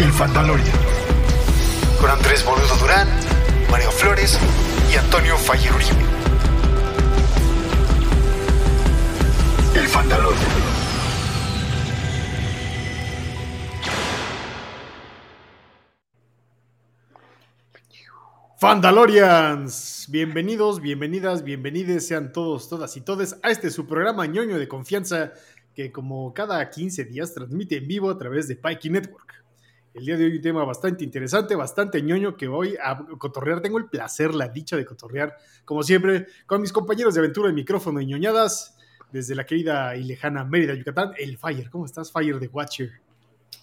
El Fandalorian. Con Andrés Boludo Durán, Mario Flores y Antonio Fayer Uribe. El Fandalorian. Fandalorians, bienvenidos, bienvenidas, bienvenides sean todos, todas y todes a este su programa ñoño de confianza que como cada 15 días transmite en vivo a través de Pikey Network. El día de hoy un tema bastante interesante, bastante ñoño que voy a cotorrear. Tengo el placer, la dicha de cotorrear, como siempre, con mis compañeros de aventura de micrófono y ñoñadas, desde la querida y lejana Mérida, Yucatán, el Fire. ¿Cómo estás, Fire de Watcher?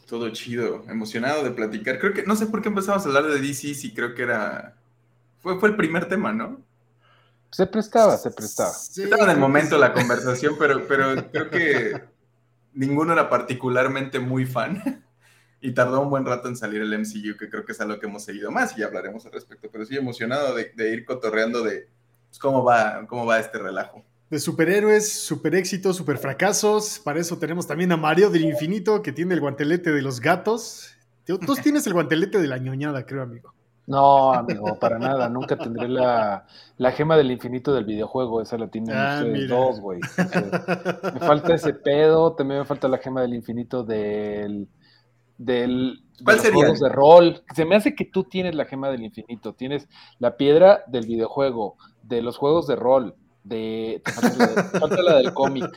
Todo chido, emocionado de platicar. Creo que, no sé por qué empezamos a hablar de DC, si creo que era fue, fue el primer tema, ¿no? Se prestaba, se prestaba. Estaba en el momento la conversación, pero, pero creo que ninguno era particularmente muy fan. Y tardó un buen rato en salir el MCU, que creo que es algo que hemos seguido más y ya hablaremos al respecto. Pero sí, emocionado de, ir cotorreando de pues, cómo, va, cómo va este relajo. De superhéroes, super éxitos, super fracasos. Para eso tenemos también a Mario del Infinito, que tiene el guantelete de los gatos. Tú tienes el guantelete de la ñoñada, creo, amigo. No, amigo, para nada. Nunca tendré la, gema del infinito del videojuego. Esa la tienen ah, ustedes dos, güey. me falta ese pedo. También me falta la gema del infinito del. Del ¿Cuál de juegos de rol. Se me hace que tú tienes la gema del infinito. Tienes la piedra del videojuego, de los juegos de rol, de. Te falta la, del cómic.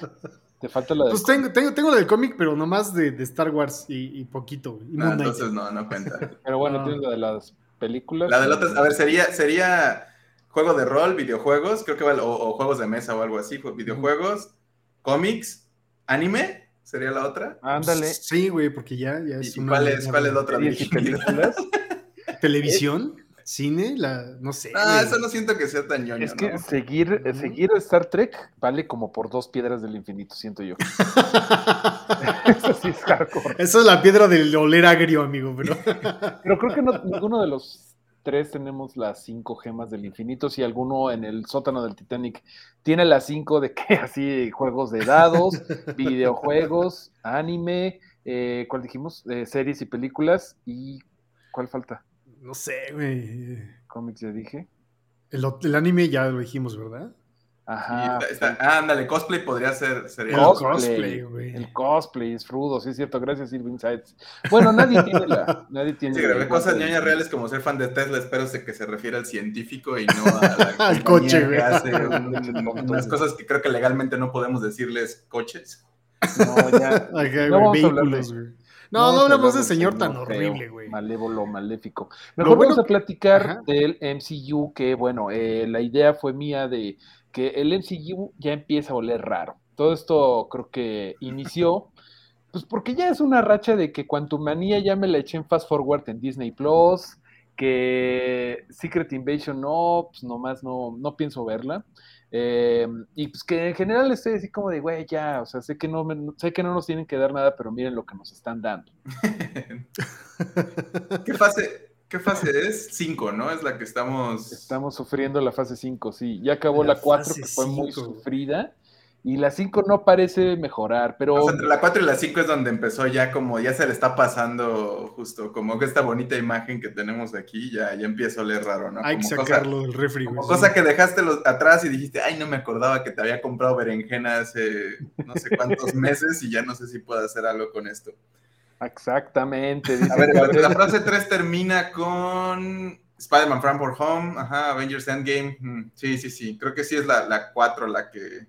Te falta la del Pues tengo, tengo, tengo la del cómic, pero nomás de, de Star Wars y, poquito. Ah, entonces no, no cuenta. Pero bueno, tienes la de las películas. La de otras, a ver, sería, sería juego de rol, videojuegos, creo que va, o, juegos de mesa o algo así, videojuegos, cómics, anime, sería la otra. Ándale. Sí, güey, porque ya, ya es una, ¿Cuál es, cuál es la otra? películas? ¿Televisión? ¿Cine? La, no sé. Ah, eso no siento que sea tan ñoño. Es que seguir, seguir Star Trek vale como por dos piedras del infinito, siento yo. eso sí es hardcore. Eso es la piedra del oler agrio, amigo, pero. pero creo que ninguno de los tres tenemos las cinco gemas del infinito. Si alguno en el sótano del Titanic tiene las cinco de que así juegos de dados, videojuegos, anime, eh, ¿cuál dijimos? Eh, series y películas. ¿Y cuál falta? No sé, güey. Cómics ya dije. El, anime ya lo dijimos, ¿verdad? Ajá. ándale, cosplay podría ser. Sería el cosplay, güey. El cosplay es rudo, sí es cierto. Gracias, Irving Sides. Bueno, nadie tiene la. Nadie tiene sí, la, cosas ñoñas reales como ser fan de Tesla. Espero que se refiere al científico y no al coche, güey. hace unas cosas que creo que legalmente no podemos decirles coches. No, ya. no vehículos, güey. No, no, hablamos de señor tan horrible, güey. Malévolo, maléfico. Mejor bueno, vamos a platicar del MCU, que bueno, eh, la idea fue mía de que el MCU ya empieza a oler raro. Todo esto creo que inició, pues porque ya es una racha de que manía ya me la eché en Fast Forward en Disney Plus, que Secret Invasion no, pues nomás no, no pienso verla. Eh, y pues que en general estoy así como de, güey, ya, o sea, sé que, no sé que no nos tienen que dar nada, pero miren lo que nos están dando. ¿Qué fase, ¿Qué fase es? 5, ¿no? Es la que estamos... Estamos sufriendo la fase 5, sí. Ya acabó la 4, que fue muy sufrida. Y la 5 no parece mejorar, pero... entre la 4 y la 5 es donde empezó ya como, ya se le está pasando justo, como que esta bonita imagen que tenemos aquí ya, ya empieza a oler raro, ¿no? Hay que sacarlo del refri. Como cosa que dejaste atrás y dijiste, ay, no me acordaba que te había comprado berenjena hace no sé cuántos meses y ya no sé si puedo hacer algo con esto. Exactamente. a ver, la frase 3 termina con... Spider-Man From for Home, ajá, Avengers Endgame. Mm, sí, sí, sí. Creo que sí es la, la 4 la que,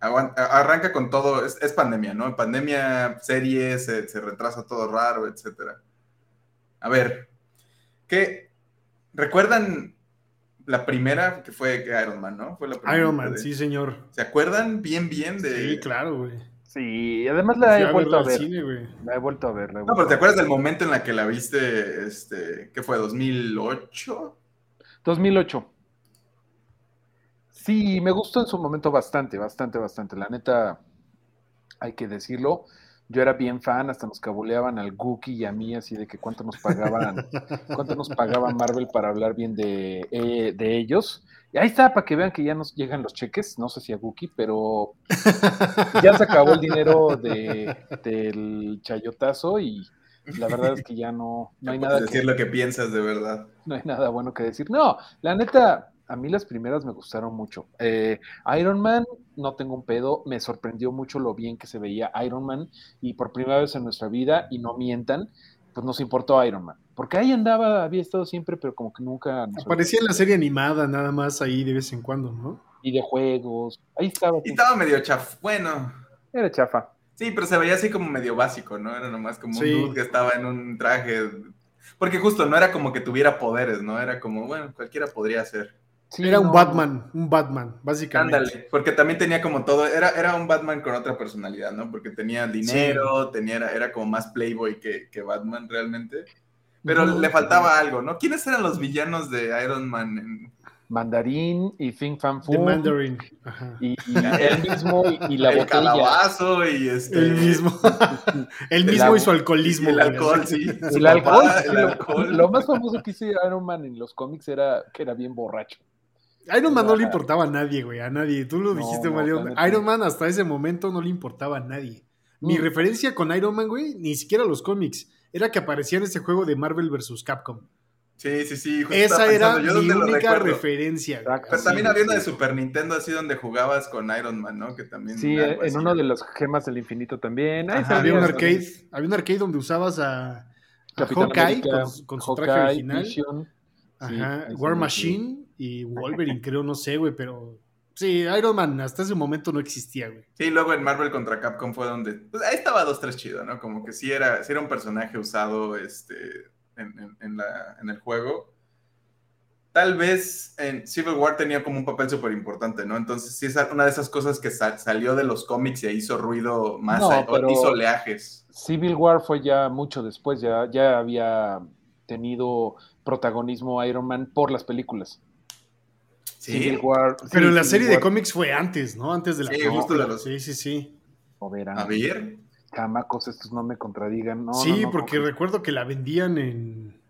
arranca con todo, es, pandemia, ¿no? En pandemia, series, se, retrasa todo raro, etcétera. A ver, ¿qué? ¿Recuerdan la primera que fue Iron Man, no? Fue la Iron Man, sí, señor. ¿Se acuerdan bien, bien de...? Sí, claro, güey. Sí, además la he vuelto a ver. la he vuelto a ver. no, pero ¿te acuerdas del momento en la que la viste, este, ¿qué fue, 2008? 2008. Sí, me gustó en su momento bastante, bastante, bastante. La neta, hay que decirlo. Yo era bien fan, hasta nos cabuleaban al Gookie y a mí, así de que cuánto nos pagaban, cuánto nos pagaba Marvel para hablar bien de, eh, de ellos. Y ahí está, para que vean que ya nos llegan los cheques, no sé si a Gookie, pero ya se acabó el dinero de, del chayotazo y La verdad es que ya no, no hay nada. decir lo que piensas de verdad. No hay nada bueno que decir. No, la neta, a mí las primeras me gustaron mucho. Eh, Iron Man, no tengo un pedo, me sorprendió mucho lo bien que se veía Iron Man y por primera vez en nuestra vida, y no mientan, pues nos importó Iron Man. Porque ahí andaba, había estado siempre, pero como que nunca... Aparecía en la serie animada, nada más ahí de vez en cuando, ¿no? Y de juegos, ahí estaba. Y estaba medio chafa, bueno. Era chafa. Sí, pero se veía así como medio básico, ¿no? Era nomás como un dude que estaba en un traje. Porque justo no era como que tuviera poderes, ¿no? Era como, bueno, cualquiera podría ser. Sí, era un Batman, un Batman, básicamente. Ándale, porque también tenía como todo, era, era un Batman con otra personalidad, ¿no? Porque tenía dinero, tenía, era como más playboy que, que Batman realmente. Pero le faltaba algo, ¿no? ¿Quiénes eran los villanos de Iron Man en, Mandarín y Fing Fan Fu. De Mandarin. Y, él mismo y, la el botella. calabazo y este. El mismo. el mismo y su alcoholismo. el alcohol, sí. El, alcohol, el alcohol. Lo, más famoso que hizo Iron Man en los cómics era que era bien borracho. Iron Man no le importaba a nadie, güey, a nadie. Tú lo dijiste, Mario. Iron Man hasta ese momento no le importaba a nadie. Mi mm. referencia con Iron Man, güey, ni siquiera los cómics, era que aparecía en ese juego de Marvel vs. Capcom. Sí, sí, sí. Esa era mi única referencia. Pero también había una de Super Nintendo así donde jugabas con Iron Man, ¿no? Que también. Sí, en uno de los gemas del infinito también. había un arcade, había un arcade donde usabas a, Hawkeye con, su traje original. Ajá, War Machine y Wolverine, creo, no sé, güey, pero Sí, Iron Man hasta ese momento no existía, güey. Sí, luego en Marvel contra Capcom fue donde. Pues ahí estaba dos, tres chido, ¿no? Como que sí era, sí era un personaje usado, este en, la, en el juego. Tal vez en Civil War tenía como un papel súper importante, ¿no? Entonces, sí es una de esas cosas que salió de los cómics y hizo ruido más, hizo oleajes. Civil War fue ya mucho después, ya, ya había tenido protagonismo Iron Man por las películas. Sí. Civil War, pero la serie de cómics fue antes, ¿no? Antes de la película. Sí, sí, sí. A ver camacos, estos no me contradigan. sí, porque recuerdo que la vendían en,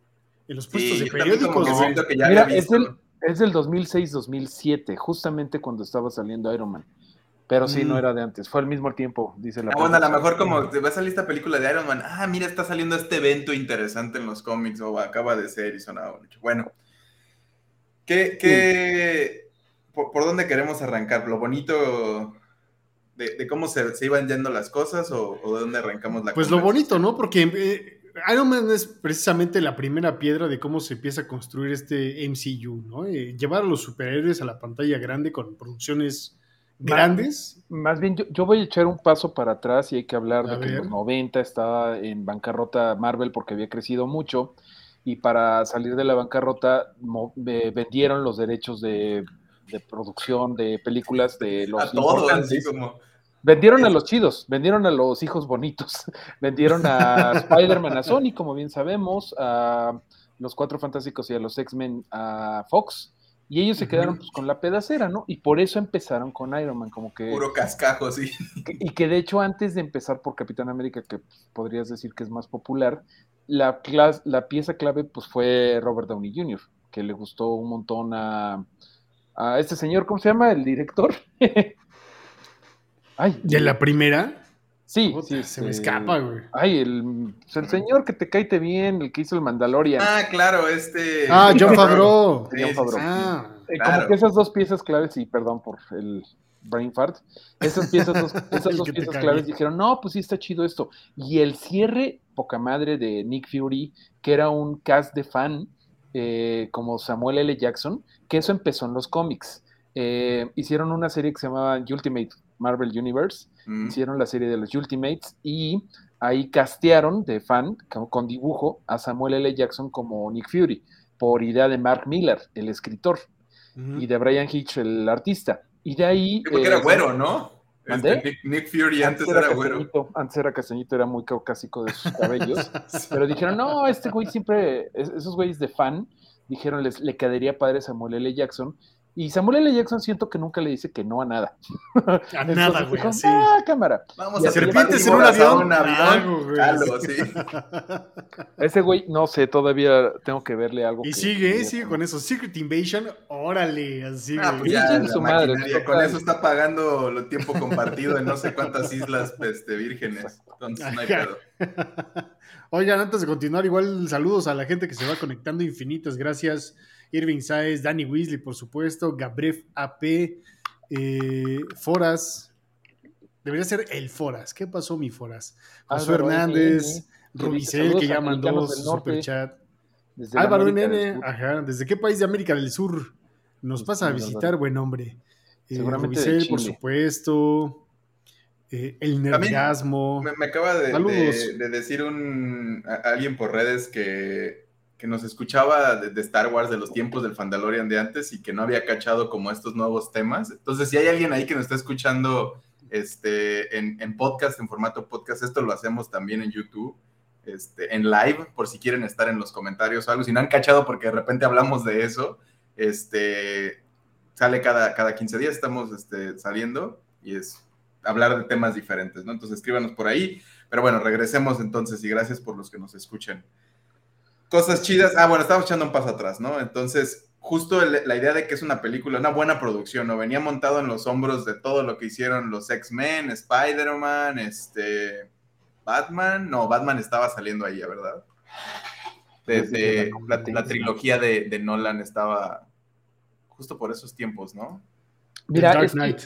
en los puestos de periódicos. Mira, es del, es del 2006-2007, justamente cuando estaba saliendo Iron Man. Pero sí, no mm. era de antes. Fue al mismo tiempo, dice la ah, Bueno, a lo mejor como te va a salir esta película de Iron Man. Ah, mira, está saliendo este evento interesante en los cómics o acaba de ser y sonaba mucho. Bueno, ¿qué, qué, por, por, dónde queremos arrancar? Lo bonito de, cómo se, se, iban yendo las cosas o, de dónde arrancamos la Pues lo bonito, ¿no? Porque eh, Iron Man es precisamente la primera piedra de cómo se empieza a construir este MCU, ¿no? Eh, llevar a los superhéroes a la pantalla grande con producciones grandes. Más, bien, yo, voy a echar un paso para atrás y hay que hablar de que en los 90 estaba en bancarrota Marvel porque había crecido mucho y para salir de la bancarrota vendieron los derechos de de producción de películas de los a como... Vendieron a los chidos, vendieron a los hijos bonitos, vendieron a Spider-Man a Sony, como bien sabemos, a los Cuatro Fantásticos y a los X-Men a Fox, y ellos se quedaron pues, con la pedacera, ¿no? Y por eso empezaron con Iron Man, como que... Puro cascajo, sí. y que de hecho antes de empezar por Capitán América, que podrías decir que es más popular, la, la pieza clave pues fue Robert Downey Jr., que le gustó un montón a a este señor, ¿cómo se llama? El director. Ay. ¿De la primera? Sí, sí. Se me este, escapa, güey. Ay, el, pues, el, señor que te caíte bien, el que hizo el Mandalorian. Ah, claro, este. Ah, John Favreau. John Favreau. Ah, eh, Como que esas dos piezas claves, y perdón por el brain fart, esas piezas, dos, esas dos piezas claves dijeron, no, pues sí está chido esto. Y el cierre, poca madre, de Nick Fury, que era un cast de fan, eh, como Samuel L. Jackson, que eso empezó en los cómics. Eh, hicieron una serie que se llamaba Ultimate Marvel Universe, mm. hicieron la serie de los Ultimates y ahí castearon de fan con dibujo a Samuel L. Jackson como Nick Fury, por idea de Mark Miller, el escritor, y de Brian Hitch, el artista. Y de ahí... porque era eh, güero, ¿no? Este, Nick, Fury antes, era, güero. Antes era castañito, era muy caucásico de sus cabellos. Pero dijeron, no, este güey siempre, esos güeyes de fan, dijeron, les, le quedaría padre Samuel L. Jackson. Y Samuel L. Jackson siento que nunca le dice que no a nada. A nada, güey. Ah, cámara. Vamos a serpientes en un avión. Algo, güey. Algo, sí. Ese güey, no sé, todavía tengo que verle algo. Y sigue, sigue con eso. Secret Invasion, órale, así. Ah, pues ya, su madre, con eso está pagando el tiempo compartido en no sé cuántas islas este, vírgenes. Entonces no hay pedo. Oigan, antes de continuar, igual saludos a la gente que se va conectando infinitas. Gracias. Irving Saez, Danny Weasley, por supuesto, Gabref AP, eh, Foras. Debería ser el Foras. ¿Qué pasó, mi Foras? José Hernández, Rubicel, que ya mandó su superchat. Álvaro NN, ajá. ¿Desde qué país de América del Sur nos pues pasa a visitar, buen hombre? Eh, Rubicel, por supuesto. Eh, el nerviasmo. Me, acaba de, decir un, alguien por redes que que nos escuchaba de, Star Wars de los tiempos del Fandalorian de antes y que no había cachado como estos nuevos temas. Entonces, si hay alguien ahí que nos está escuchando este, en, podcast, en formato podcast, esto lo hacemos también en YouTube, este, en live, por si quieren estar en los comentarios o algo. Si no han cachado porque de repente hablamos de eso, este, sale cada, cada 15 días, estamos este, saliendo y es hablar de temas diferentes. Entonces escríbanos por ahí. Pero bueno, regresemos entonces y gracias por los que nos escuchen cosas chidas. Ah, bueno, estamos echando un paso atrás, ¿no? Entonces, justo la idea de que es una película, una buena producción, ¿no? Venía montado en los hombros de todo lo que hicieron los X-Men, Spider-Man, este, Batman. No, Batman estaba saliendo ahí, ¿verdad? Desde la, trilogía de, Nolan estaba justo por esos tiempos, ¿no? Mira, Dark Knight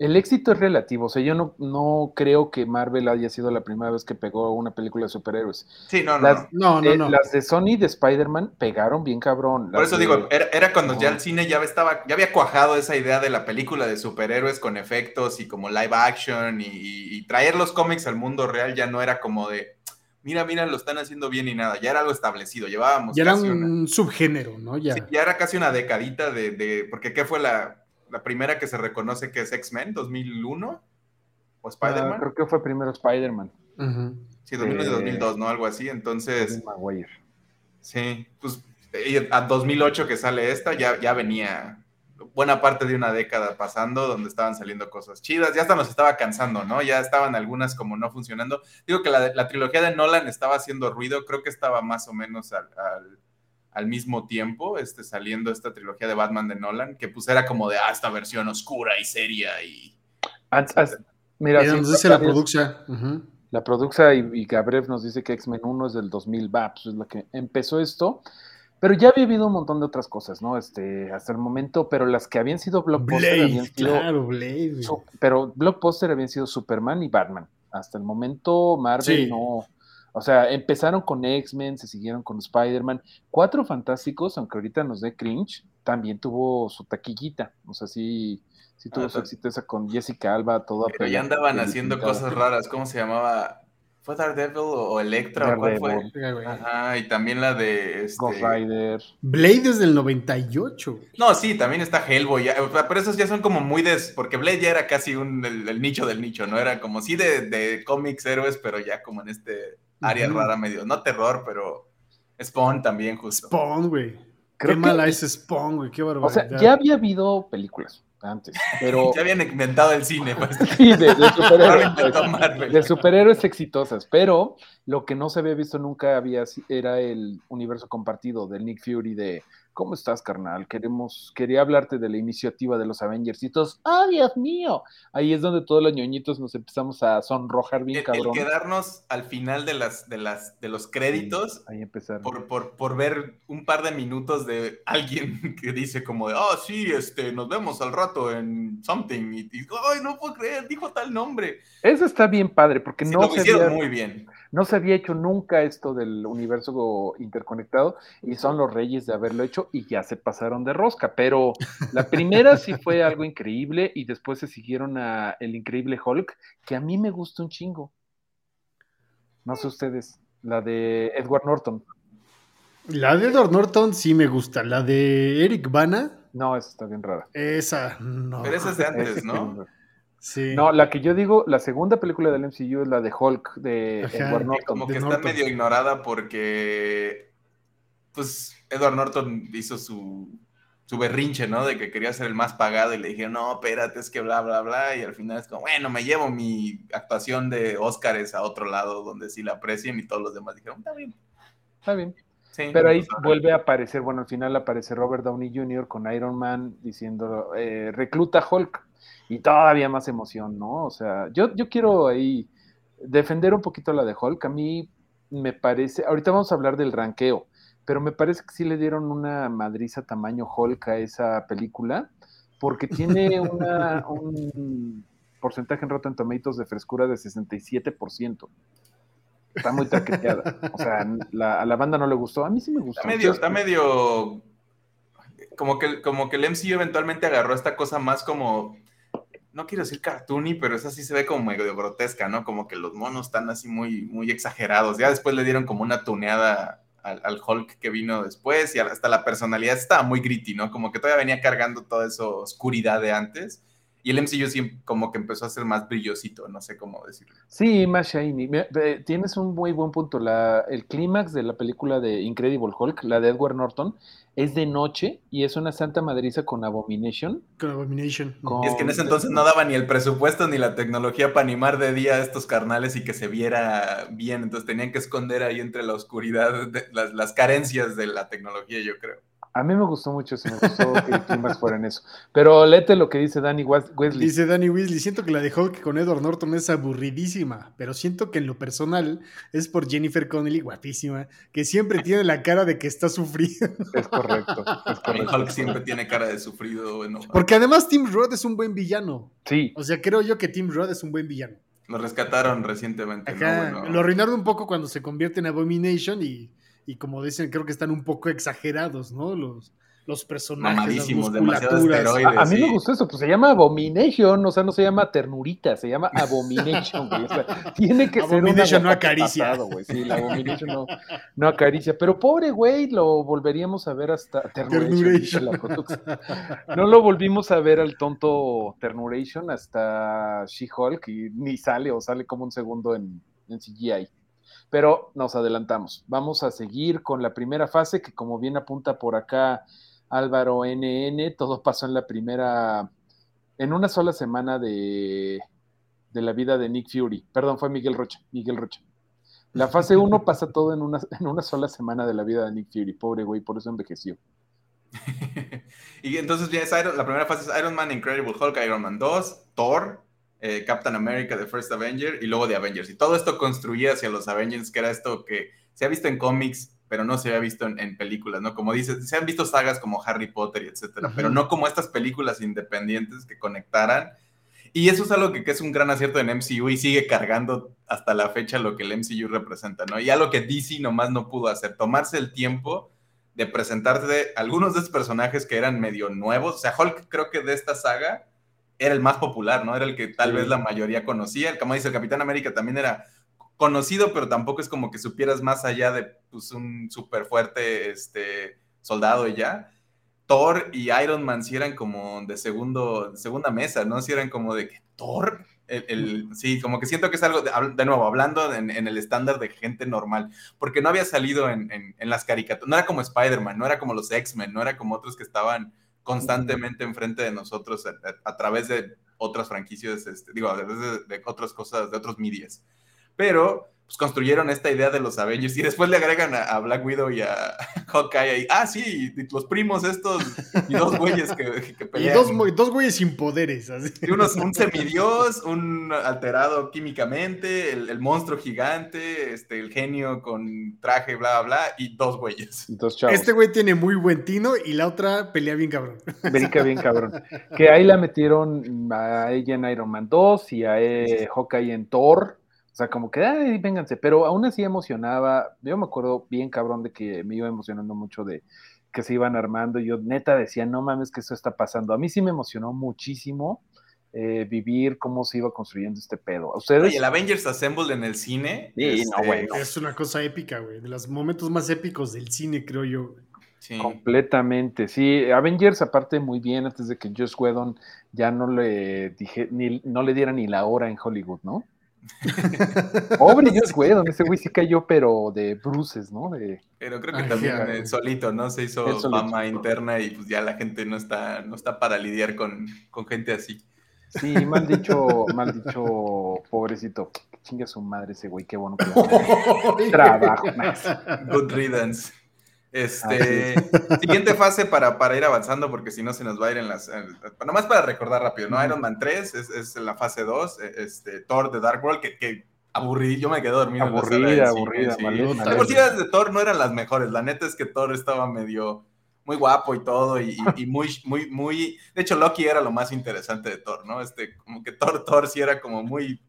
el éxito es relativo. O sea, yo no, no creo que Marvel haya sido la primera vez que pegó una película de superhéroes. Sí, no, no. Las, no, no, no. las de Sony de Spider-Man pegaron bien cabrón. Por eso digo, era, cuando ya el cine ya estaba, ya había cuajado esa idea de la película de superhéroes con efectos y como live action y, traer los cómics al mundo real ya no era como de mira, mira, lo están haciendo bien y nada, ya era algo establecido, llevábamos. Ya era un subgénero, ¿no? Ya. Sí, ya era casi una decadita de, de, porque ¿qué fue la, la primera que se reconoce que es X-Men, 2001 o Spider-Man. creo que fue primero Spider-Man. Sí, 2001 2002, ¿no? Algo así. Entonces. Sí, pues a 2008 que sale esta, ya, ya venía buena parte de una década pasando donde estaban saliendo cosas chidas. Ya hasta nos estaba cansando, ¿no? Ya estaban algunas como no funcionando. Digo que la, trilogía de Nolan estaba haciendo ruido, creo que estaba más o menos al al mismo tiempo, este, saliendo esta trilogía de Batman de Nolan, que pues era como de, ah, esta versión oscura y seria y... mira, nos dice la producción. La producción y, Gabriel nos dice que X-Men 1 es del 2000, va, pues es la que empezó esto, pero ya había habido un montón de otras cosas, ¿no? Este, hasta el momento, pero las que habían sido blockbuster habían sido... Claro, Blade. pero blockbuster habían sido Superman y Batman. Hasta el momento Marvel no o sea, empezaron con X-Men, se siguieron con Spider-Man. Cuatro Fantásticos, aunque ahorita nos dé cringe, también tuvo su taquillita. O sea, sí, sí tuvo ah, su éxito esa con Jessica Alba, todo. Pero ya andaban haciendo cosas raras. ¿Cómo se llamaba? ¿Fue Daredevil o Electra? ¿Cuál fue? Ajá, y también la de este... Ghost Rider. Blade es del 98. No, sí, también está Hellboy. pero esos ya son como muy des. Porque Blade ya era casi un, el, nicho del nicho, ¿no? Era como sí de, de cómics héroes, pero ya como en este área rara medio, no terror, pero Spawn también justo. Spawn, güey. Qué mala es Spawn, güey, qué barbaridad. O sea, ya había habido películas antes, pero... ya habían inventado el cine. Pues. sí, de, superhéroes. de superhéroes exitosas, pero lo que no se había visto nunca había era el universo compartido del Nick Fury de ¿Cómo estás, carnal? Queremos, quería hablarte de la iniciativa de los Avengers y todos, ¡ah, Dios mío! Ahí es donde todos los ñoñitos nos empezamos a sonrojar bien, cabrón. quedarnos al final de las, de las, de los créditos. ahí empezaron. Por, por, por, ver un par de minutos de alguien que dice como de, ah, sí, este, nos vemos al rato en something. Y, y ay, no puedo creer, dijo tal nombre. Eso está bien padre, porque no lo hicieron muy bien. No se había hecho nunca esto del universo interconectado y son los reyes de haberlo hecho y ya se pasaron de rosca. Pero la primera sí fue algo increíble y después se siguieron a El Increíble Hulk, que a mí me gusta un chingo. No sé ustedes, la de Edward Norton. La de Edward Norton sí me gusta. La de Eric Bana. No, esa está bien rara. Esa, no. Pero esa es de antes, ¿no? No, la que yo digo, la segunda película del MCU es la de Hulk de Edward Norton. Como que está medio ignorada porque, pues, Edward Norton hizo su, su berrinche, ¿no? De que quería ser el más pagado y le dije, no, espérate, es que bla, bla, bla. Y al final es como, bueno, me llevo mi actuación de Óscares a otro lado donde sí la aprecien y todos los demás dijeron, está bien. Está bien. Pero ahí vuelve a aparecer, bueno, al final aparece Robert Downey Jr. con Iron Man diciendo, eh, recluta Hulk. Y todavía más emoción, ¿no? O sea, yo, yo quiero ahí defender un poquito la de Hulk. A mí me parece, ahorita vamos a hablar del ranqueo, pero me parece que sí le dieron una madriza tamaño Hulk a esa película, porque tiene una, un porcentaje en Rotten Tomatoes de frescura de 67%. Está muy taqueteada. O sea, a la banda no le gustó. A mí sí me gustó. Está medio, está medio como que, como que el MCU eventualmente agarró esta cosa más como no quiero decir cartoony, pero esa sí se ve como medio grotesca, ¿no? Como que los monos están así muy, muy exagerados. Ya después le dieron como una tuneada al, Hulk que vino después y hasta la personalidad estaba muy gritty, ¿no? Como que todavía venía cargando toda esa oscuridad de antes. Y el MCU sí como que empezó a ser más brillosito, no sé cómo decirlo. Sí, más shiny. Tienes un muy buen punto. La, el clímax de la película de Incredible Hulk, la de Edward Norton, es de noche y es una santa madriza con Abomination. Con Abomination. es que en ese entonces no daba ni el presupuesto ni la tecnología para animar de día a estos carnales y que se viera bien. Entonces tenían que esconder ahí entre la oscuridad las, las carencias de la tecnología, yo creo. A mí me gustó mucho eso, me gustó que el fuera fueran eso. Pero léete lo que dice Danny Wesley. Dice Danny Wesley, siento que la de Hulk con Edward Norton es aburridísima, pero siento que en lo personal es por Jennifer Connelly, guapísima, que siempre tiene la cara de que está sufrido. Es correcto, es correcto. Hulk siempre tiene cara de sufrido. Porque además Tim Roth es un buen villano. Sí. O sea, creo yo que Tim Roth es un buen villano. Lo rescataron recientemente. Lo arruinaron un poco cuando se convierte en Abomination y y como dicen, creo que están un poco exagerados, ¿no? Los, los personajes. demasiado A, mí me gustó eso, pues se llama Abomination, o sea, no se llama ternurita, se llama Abomination, güey. O sea, tiene que ser una no acaricia. sí, la Abomination no, acaricia. Pero pobre güey, lo volveríamos a ver hasta Ternuration. no lo volvimos a ver al tonto Ternuration hasta She-Hulk y ni sale o sale como un segundo en, en CGI pero nos adelantamos. Vamos a seguir con la primera fase, que como bien apunta por acá Álvaro NN, todo pasó en la primera, en una sola semana de, de la vida de Nick Fury. Perdón, fue Miguel Rocha, Miguel Rocha. La fase 1 pasa todo en una, en una sola semana de la vida de Nick Fury, pobre güey, por eso envejeció. y entonces ya es la primera fase es Iron Man, Incredible Hulk, Iron Man 2, Thor, eh, Captain America, The First Avenger y luego de Avengers. Y todo esto construía hacia los Avengers, que era esto que se ha visto en cómics, pero no se había visto en, películas, ¿no? Como dices, se han visto sagas como Harry Potter y etcétera, pero no como estas películas independientes que conectaran. Y eso es algo que, que, es un gran acierto en MCU y sigue cargando hasta la fecha lo que el MCU representa, ¿no? Y algo que DC nomás no pudo hacer, tomarse el tiempo de presentarte algunos de estos personajes que eran medio nuevos. O sea, Hulk creo que de esta saga era el más popular, ¿no? Era el que tal vez la mayoría conocía. Como dice el Capitán América también era conocido, pero tampoco es como que supieras más allá de pues, un súper fuerte este, soldado y ya. Thor y Iron Man sí eran como de segundo, segunda mesa, ¿no? Sí eran como de que Thor, el, sí, como que siento que es algo, de, nuevo, hablando en, el estándar de gente normal, porque no había salido en, en las caricaturas, no era como Spider-Man, no era como los X-Men, no era como otros que estaban constantemente enfrente de nosotros a, través de otras franquicias, este, digo, a través de, otras cosas, de otros medias. Pero pues, construyeron esta idea de los Avengers y después le agregan a, Black Widow y a Hawkeye ah, sí, los primos estos y dos güeyes que, que pelean. Y dos, güeyes sin poderes. Así. Y unos, un semidios, un alterado químicamente, el, monstruo gigante, este, el genio con traje, bla, bla, bla, y dos güeyes. Este güey tiene muy buen tino y la otra pelea bien cabrón. Brinca bien cabrón. Que ahí la metieron a ella en Iron Man 2 y a eh, Hawkeye en Thor o sea, como que, ay, vénganse, pero aún así emocionaba. Yo me acuerdo bien cabrón de que me iba emocionando mucho de que se iban armando. Y yo neta decía, no mames que eso está pasando. A mí sí me emocionó muchísimo eh, vivir cómo se iba construyendo este pedo. ¿Ustedes? Y el Avengers Assemble en el cine. Sí, no, este, Es una cosa épica, güey. De los momentos más épicos del cine, creo yo. Sí. Completamente, sí. Avengers, aparte, muy bien, antes de que Josh Whedon ya no le dije, ni, no le diera ni la hora en Hollywood, ¿no? Pobre Dios, güey, donde ese güey sí cayó, pero de bruces, ¿no? Pero creo que también solito, ¿no? Se hizo fama interna y pues ya la gente no está, no está para lidiar con, con gente así. Sí, mal dicho, mal dicho, pobrecito. Chinga su madre ese güey, qué bueno que trabajo. Good riddance. Este, siguiente fase para, para ir avanzando, porque si no se nos va a ir en las. nomás para recordar rápido, ¿no? Iron Man 3 es, es la fase 2, e, este, Thor de Dark World, que, que aburrí, yo me quedé dormido. Aburrida, aburrida, Las aburridas de Thor no eran las mejores, la neta es que Thor estaba medio muy guapo y todo, y, y, muy, muy, muy. De hecho, Loki era lo más interesante de Thor, ¿no? Este, como que Thor, Thor sí era como muy.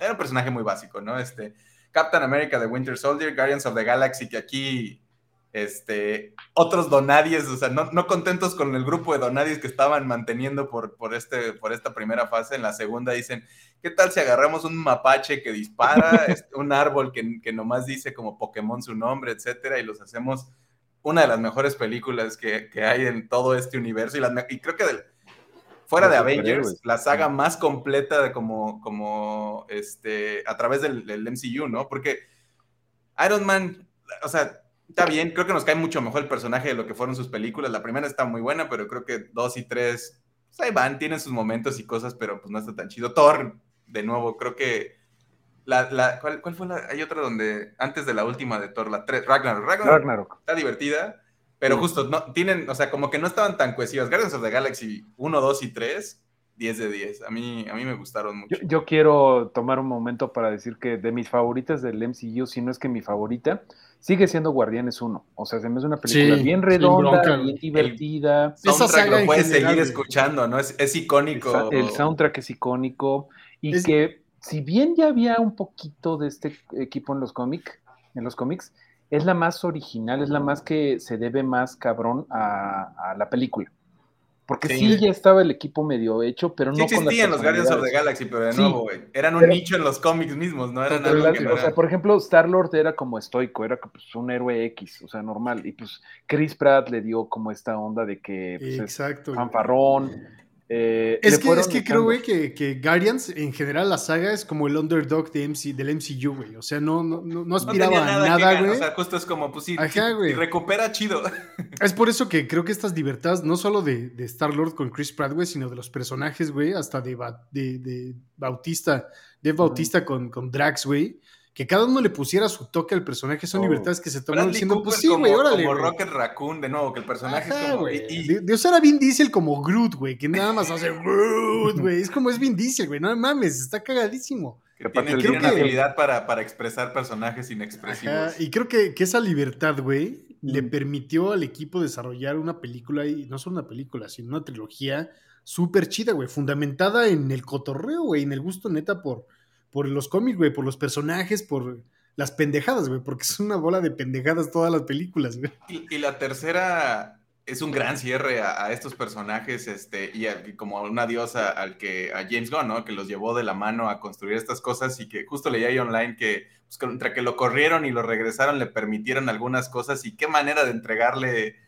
Era un personaje muy básico, ¿no? Este, Captain America de Winter Soldier, Guardians of the Galaxy, que aquí este, otros donadies, o sea, no, no, contentos con el grupo de donadies que estaban manteniendo por, por, este, por esta primera fase, en la segunda dicen, ¿qué tal si agarramos un mapache que dispara, este, un árbol que, que, nomás dice como Pokémon su nombre, etcétera, y los hacemos una de las mejores películas que, que hay en todo este universo, y, y creo que fuera de Avengers, la saga más completa de como, como este, a través del, del MCU, ¿no? Porque Iron Man, o sea, está bien, creo que nos cae mucho mejor el personaje de lo que fueron sus películas. La primera está muy buena, pero creo que dos y tres, pues ahí van, tienen sus momentos y cosas, pero pues no está tan chido. Thor, de nuevo, creo que la, la ¿cuál, fue la? Hay otra donde, antes de la última de Thor, la tres, Ragnarok. Ragnarok, está divertida, pero justo, no, tienen, o sea, como que no estaban tan cohesivas. Guardians of the Galaxy 1, 2 y 3, 10 de 10. A mí, a mí me gustaron mucho. Yo, yo, quiero tomar un momento para decir que de mis favoritas del MCU, si no es que mi favorita, sigue siendo Guardianes 1. O sea, se me hace una película bien redonda, bien divertida. El soundtrack lo puedes seguir escuchando, ¿no? Es, icónico. El, soundtrack es icónico. Y que, si bien ya había un poquito de este equipo en los cómics, en los cómics, es la más original, es la más que se debe más cabrón a la película. Porque sí. ya estaba el equipo medio hecho, pero no sí existían los Guardians of the Galaxy, pero de nuevo, güey. Eran un nicho en los cómics mismos, ¿no? Eran algo que O sea, por ejemplo, Star-Lord era como estoico, era pues, un héroe X, o sea, normal. Y pues Chris Pratt le dio como esta onda de que pues, Exacto, es fanfarrón, eh, es, que, es que creo, güey, que, que, Guardians, en general, la saga es como el underdog de MC, del MCU, güey. O sea, no, no, no aspiraba a nada, güey. O sea, justo es como, pues sí, Ajá, güey. recupera chido. Es por eso que creo que estas libertades, no solo de, de Star-Lord con Chris Pratt, güey, sino de los personajes, güey, hasta de, de, de Bautista, de Bautista con, con Drax, güey que cada uno le pusiera su toque al personaje son oh. libertades que se toman diciendo, pues sí, güey, órale. Como Rocket Raccoon, de nuevo, que el personaje es como. Güey. De, usar a Vin Diesel como Groot, güey, que nada más hace Groot, güey. Es como es Vin Diesel, güey, no mames, está cagadísimo. Que tiene, una habilidad para, para, expresar personajes inexpresivos. y creo que, que esa libertad, güey, le permitió al equipo desarrollar una película, y no solo una película, sino una trilogía súper chida, güey, fundamentada en el cotorreo, güey, en el gusto neta por por los cómics, güey, por los personajes, por las pendejadas, güey, porque es una bola de pendejadas todas las películas, güey. Y, la tercera es un gran cierre a, estos personajes, este, y, como una diosa al que, a James Gunn, ¿no? Que los llevó de la mano a construir estas cosas y que justo leía ahí online que, pues, contra que lo corrieron y lo regresaron, le permitieron algunas cosas y qué manera de entregarle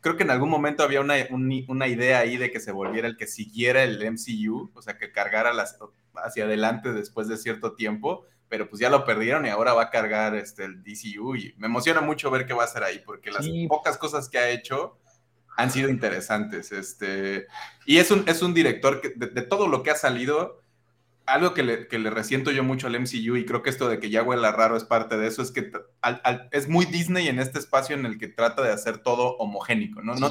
creo que en algún momento había una, una, idea ahí de que se volviera el que siguiera el MCU, o sea, que cargara las, hacia adelante después de cierto tiempo, pero pues ya lo perdieron y ahora va a cargar este, el DCU y me emociona mucho ver qué va a hacer ahí, porque las pocas cosas que ha hecho han sido interesantes. Este, y es un, es un director que de, todo lo que ha salido, algo que le, que le, resiento yo mucho al MCU y creo que esto de que ya huela raro es parte de eso, es que es muy Disney en este espacio en el que trata de hacer todo homogénico, ¿no? no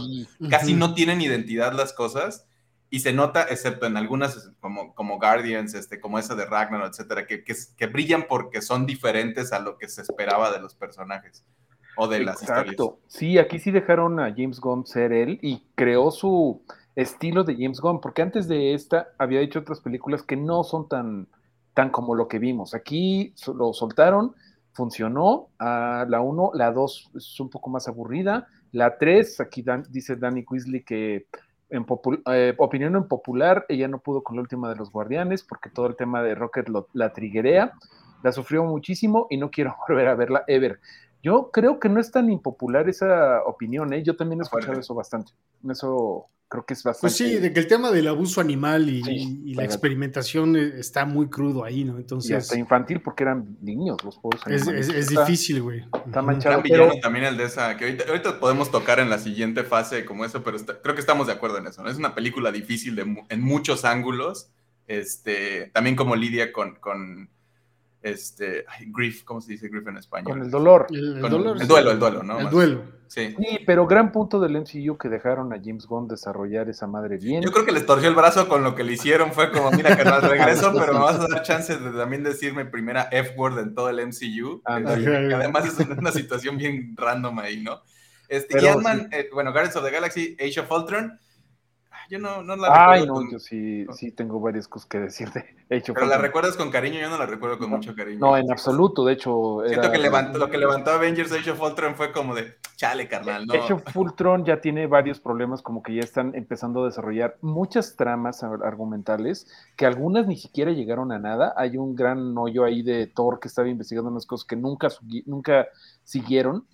Casi no tienen identidad las cosas y se nota, excepto en algunas como, como Guardians, este, como esa de Ragnarok, etcétera, que, que, brillan porque son diferentes a lo que se esperaba de los personajes o de las historias. Sí, aquí sí dejaron a James Gunn ser él y creó su estilo de James Gunn, porque antes de esta había hecho otras películas que no son tan, tan como lo que vimos. Aquí lo soltaron, funcionó. la 1, la 2 es un poco más aburrida. La 3, aquí dice Danny Weasley que en eh, opinión en popular, ella no pudo con la última de los guardianes porque todo el tema de Rocket la triguerea, la sufrió muchísimo y no quiero volver a verla ever. Yo creo que no es tan impopular esa opinión, ¿eh? yo también he escuchado eso bastante. Eso creo que es bastante. Pues sí, de que el tema del abuso animal y, la experimentación eh, está muy crudo ahí, ¿no? Entonces. Y hasta infantil porque eran niños los pobres animales. Es, difícil, güey. Está manchado. también el de esa, que ahorita, podemos tocar en la siguiente fase como eso, pero creo que estamos de acuerdo en eso, ¿no? Es una película difícil de, en muchos ángulos. Este, también como lidia con, con este, grief, ¿cómo se dice grief en español? Con el dolor. El, duelo, el duelo, ¿no? El duelo. Sí. sí. pero gran punto del MCU que dejaron a James Gunn desarrollar esa madre bien. Yo creo que les torció el brazo con lo que le hicieron, fue como, mira, carnal, regreso, pero me vas a dar chance de también decir mi primera F-word en todo el MCU. que además es una situación bien random ahí, ¿no? Este, y Ant-Man, eh, bueno, Guardians of the Galaxy, Age of Ultron, yo no, no la Ay, no, yo sí, sí tengo varias cosas que decirte. Hecho Pero la recuerdas con cariño, yo no la recuerdo con mucho cariño. No, en absoluto, de hecho. Siento que levantó, lo que levantó Avengers Age of Ultron fue como de, chale, carnal, ¿no? Age of Ultron ya tiene varios problemas, como que ya están empezando a desarrollar muchas tramas argumentales, que algunas ni siquiera llegaron a nada. Hay un gran hoyo ahí de Thor que estaba investigando unas cosas que nunca, nunca siguieron.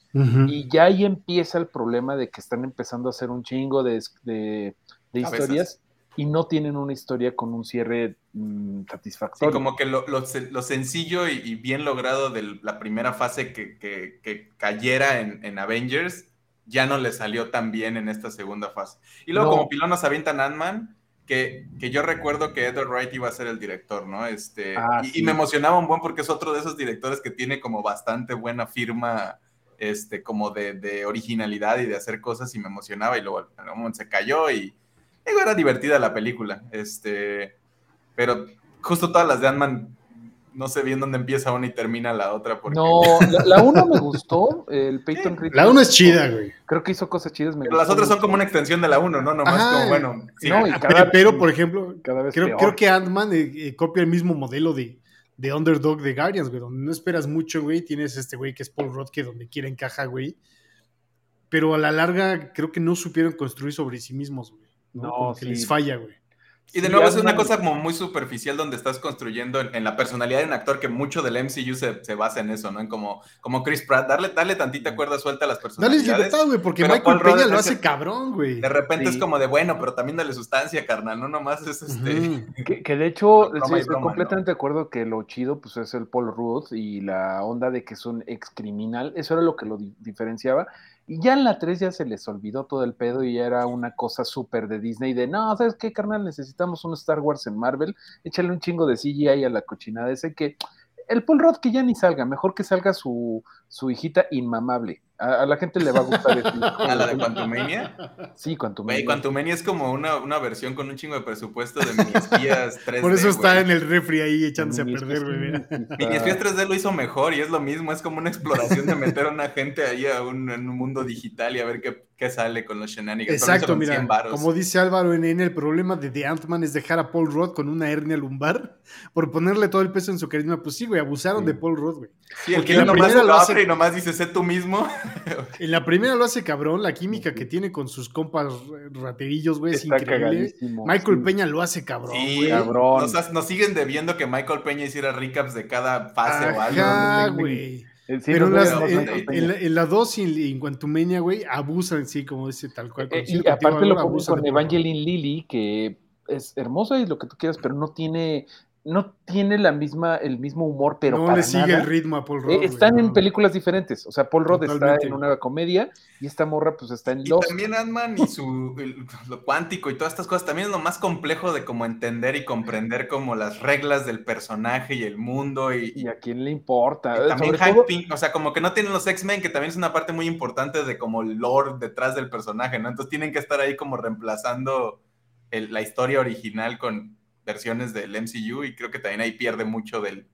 Y ya ahí empieza el problema de que están empezando a hacer un chingo de de historias y no tienen una historia con un cierre mm, satisfactorio. Sí, como que lo, sencillo y, bien logrado de la primera fase que, cayera en, Avengers ya no le salió tan bien en esta segunda fase. Y luego como pilón nos avientan Ant-Man, que, que, yo recuerdo que Edward Wright iba a ser el director, ¿no? Este, ah, y, me emocionaba un buen porque es otro de esos directores que tiene como bastante buena firma este, como de, de originalidad y de hacer cosas y me emocionaba y luego en un momento se cayó y Digo, era divertida la película, este, pero justo todas las de Ant-Man, no sé bien dónde empieza una y termina la otra. Porque... No, la, una me gustó, el Peyton Reed. La una es chida, güey. Creo que hizo cosas chidas. pero las otras son como una extensión de la uno, ¿no? Nomás como, bueno. pero, por ejemplo, creo, creo, que Ant-Man eh, eh, copia el mismo modelo de, de Underdog de Guardians, güey, donde no esperas mucho, güey. Tienes este güey que es Paul Rudd, que donde quiera encaja, güey. Pero a la larga creo que no supieron construir sobre sí mismos, güey. ¿No? que les falla, güey. Y de nuevo es una cosa como muy superficial donde estás construyendo en, la personalidad de un actor que mucho del MCU se, se, basa en eso, ¿no? En como, como Chris Pratt, darle, darle tantita cuerda suelta a las personalidades. Dale libertad, güey, porque Michael Peña lo hace cabrón, güey. De repente es como de, bueno, pero también dale sustancia, carnal, no nomás es este... que, de hecho, estoy completamente de acuerdo que lo chido, pues es el Paul Rudd y la onda de que es un ex criminal, eso era lo que lo diferenciaba y ya en la 3 ya se les olvidó todo el pedo y era una cosa súper de Disney de, no, ¿sabes qué, carnal? Necesitamos un Star Wars en Marvel, échale un chingo de CGI a la cochinada ese que el Paul Rudd que ya ni salga, mejor que salga su, su hijita inmamable. A, la gente le va a gustar eso. ¿A la de Quantumania? Sí, Quantumania. Quantumania es como una, una, versión con un chingo de presupuesto de mini espías 3D. Por eso está en el refri ahí echándose a perder, güey. Mini espías 3D lo hizo mejor y es lo mismo, es como una exploración de meter a una gente ahí a un, en un mundo digital y a ver qué, qué sale con los shenanigans. Exacto, mira, como dice Álvaro en el problema de The Ant-Man es dejar a Paul Rudd con una hernia lumbar por ponerle todo el peso en su carisma. Pues sí, güey, abusaron de Paul Rudd, güey. Sí, el Porque que la primera lo hace y nomás dice, sé tú mismo. En la primera lo hace cabrón, la química que tiene con sus compas raterillos, güey, es increíble. Michael Peña lo hace cabrón, sí, cabrón. Nos, siguen debiendo que Michael Peña hiciera recaps de cada fase o algo. güey. Pero en, la 2 y en Quantumania, güey, abusan, sí, como dice tal cual. Eh, y aparte lo ponen con Evangeline Lilly, que es hermosa y lo que tú quieras, pero no tiene no tiene la misma, el mismo humor, pero no le sigue el ritmo a Paul Rudd. Eh, están en películas diferentes. O sea, Paul Rudd está en una comedia y esta morra pues está en y También Ant-Man y su lo cuántico y todas estas cosas también es lo más complejo de como entender y comprender como las reglas del personaje y el mundo y, a quién le importa. también Hank Pink, o sea, como que no tienen los X-Men, que también es una parte muy importante de como el lore detrás del personaje, ¿no? Entonces tienen que estar ahí como reemplazando la historia original con versiones del MCU y creo que también ahí pierde mucho del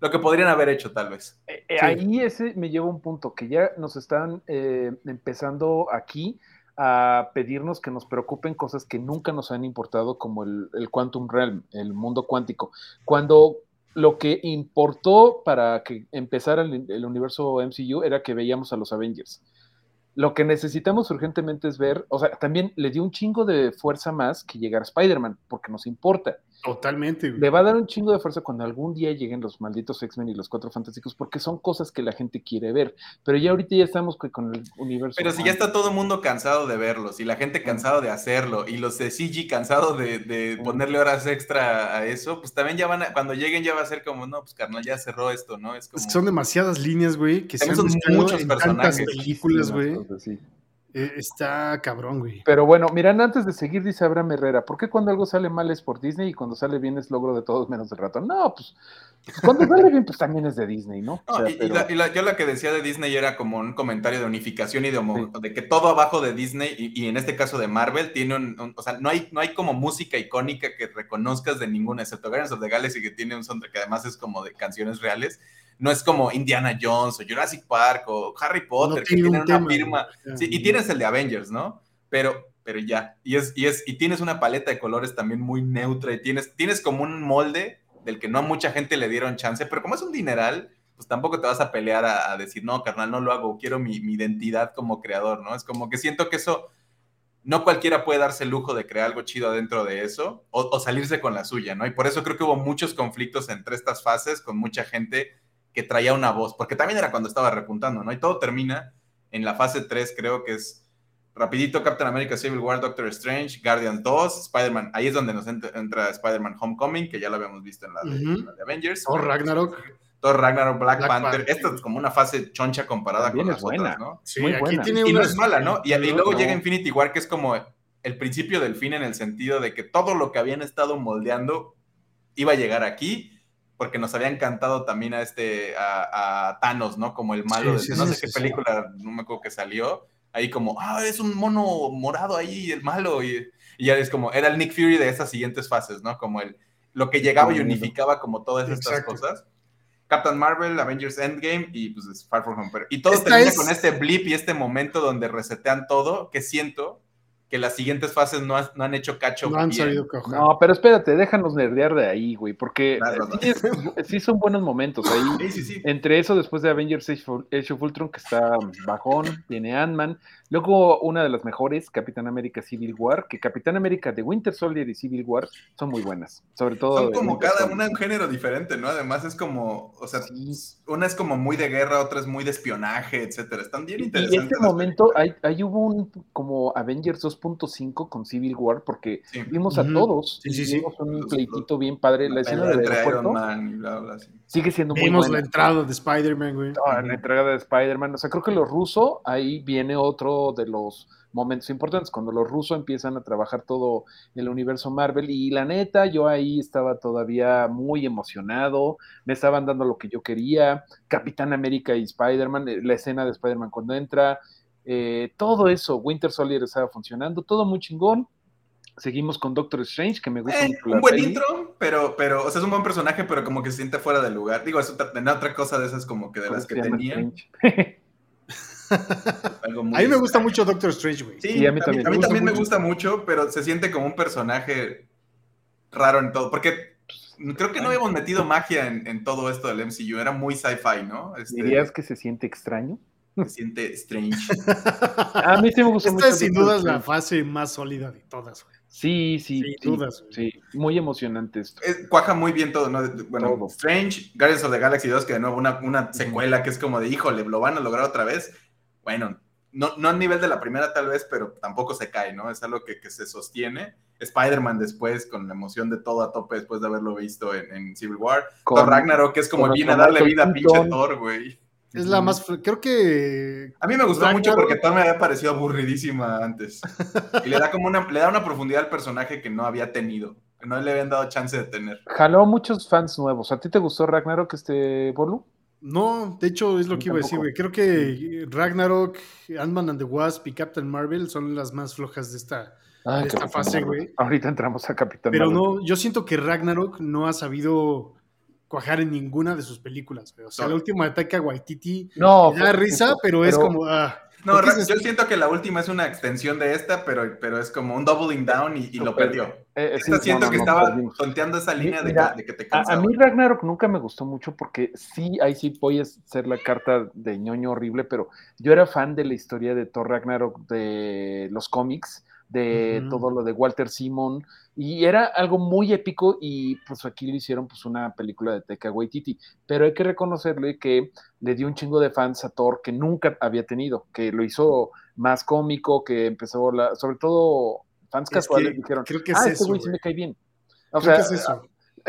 lo que podrían haber hecho tal vez. Eh, eh, ahí ese me lleva a un punto que ya nos están eh, empezando aquí a pedirnos que nos preocupen cosas que nunca nos han importado como el, Quantum Realm, el mundo cuántico. Cuando lo que importó para que empezara el, universo MCU era que veíamos a los Avengers. Lo que necesitamos urgentemente es ver, o sea, también le dio un chingo de fuerza más que llegar a Spider-Man, porque nos importa. Totalmente. Le va a dar un chingo de fuerza cuando algún día lleguen los malditos X-Men y los Cuatro Fantásticos, porque son cosas que la gente quiere ver. Pero ya ahorita ya estamos con el universo. Pero si ya está todo el mundo cansado de verlos, y la gente cansado de hacerlo, y los de CG cansado de, ponerle horas extra a eso, pues también ya van a, cuando lleguen ya va a ser como, no, pues carnal, ya cerró esto, ¿no? Es, como... son demasiadas líneas, güey, que son muchos personajes. películas, güey. Sí, eh, está cabrón, güey. Pero bueno, miran, antes de seguir, dice Abraham Herrera, ¿por qué cuando algo sale mal es por Disney y cuando sale bien es logro de todos menos de rato? No, pues, pues cuando sale bien, pues también es de Disney, ¿no? y, la, yo la que decía de Disney era como un comentario de unificación y de, de que todo abajo de Disney, y, en este caso de Marvel, tiene un, o sea, no hay, no hay como música icónica que reconozcas de ninguna, excepto Guardians of the Galaxy, que tiene un soundtrack que además es como de canciones reales no es como Indiana Jones o Jurassic Park o Harry Potter, que tienen una firma. y tienes el de Avengers, ¿no? Pero, pero ya. Y, es, y, es, y tienes una paleta de colores también muy neutra y tienes, tienes como un molde del que no a mucha gente le dieron chance, pero como es un dineral, pues tampoco te vas a pelear a, decir, no, carnal, no lo hago, quiero mi, identidad como creador, ¿no? Es como que siento que eso no cualquiera puede darse el lujo de crear algo chido adentro de eso o, o, salirse con la suya, ¿no? Y por eso creo que hubo muchos conflictos entre estas fases con mucha gente que traía una voz, porque también era cuando estaba repuntando, ¿no? Y todo termina en la fase 3, creo que es rapidito Captain America Civil War, Doctor Strange, Guardians 2, Spider-Man, ahí es donde nos entra, Spider-Man Homecoming, que ya lo habíamos visto en la de, Avengers. Thor Ragnarok. Thor Ragnarok, Black, Panther. Esta es como una fase choncha comparada con las buena. otras, ¿no? Sí, aquí tiene y no es mala, ¿no? Y, y luego llega Infinity War, que es como el principio del fin en el sentido de que todo lo que habían estado moldeando iba a llegar aquí porque nos había encantado también a este, a, Thanos, ¿no? Como el malo de no sé qué película, no me acuerdo que salió, ahí como, ah, es un mono morado ahí, el malo, y, ya es como, era el Nick Fury de esas siguientes fases, ¿no? Como el, lo que llegaba y unificaba como todas estas cosas. Captain Marvel, Avengers Endgame y pues Far From Home. Y todo termina con este blip y este momento donde resetean todo, que siento que las siguientes fases no, han hecho cacho. No han sabido coger. No, pero espérate, déjanos nerdear de ahí, güey, porque sí, son buenos momentos ahí. Sí, sí, Entre eso, después de Avengers Age of Ultron, que está bajón, tiene Ant-Man. Luego, una de las mejores, Capitán América Civil War, que Capitán América de Winter Soldier y Civil War son muy buenas. Sobre todo. Son como cada una un género diferente, ¿no? Además, es como, o sea, una es como muy de guerra, otra es muy de espionaje, etcétera. Están bien interesantes. Y en este momento, ahí, hubo un como Avengers 2.5 con Civil War, porque vimos a todos. Sí, sí, vimos un pleitito bien padre. La, escena del Iron Man y bla, bla, Sigue siendo muy Vimos la entrada de Spider-Man, güey. la entrada de Spider-Man. O sea, creo que los rusos, ahí viene otro de los momentos importantes, cuando los rusos empiezan a trabajar todo el universo Marvel. Y la neta, yo ahí estaba todavía muy emocionado. Me estaban dando lo que yo quería. Capitán América y Spider-Man, eh, la escena de Spider-Man cuando entra. Eh, todo eso, Winter Soldier estaba funcionando, todo muy chingón. Seguimos con Doctor Strange, que me gusta eh, Un buen intro, pero, pero, o sea, es un buen personaje, pero como que se siente fuera del lugar. Digo, es otra cosa de esas como que de las que tenía. a mí me gusta mucho Doctor Strange, güey. Sí, a mí también. A mí, también me gusta mucho, pero se siente como un personaje raro en todo. Porque creo que no habíamos metido magia en, todo esto del MCU. Era muy sci-fi, ¿no? Este, ¿Dirías que se siente extraño? Se siente strange. a mí sí me gusta Esta es sin duda la fase más sólida de todas, güey. Sí, sí, Sin dudas, sí, muy emocionante esto. cuaja muy bien todo, ¿no? Bueno, Strange, Guardians of the Galaxy 2, que de nuevo una, una secuela que es como de, híjole, lo van a lograr otra vez bueno, no, no a nivel de la primera tal vez, pero tampoco se cae, ¿no? Es algo que, que se sostiene. Spider-Man después, con la emoción de todo a tope después de haberlo visto en, Civil War. Thor Ragnarok, que es como viene a darle vida a pinche Thor, güey. Es la más, creo que... A mí me gustó mucho porque Thor me había parecido aburridísima antes. Y le da como una, le da una profundidad al personaje que no había tenido, que no le habían dado chance de tener. Jaló muchos fans nuevos. ¿A ti te gustó Ragnarok, este Bolu? No, de hecho es lo que iba a decir, güey. Creo que Ragnarok, Ant-Man and the Wasp y Captain Marvel son las más flojas de esta, fase, güey. Ahorita entramos a Capitán Pero no, yo siento que Ragnarok no ha sabido cuajar en ninguna de sus películas, güey. O sea, la última ataque a Waititi no, da risa, pero, es como... Ah, no, yo siento que la última es una extensión de esta, pero, pero es como un doubling down y, lo perdió. Eh, eh siento que estaba tonteando esa línea de, que, te cansa. A, mí Ragnarok nunca me gustó mucho porque sí, ahí sí voy a ser la carta de ñoño horrible, pero yo era fan de la historia de Thor Ragnarok de los cómics de todo lo de Walter Simon, y era algo muy épico y pues aquí le hicieron pues una película de Teca Waititi, pero hay que reconocerle que le dio un chingo de fans a Thor que nunca había tenido, que lo hizo más cómico, que empezó, la, sobre todo fans casuales dijeron, creo que ah, este güey sí me cae bien. O sea,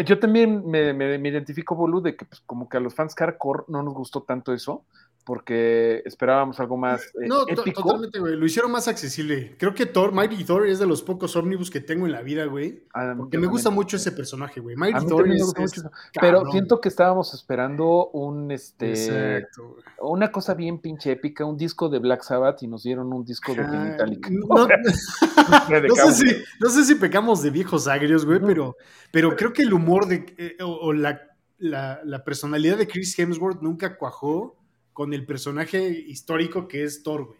yo también me, me, identifico, Bolu, de que pues, como que a los fans hardcore no nos gustó tanto eso, porque esperábamos algo más eh, no, totalmente, güey. Lo hicieron más accesible. Creo que Thor, Mighty Thor es de los pocos ómnibus que tengo en la vida, güey. Ah, porque me gusta mucho ese personaje, güey. Mighty Thor es, Pero siento que estábamos esperando un, este, una cosa bien pinche épica, un disco de Black Sabbath y nos dieron un disco de Metallica. No, sé si, no, sé si, pecamos de viejos agrios, güey, pero, pero creo que el humor de, eh, o, la, la, la personalidad de Chris Hemsworth nunca cuajó con el personaje histórico que es Thor, güey.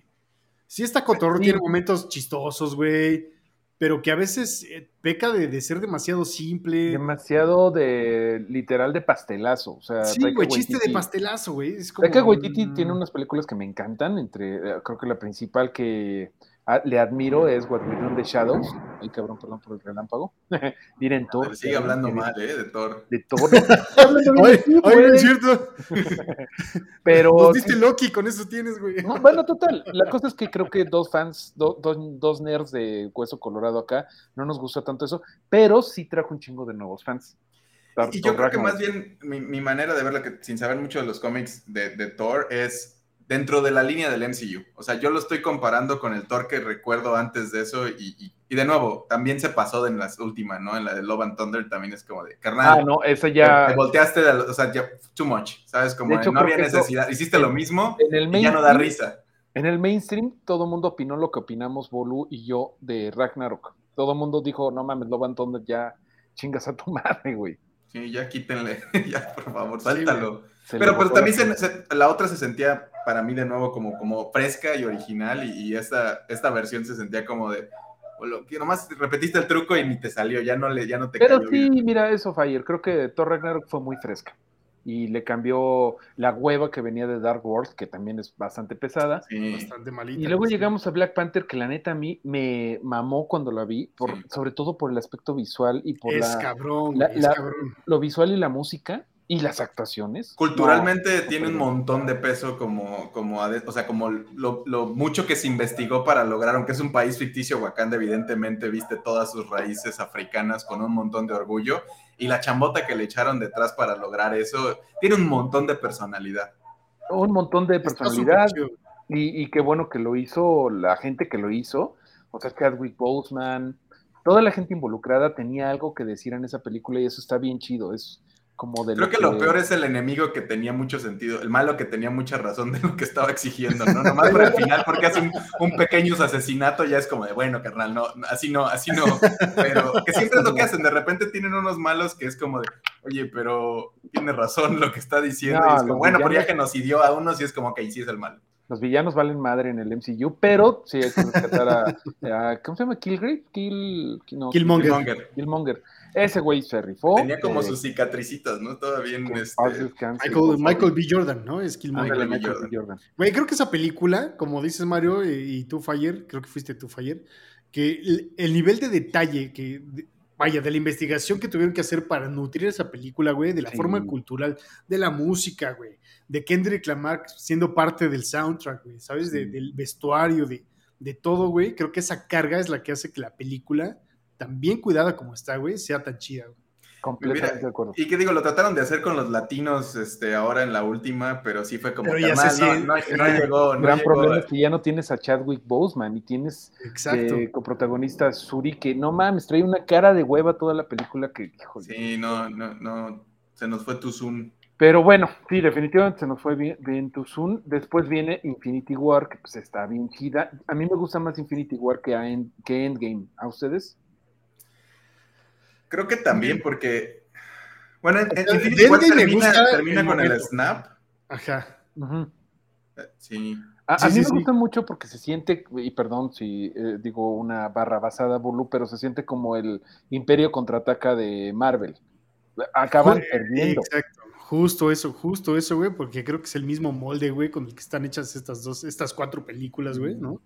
Sí, está cotorro, tiene momentos chistosos, güey, pero que a veces eh, peca de, ser demasiado simple. Demasiado de, literal, de pastelazo. O sea, sí, güey, chiste de pastelazo, güey. Es como... Waititi tiene unas películas que me encantan, entre, eh, creo que la principal que le admiro es What We Do in the Shadows. Ay, cabrón, perdón por el relámpago. Miren Thor. sigue hablando mal, ¿eh? De Thor. De Thor. ay, ay, no es cierto. Pero. Nos diste Loki, con eso tienes, güey. bueno, total. La cosa es que creo que dos fans, dos nerds de Hueso Colorado acá, no nos gustó tanto eso, pero sí trajo un chingo de nuevos fans. y yo creo que más bien mi, manera de verlo, que sin saber mucho de los cómics de, de Thor, es dentro de la línea del MCU. O sea, yo lo estoy comparando con el Thor que recuerdo antes de eso y, de nuevo, también se pasó en las últimas, ¿no? En la de Love and Thunder también es como de, carnal. Ah, no, esa ya... Te, volteaste, o sea, ya, too much, ¿sabes? Como no había necesidad, hiciste lo mismo y ya no da risa. En el mainstream todo el mundo opinó lo que opinamos Bolu y yo de Ragnarok. Todo el mundo dijo, no mames, Love and Thunder ya chingas a tu madre, güey. Sí, ya quítenle, ya por favor, sáltalo. pero, pero también la otra se sentía para mí de nuevo como, como fresca y original y, esta, esta versión se sentía como de, que nomás repetiste el truco y ni te salió, ya no, le, ya no te Pero sí, mira eso, Fire, creo que Thor Ragnarok fue muy fresca y le cambió la hueva que venía de Dark World, que también es bastante pesada. Sí. Bastante malita. Y luego llegamos a Black Panther, que la neta a mí me mamó cuando la vi, por, sobre todo por el aspecto visual y por es la, cabrón, es cabrón. Lo visual y la música y las actuaciones. Culturalmente tiene un montón de peso como, como o sea, como lo, mucho que se investigó para lograr, aunque es un país ficticio, Wakanda evidentemente viste todas sus raíces africanas con un montón de orgullo y la chambota que le echaron detrás para lograr eso, tiene un montón de personalidad. Un montón de personalidad y, y qué bueno que lo hizo la gente que lo hizo, o sea, Chadwick Boseman, toda la gente involucrada tenía algo que decir en esa película y eso está bien chido, es Creo que, lo peor es el enemigo que tenía mucho sentido, el malo que tenía mucha razón de lo que estaba exigiendo, ¿no? Nomás por el final, porque hace un, pequeño asesinato, ya es como de, bueno, carnal, no, así no, así no. Pero que siempre es lo que hacen, de repente tienen unos malos que es como de, oye, pero tiene razón lo que está diciendo. y es como, bueno, pero ya genocidió a unos y es como que sí es el malo. Los villanos valen madre en el MCU, pero sí hay que rescatar a, ¿cómo se llama? Killgrave? Kill, Killmonger. Killmonger. Ese güey se rifó. Tenía como eh, sus cicatricitas, ¿no? Todavía en este... Michael, B. Jordan, ¿no? Es Killmonger. Michael B. Jordan. Güey, creo que esa película, como dices Mario y, tú, Fire, creo que fuiste tú, Fire, que el, nivel de detalle que... vaya, de la investigación que tuvieron que hacer para nutrir esa película, güey, de la forma cultural, de la música, güey, de Kendrick Lamar siendo parte del soundtrack, güey, ¿sabes? del vestuario, de, de todo, güey. Creo que esa carga es la que hace que la película tan bien cuidada como está, güey, sea tan chida, güey. Completamente de acuerdo. Y que digo, lo trataron de hacer con los latinos este, ahora en la última, pero sí fue como pero ya sé, no, no, no, llegó. El gran problema es que ya no tienes a Chadwick Boseman y tienes eh, coprotagonista Suri, que no mames, trae una cara de hueva toda la película que, híjole. Sí, no, no, no, se nos fue Tuzun. Pero bueno, sí, definitivamente se nos fue bien, bien Tuzun. Después viene Infinity War, que pues está bien chida. A mí me gusta más Infinity War que, que Endgame. ¿A ustedes? Creo que también, porque. Bueno, en, Infinity War termina, termina con el snap. Ajá. Eh, sí. A, mí me gusta mucho porque se siente, y perdón si eh, digo una barra basada, Bulu, pero se siente como el Imperio contraataca de Marvel. Acaban perdiendo. Exacto. Justo eso, justo eso, güey, porque creo que es el mismo molde, güey, con el que están hechas estas dos, estas cuatro películas, güey, ¿no?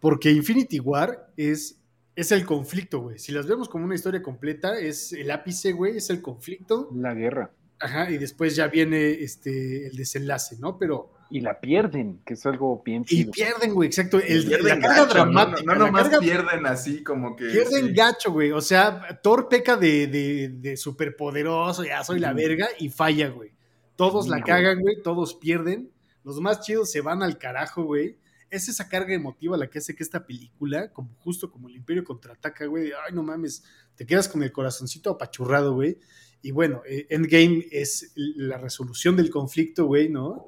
Porque Infinity War es, es el conflicto, güey. Si las vemos como una historia completa, es el ápice, güey, es el conflicto. La guerra. Ajá, y después ya viene este, el desenlace, ¿no? Pero y la pierden, que es algo bien Y pierden, güey, exacto. El, la carga dramática. No, no, nomás pierden así como que. Pierden gacho, güey. O sea, Thor peca de, de, de superpoderoso, ya soy la verga, y falla, güey. Todos la cagan, güey, todos pierden. Los más chidos se van al carajo, güey. Es esa carga emotiva la que hace que esta película, como justo como el Imperio contraataca, güey, ay, no mames, te quedas con el corazoncito apachurrado, güey. Y bueno, eh, Endgame es la resolución del conflicto, güey, ¿no?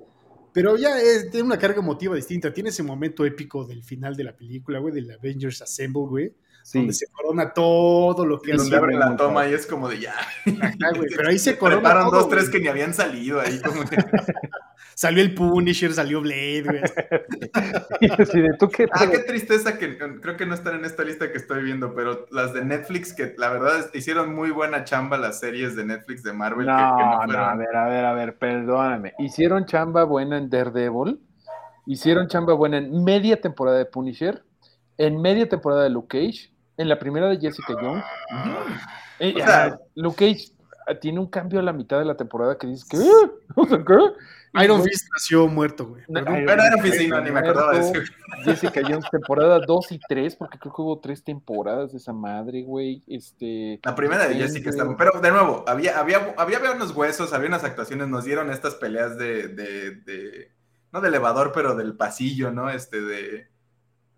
Pero ya tiene una carga emotiva distinta. Tiene ese momento épico del final de la película, güey, del Avengers Assemble, güey. Donde se corona todo lo que hace. Donde abre la toma y es como de ya. güey, pero ahí se corona. Preparan dos, tres que ni habían salido ahí. Como salió el Punisher, salió Blade, güey. ah, qué tristeza que creo que no están en esta lista que estoy viendo, pero las de Netflix, que la verdad hicieron muy buena chamba las series de Netflix de Marvel. No, no, a ver, a ver, a ver, perdóname. Hicieron chamba buena en Daredevil, hicieron chamba buena en media temporada de Punisher, en media temporada de Luke Cage, en la primera de Jessica Jones. Eh, Luke Cage ah, tiene un cambio a la mitad de la temporada que dices que Iron Fist nació muerto, güey. pero Iron Fist sí, no, ni me acordaba de eso. Jessica Jones, temporada 2 y 3, porque creo que hubo tres temporadas de esa madre, güey. Este, la primera de Jessica está. Pero de nuevo, había, había, había, unos huesos, había unas actuaciones, nos dieron estas peleas de, de, de. No de elevador, pero del pasillo, ¿no? Este de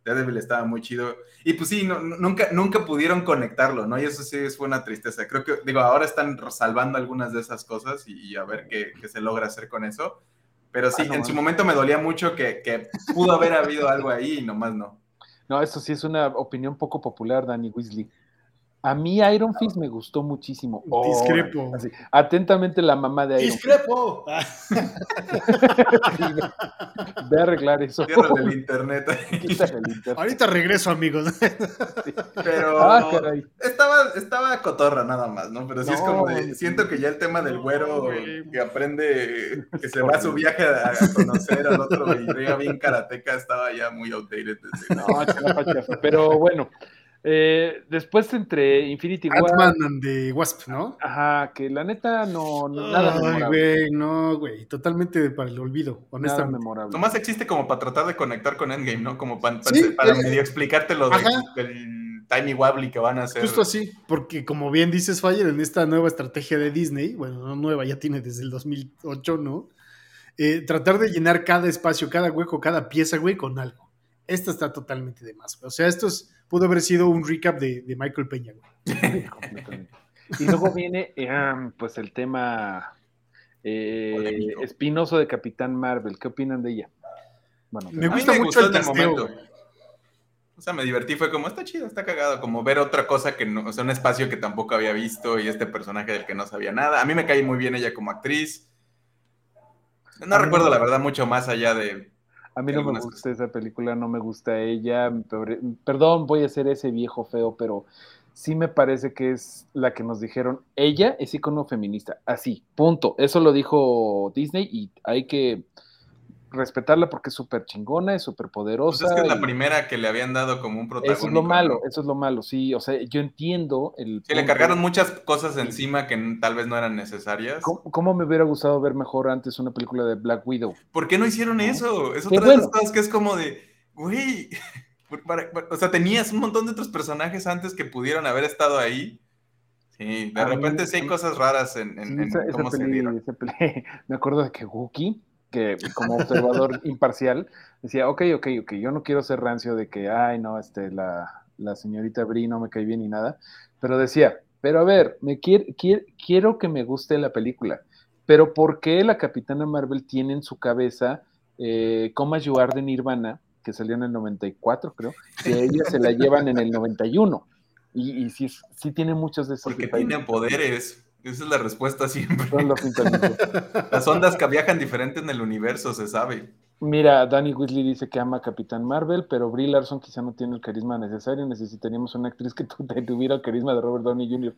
Daredevil estaba muy chido. Y pues sí, nunca, nunca pudieron conectarlo, ¿no? Y eso sí fue una tristeza. Creo que, digo, ahora están salvando algunas de esas cosas y, a ver qué, se logra hacer con eso. Pero sí, ah, en su momento me dolía mucho que, que, pudo haber habido algo ahí y nomás no. No, eso sí es una opinión poco popular, Danny Weasley. A mí Iron Fist me gustó muchísimo. Discrepo. atentamente la mamá de Iron Discrepo. Ve a arreglar eso. del internet. Ahorita regreso, amigos. Pero ah, estaba, estaba cotorra nada más, ¿no? Pero sí es como de, siento que ya el tema del güero que aprende, que se va a su viaje a, conocer al otro y bien karateca estaba ya muy outdated. No, pero bueno. Eh, después entre Infinity War. Ant-Man and the Wasp, ¿no? Ajá, que la neta no. nada Ay, güey, no, güey. Totalmente para el olvido, honestamente. Nada memorable. Nomás existe como para tratar de conectar con Endgame, ¿no? Como para, para, medio explicarte lo del Tiny Wobbly que van a hacer. Justo así, porque como bien dices, Fire, en esta nueva estrategia de Disney, bueno, no nueva, ya tiene desde el 2008, ¿no? Eh, tratar de llenar cada espacio, cada hueco, cada pieza, güey, con algo. Esta está totalmente de más, O sea, esto es pudo haber sido un recap de, Michael Peña, Y luego viene em, pues el tema eh, espinoso de Capitán Marvel. ¿Qué opinan de ella? Bueno, me gusta mucho el momento. O sea, me divertí, fue como, está chido, está cagado, como ver otra cosa que no, o sea, un espacio que tampoco había visto y este personaje del que no sabía nada. A mí me cae muy bien ella como actriz. No recuerdo la verdad mucho más allá de a mí no me gusta esa película, no me gusta ella. Perdón, voy a ser ese viejo feo, pero sí me parece que es la que nos dijeron. Ella es icono feminista, así, punto. Eso lo dijo Disney y hay que respetarla porque es súper chingona, es súper poderosa. Pues es que es la primera que le habían dado como un protagonista. Eso es lo malo, eso es lo malo, sí, o sea, yo entiendo el... Sí, le cargaron muchas cosas encima que tal vez no eran necesarias. ¿Cómo, me hubiera gustado ver mejor antes una película de Black Widow? ¿Por qué no hicieron eso? Es otra de las cosas que es como de, güey, o sea, tenías un montón de otros personajes antes que pudieron haber estado ahí. Sí, de repente sí hay cosas raras en, cómo se dieron. me acuerdo de que Wookie que como observador imparcial decía, ok, ok, ok, yo no quiero ser rancio de que, ay, no, este, la, la señorita Bri no me cae bien ni nada, pero decía, pero a ver, me quiero que me guste la película, pero ¿por qué la Capitana Marvel tiene en su cabeza eh, Coma Yuar de Nirvana, que salió en el 94, creo, que ella se la llevan en el 91? Y, y sí, sí tiene muchos de esos. Porque tienen poderes. Esa es la respuesta siempre. Las ondas que viajan diferente en el universo, se sabe. Mira, Danny Weasley dice que ama a Capitán Marvel, pero Brie Larson quizá no tiene el carisma necesario. Necesitaríamos una actriz que tuviera el carisma de Robert Downey Jr.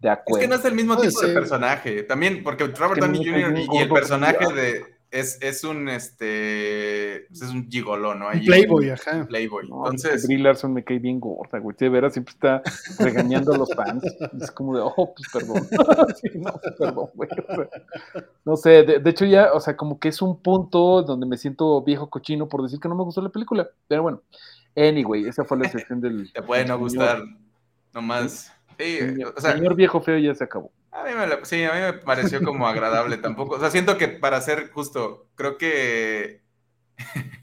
De acuerdo. Es que no es el mismo tipo de personaje. También, porque Robert Downey Jr. y, el personaje de. Es, es un este pues, es un gigoló, ¿no? Playboy, ajá. Playboy. Entonces. Brie Larson me cae bien gorda, güey. De veras siempre está regañando a los fans. Es como de, oh, pues perdón. no, pues, perdón, güey. no sé, de, hecho ya, o sea, como que es un punto donde me siento viejo cochino por decir que no me gustó la película. Pero bueno, anyway, esa fue la sección del. Te puede no gustar, nomás. Sí, o sea, señor viejo feo ya se acabó. A mí me, sí, a mí me pareció como agradable tampoco. O sea, siento que para ser justo, creo que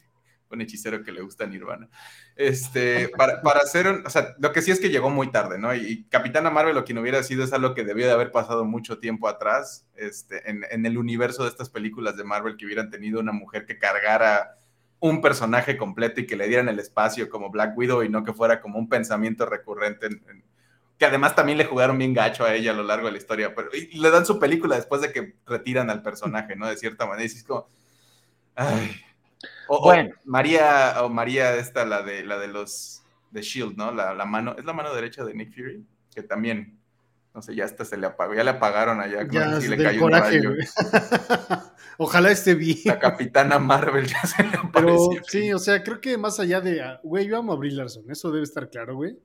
un hechicero que le gusta Nirvana. Este, para, para hacer, o sea, lo que sí es que llegó muy tarde, ¿no? Y Capitana Marvel lo que no hubiera sido es algo que debió de haber pasado mucho tiempo atrás, este, en, en el universo de estas películas de Marvel que hubieran tenido una mujer que cargara un personaje completo y que le dieran el espacio como Black Widow y no que fuera como un pensamiento recurrente en que además también le jugaron bien gacho a ella a lo largo de la historia, pero y le dan su película después de que retiran al personaje, ¿no? De cierta manera, y es como, ay. O, bueno. María, o María esta, la de, la de los, de Shield, ¿no? La, la, mano, es la mano derecha de Nick Fury, que también, no sé, ya hasta se le apagó, ya le apagaron allá, como si le cayó un rayo. Ojalá esté bien. La capitana Marvel ya se le apareció. Pero sí, o sea, creo que más allá de, güey, yo amo a Brie Larson, eso debe estar claro, güey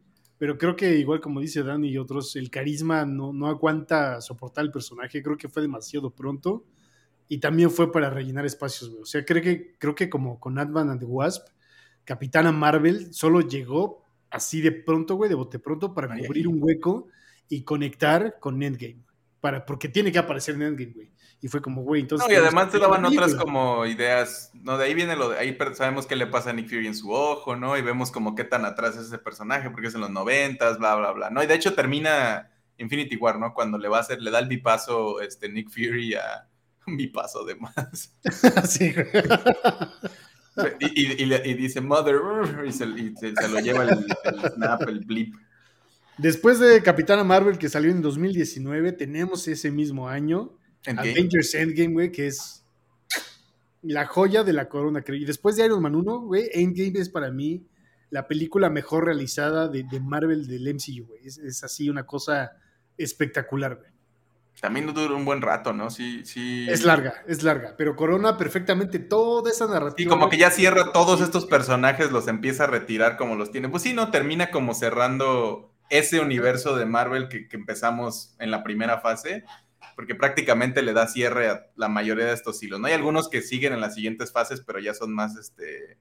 pero creo que igual como dice Dani y otros, el carisma no, no aguanta soportar el personaje, creo que fue demasiado pronto. Y también fue para rellenar espacios, O sea, creo que, creo que como con Ant-Man and the Wasp, Capitana Marvel solo llegó así de pronto, güey, de bote pronto para cubrir un hueco y conectar con Endgame, para, porque tiene que aparecer en Endgame, güey. Y fue como, güey, entonces... No, y además te daban otras como ideas, ¿no? De ahí viene lo de, ahí sabemos qué le pasa a Nick Fury en su ojo, ¿no? Y vemos como qué tan atrás es ese personaje, porque es en los noventas, bla, bla, bla, ¿no? Y de hecho termina Infinity War, ¿no? Cuando le va a hacer, le da el bipaso este, Nick Fury a... Un bipaso de más. sí, y, y, dice Mother, y se, lo lleva el, el snap, el blip. Después de Capitana Marvel, que salió en 2019, tenemos ese mismo año Avengers Endgame, güey, que es la joya de la corona, creo. Y después de Iron Man 1, güey, Endgame es para mí la película mejor realizada de, Marvel del MCU, güey. Es, así una cosa espectacular, güey. También dura un buen rato, ¿no? Sí, sí. Es larga, es larga, pero corona perfectamente toda esa narrativa. Y como que ya cierra todos estos personajes, los empieza a retirar como los tiene. Pues sí, no, termina como cerrando ese universo de Marvel que empezamos en la primera fase porque prácticamente le da cierre a la mayoría de estos hilos. ¿no? Hay algunos que siguen en las siguientes fases, pero ya son más este,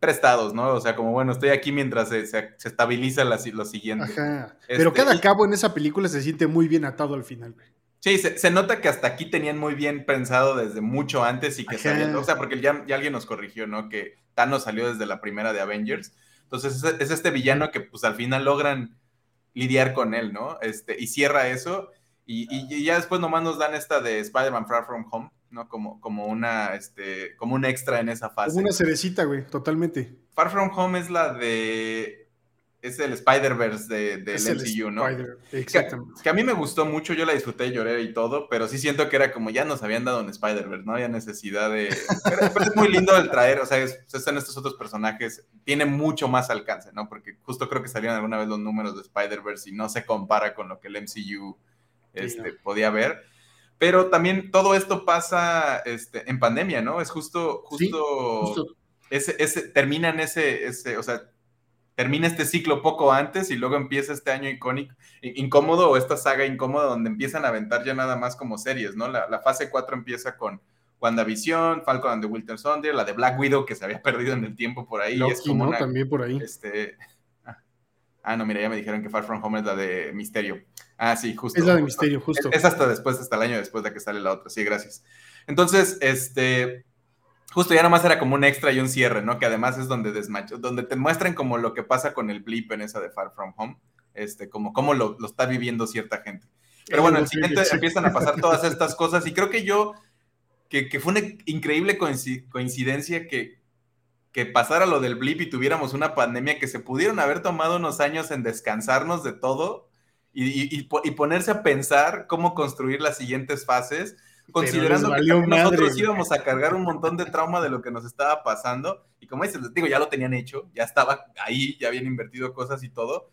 prestados, ¿no? O sea, como bueno, estoy aquí mientras se, estabiliza la, lo siguiente. Ajá. pero este, cada cabo en esa película se siente muy bien atado al final, Sí, se, nota que hasta aquí tenían muy bien pensado desde mucho antes y que o sea, porque ya, alguien nos corrigió, ¿no? Que Thanos salió desde la primera de Avengers. Entonces es, este villano que pues al final logran lidiar con él, ¿no? Este, y cierra eso y, ya después nomás nos dan esta de Spider-Man Far From Home, ¿no? Como, como, una, este, como un extra en esa fase. Como una cerecita, güey, totalmente. Far From Home es la de... Es el Spider-Verse de, del MCU, ¿no? Exactamente. Que, a mí me gustó mucho, yo la disfruté, lloré y todo, pero sí siento que era como ya nos habían dado un Spider-Verse, no había necesidad de... pero, es muy lindo el traer, o sea, están estos otros personajes, tiene mucho más alcance, ¿no? Porque justo creo que salieron alguna vez los números de Spider-Verse y no se compara con lo que el MCU este, podía ver. Pero también todo esto pasa este, en pandemia, ¿no? Es justo, justo, Ese, ese, termina en ese, ese, o sea, termina este ciclo poco antes y luego empieza este año icónico, incómodo o esta saga incómoda donde empiezan a aventar ya nada más como series, ¿no? La, la fase 4 empieza con WandaVision, Falcon and the Winter Soldier, la de Black Widow que se había perdido en el tiempo por ahí. es como también por ahí. Este, ah, no, mira, ya me dijeron que Far From Home es la de Misterio. Ah, sí, justo. Es la de misterio, justo. Es, hasta después, hasta el año después de que sale la otra. Sí, gracias. Entonces, este, justo ya nomás era como un extra y un cierre, ¿no? Que además es donde desmacho, donde te muestran como lo que pasa con el blip en esa de Far From Home, este, como cómo lo, está viviendo cierta gente. Pero bueno, el siguiente empiezan a pasar todas estas cosas y creo que yo, que, que fue una increíble coincidencia que, que pasara lo del blip y tuviéramos una pandemia que se pudieron haber tomado unos años en descansarnos de todo y, ponerse a pensar cómo construir las siguientes fases, considerando que nosotros íbamos a cargar un montón de trauma de lo que nos estaba pasando. Y como dices, les digo, ya lo tenían hecho, ya estaba ahí, ya habían invertido cosas y todo.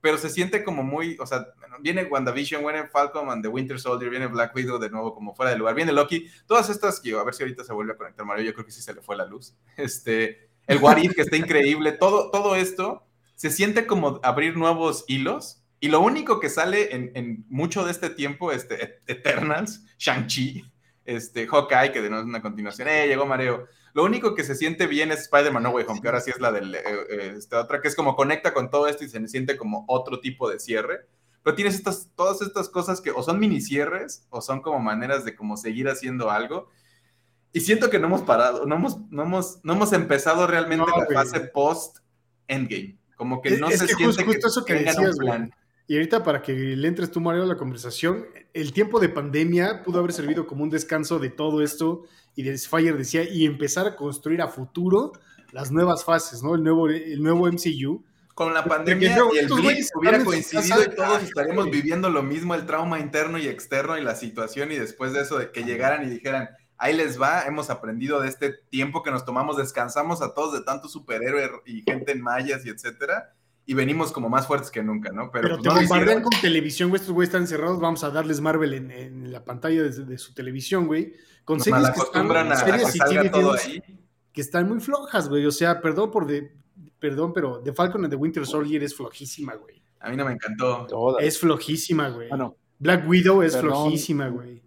pero se siente como muy, o sea, viene WandaVision, viene Falcon and the Winter Soldier, viene Black Widow de nuevo como fuera de lugar, viene Loki, todas estas, a ver si ahorita se vuelve a conectar Mario, yo creo que sí se le fue la luz, este, el What que está increíble, todo, todo esto se siente como abrir nuevos hilos, y lo único que sale en, mucho de este tiempo, este, Eternals, Shang-Chi, este, Hawkeye, que de nuevo es una continuación, eh, llegó Mareo, lo único que se siente bien es Spider-Man No Way Home, que ahora sí es la del, eh, eh, esta otra, que es como conecta con todo esto y se siente como otro tipo de cierre. Pero tienes estas, todas estas cosas que o son mini cierres o son como maneras de como seguir haciendo algo. Y siento que no hemos parado, no hemos, no hemos, no hemos empezado realmente la fase post-endgame. Como que no se siente que, eso que decías, plan. Y ahorita para que le entres tú, Mario, a la conversación, el tiempo de pandemia pudo haber servido como un descanso de todo esto y Fire decía, y empezar a construir a futuro las nuevas fases, ¿no? El nuevo, el nuevo MCU. Con la pandemia y el Blitz hubiera coincidido y todos estaríamos viviendo lo mismo, el trauma interno y externo y la situación, y después de eso, de que llegaran y dijeran, ahí les va, hemos aprendido de este tiempo que nos tomamos, descansamos a todos de tanto superhéroe y gente en mayas y etcétera, y venimos como más fuertes que nunca, ¿no? Pero, Pero pues, te bombardean con televisión, güey, estos güeyes están encerrados, vamos a darles Marvel en, la pantalla de, su televisión, güey. Con series que están, a, series y que están muy flojas, güey. O sea, perdón por de, perdón, pero The Falcon and the Winter Soldier es flojísima, güey. A mí no me encantó. Es flojísima, güey. Ah, Black Widow es flojísima, güey.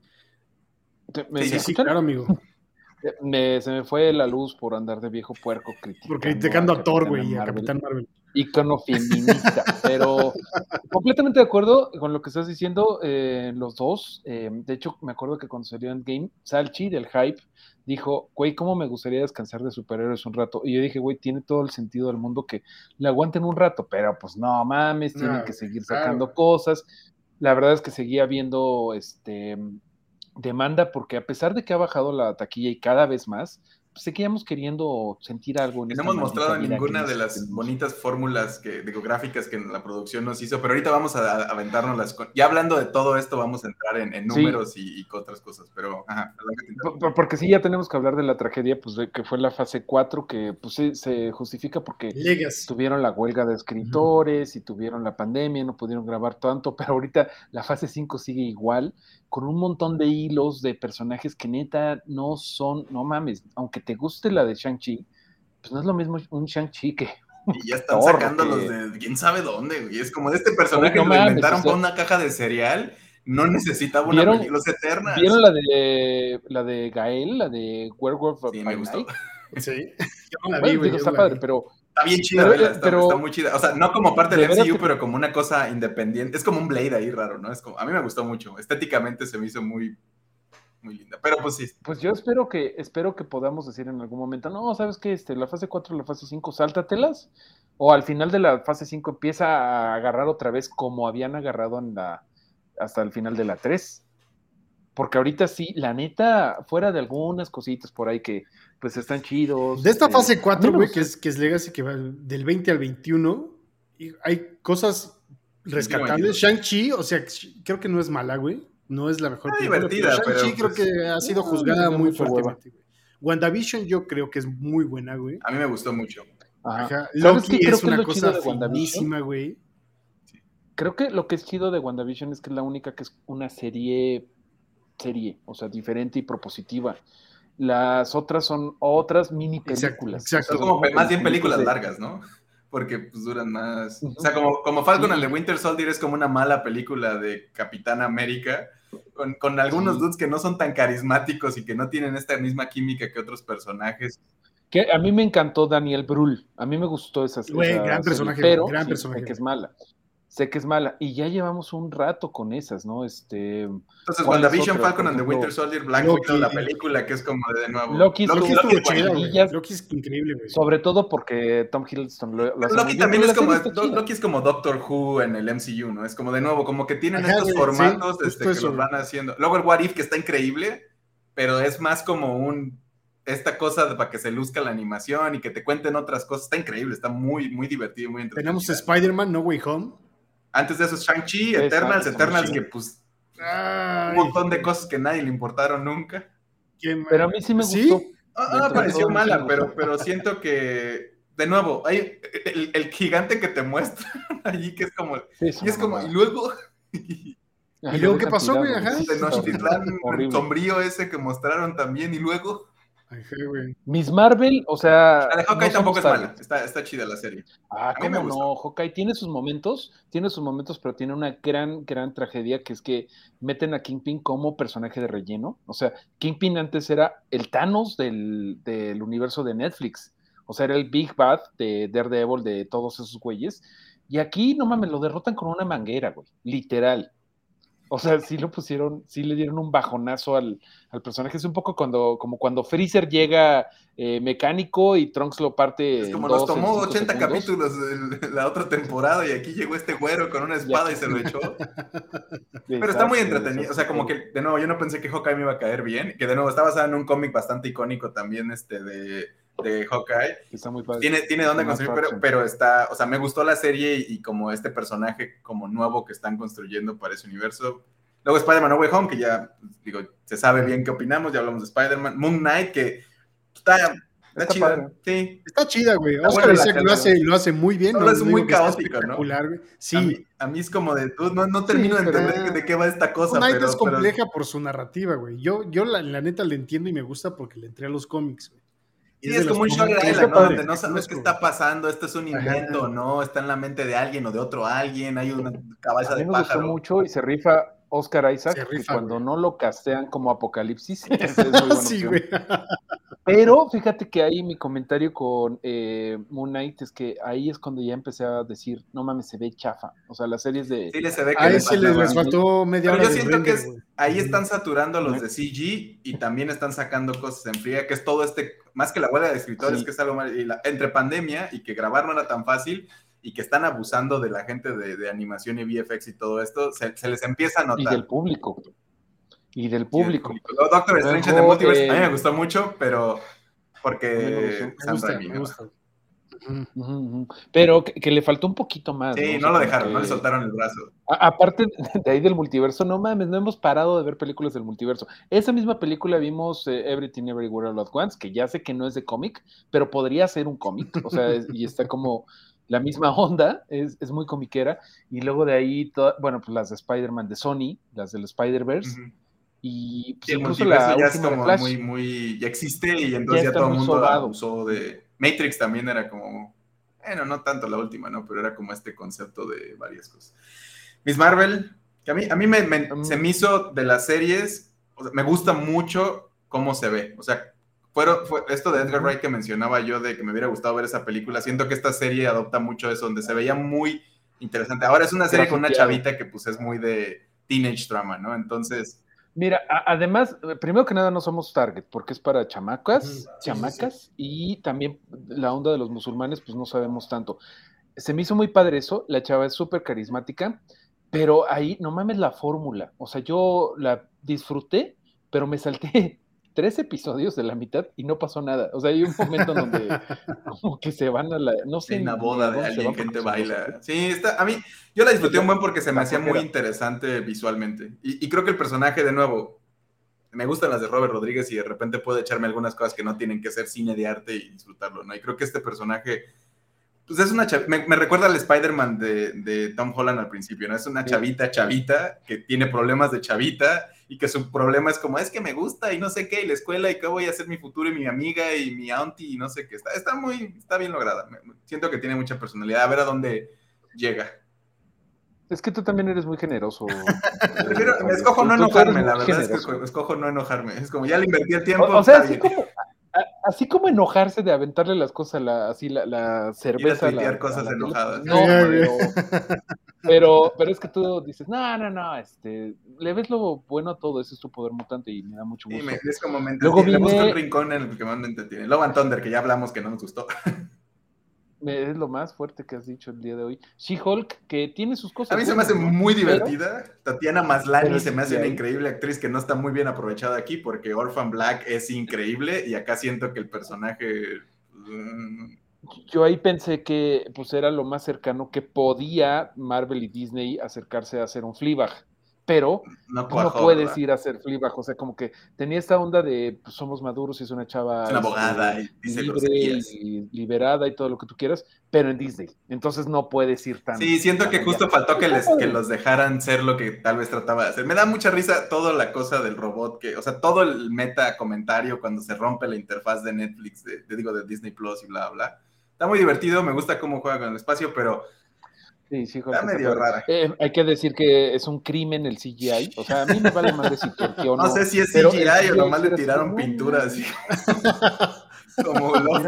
sí, sí, claro, amigo. Me, se me fue la luz por andar de viejo puerco criticando. Porque criticando a, Thor, güey, y a Capitán Marvel icono feminista, pero completamente de acuerdo con lo que estás diciendo, eh, los dos. Eh, de hecho, me acuerdo que cuando salió en Game, Salchi del Hype dijo, güey, ¿cómo me gustaría descansar de superhéroes un rato? Y yo dije, güey, tiene todo el sentido del mundo que le aguanten un rato, pero pues no mames, tienen que seguir sacando cosas. La verdad es que seguía viendo este demanda porque a pesar de que ha bajado la taquilla y cada vez más, seguíamos queriendo sentir algo. En no hemos mostrado ninguna de las bonitas fórmulas que, gráficas que la producción nos hizo, pero ahorita vamos a, aventarnos las... Ya hablando de todo esto, vamos a entrar en, números y, otras cosas, pero... porque sí, ya tenemos que hablar de la tragedia, pues de que fue la fase 4, que pues se justifica porque tuvieron la huelga de escritores y tuvieron la pandemia, no pudieron grabar tanto, pero ahorita la fase 5 sigue igual, con un montón de hilos de personajes que neta no son, no mames, aunque te guste la de Shang-Chi, pues no es lo mismo un Shang-Chi que. Y ya están sacando los de quién sabe dónde, güey. Es como de este personaje que lo inventaron con una caja de cereal, no necesitaba una película, los Eternas. ¿Vieron la de la de Gael, la de Werewolf of Sí, me gustó. Sí, yo no la vi, güey. Está padre, pero Está bien chida, está, muy chida. O sea, no como parte del MCU, pero como una cosa independiente. Es como un Blade ahí raro, ¿no? Es como, a mí me gustó mucho. Estéticamente se me hizo muy, muy linda. Pero pues sí. Pues yo espero que, espero que podamos decir en algún momento, no, ¿sabes qué? Este, la fase 4 la fase 5, sáltatelas. O al final de la fase 5 empieza a agarrar otra vez como habían agarrado en la, hasta el final de la 3. Porque ahorita sí, la neta, fuera de algunas cositas por ahí que pues están chidos. De esta eh, fase 4, güey, que es, que es Legacy, que va del 20 al 21, y hay cosas rescatables. Shang-Chi, o sea, creo que no es mala, güey. No es la mejor. Es divertida, pero. Shang-Chi creo pues, que ha sido juzgada muy fuertemente, güey. WandaVision yo creo que es muy buena, güey. A mí me gustó mucho. Ajá. Loki es una cosa finísima, güey. Creo que lo que es chido de WandaVision es que es la única que es una serie, serie, o sea, diferente y propositiva. Las otras son otras mini películas. Exacto, Son como más bien películas largas, ¿no? Porque pues duran más. O sea, como, como Falcon and the Winter Soldier es como una mala película de Capitán América, con, con algunos dudes que no son tan carismáticos y que no tienen esta misma química que otros personajes. Que a mí me encantó Daniel Brühl. A mí me gustó esa, Güey, gran personaje, pero gran personaje. que es mala sé que es mala. Y ya llevamos un rato con esas, ¿no? Este. Entonces, WandaVision, Falcon and the Winter Soldier, Black Widow, la película que es como de nuevo. Loki, Loki, Loki es increíble, güey. Sobre todo porque Tom Hiddleston lo, Loki también es como, Loki es como Doctor Who en el MCU, ¿no? Es como de nuevo, como que tienen estos formatos este, que los van haciendo. Luego el What If, que está increíble, pero es más como un esta cosa para que se luzca la animación y que te cuenten otras cosas. Está increíble, está muy, muy divertido, muy entretenido. Tenemos Spider-Man No Way Home. Antes de eso, Shang-Chi, Eternals, Eternals, que pues un montón de cosas que nadie le importaron nunca. Pero a mí sí me gustó. Ah, ah pareció mala, pero, pero siento que de nuevo, hay el, gigante que te muestra allí, que es como, y es como, y luego... ¿Y luego qué pasó, güey? Ajá. el sombrío ese que mostraron también, y luego... Miss Marvel, o sea. La de Hawkeye tampoco es mala. Está, está, chida la serie. Ah, cómo no. Hawkeye tiene sus momentos, tiene sus momentos, pero tiene una gran, gran tragedia que es que meten a Kingpin como personaje de relleno. O sea, Kingpin antes era el Thanos del, del universo de Netflix. O sea, era el Big Bad de Daredevil, de todos esos güeyes. Y aquí, no mames, lo derrotan con una manguera, güey. Literal. O sea, sí lo pusieron, sí le dieron un bajonazo al, personaje. Es un poco cuando, como cuando Freezer llega eh, mecánico y Trunks lo parte. Es como nos tomó 80 capítulos la otra temporada y aquí llegó este güero con una espada y se lo echó. Pero está muy entretenido. O sea, como que, de nuevo, yo no pensé que Hawkeye me iba a caer bien. Que de nuevo está basado en un cómic bastante icónico también, este, de de Hawkeye. Está muy padre. Tiene, tiene donde construir, pero, pero, está, o sea, me gustó la serie y, como este personaje como nuevo que están construyendo para ese universo. Luego Spider-Man No Way Home, que ya, digo, se sabe bien qué opinamos, ya hablamos de Spider-Man. Moon Knight, que está, está, chida. Sí. Está chida, güey. Oscar Isaac lo hace, lo hace muy bien. no, es muy caótico, ¿no? Sí. A mí, es como de, no, no termino de entender de qué va esta cosa. Moon Knight es compleja por su narrativa, güey. Yo, yo la, la, neta le entiendo y me gusta porque le entré a los cómics, güey. Y es, como un show Island, ¿no? Donde no sabes qué está pasando, esto es un invento, ¿no? Está en la mente de alguien o de otro alguien, hay una cabeza de pájaro. Me gustó mucho y se rifa Oscar Isaac, cuando no lo castean como Apocalipsis, es muy sí, güey. Pero fíjate que ahí mi comentario con eh, Moon Knight es que ahí es cuando ya empecé a decir, no mames, se ve chafa. O sea, las series de. Sí, se ve que. Ahí sí les, faltó media Pero yo siento que ahí están saturando los de CG y también están sacando cosas en fría, que es todo este, más que la huelga de escritores, que es algo más. entre pandemia y que grabar no era tan fácil y que están abusando de la gente de, animación y VFX y todo esto, se, les empieza a notar. Y del público y del público. Doctor Strange de Multiverse, a mí me gustó mucho, pero porque Pero que, le faltó un poquito más. Sí, no, lo dejaron, no le soltaron el brazo. aparte de ahí del multiverso, no mames, no hemos parado de ver películas del multiverso. Esa misma película vimos eh, Everything Everywhere All at Once, que ya sé que no es de cómic, pero podría ser un cómic, o sea, y está como la misma onda, es, muy comiquera. Y luego de ahí, bueno, pues las de Spider-Man de Sony, las del Spider-Verse. Y pues, incluso la ya es como muy, muy, ya existe y entonces ya, todo el mundo usó de... Matrix también era como, bueno, no tanto la última, ¿no? Pero era como este concepto de varias cosas. Miss Marvel, que a mí, a mí me, mm. se me hizo de las series, me gusta mucho cómo se ve, o sea, fueron, fue esto de Edgar Wright que mencionaba yo de que me hubiera gustado ver esa película, siento que esta serie adopta mucho eso, donde se veía muy interesante. Ahora es una serie con una chavita que pues es muy de teenage drama, ¿no? Entonces Mira, además, primero que nada no somos target, porque es para chamacas, chamacas, y también la onda de los musulmanes, pues no sabemos tanto. Se me hizo muy padre eso, la chava es súper carismática, pero ahí, no mames la fórmula, o sea, yo la disfruté, pero me salté tres episodios de la mitad y no pasó nada. O sea, hay un momento donde como que se van a la, no sé. En la boda de alguien, gente baila. Sí, está, a mí, yo la disfruté un buen porque se me hacía muy interesante visualmente. Y, creo que el personaje, de nuevo, me gustan las de Robert Rodríguez y de repente puedo echarme algunas cosas que no tienen que ser cine de arte y disfrutarlo, ¿no? Y creo que este personaje pues es una me, me, recuerda al Spider-Man de, de, Tom Holland al principio, ¿no? Es una chavita, chavita, que tiene problemas de chavita y que su problema es como, es que me gusta y no sé qué, y la escuela y qué voy a hacer mi futuro y mi amiga y mi auntie y no sé qué. Está, está muy, está bien lograda. Siento que tiene mucha personalidad. A ver a dónde llega. Es que tú también eres muy generoso. escojo no enojarme, la verdad es que escojo no enojarme. Es como, ya le invertí el tiempo. O, sea, así como, así como enojarse de aventarle las cosas, la, así la, la cerveza. la, cosas enojadas. No, pero, pero, es que tú dices, no, no, no, este, le ves lo bueno a todo, ese es tu poder mutante y me da mucho gusto. Sí, me, es como me Luego vine... busco el rincón en el que más me entretiene. Love Thunder, que ya hablamos que no nos gustó. es lo más fuerte que has dicho el día de hoy. She-Hulk, que tiene sus cosas. A mí se me hace muy divertida. Tatiana Maslany se me hace una increíble actriz que no está muy bien aprovechada aquí porque Orphan Black es increíble y acá siento que el personaje. Yo ahí pensé que pues era lo más cercano que podía Marvel y Disney acercarse a hacer un Fleabag pero no, puedes ir a hacer flip O sea, como que tenía esta onda de pues, somos maduros y es una chava. Es una abogada y libre y liberada y todo lo que tú quieras, pero en Disney. Entonces no puedes ir tan. Sí, siento que justo faltó que, les, que los dejaran ser lo que tal vez trataba de hacer. Me da mucha risa toda la cosa del robot, que, o sea, todo el meta comentario cuando se rompe la interfaz de Netflix, de, digo, de Disney Plus y bla, bla. Está muy divertido, me gusta cómo juega con el espacio, pero Sí, sí, Está medio rara. Eh, hay que decir que es un crimen el CGI. O sea, a mí me vale más decir que o no. No sé si es CGI o nomás le tiraron pintura así. Como los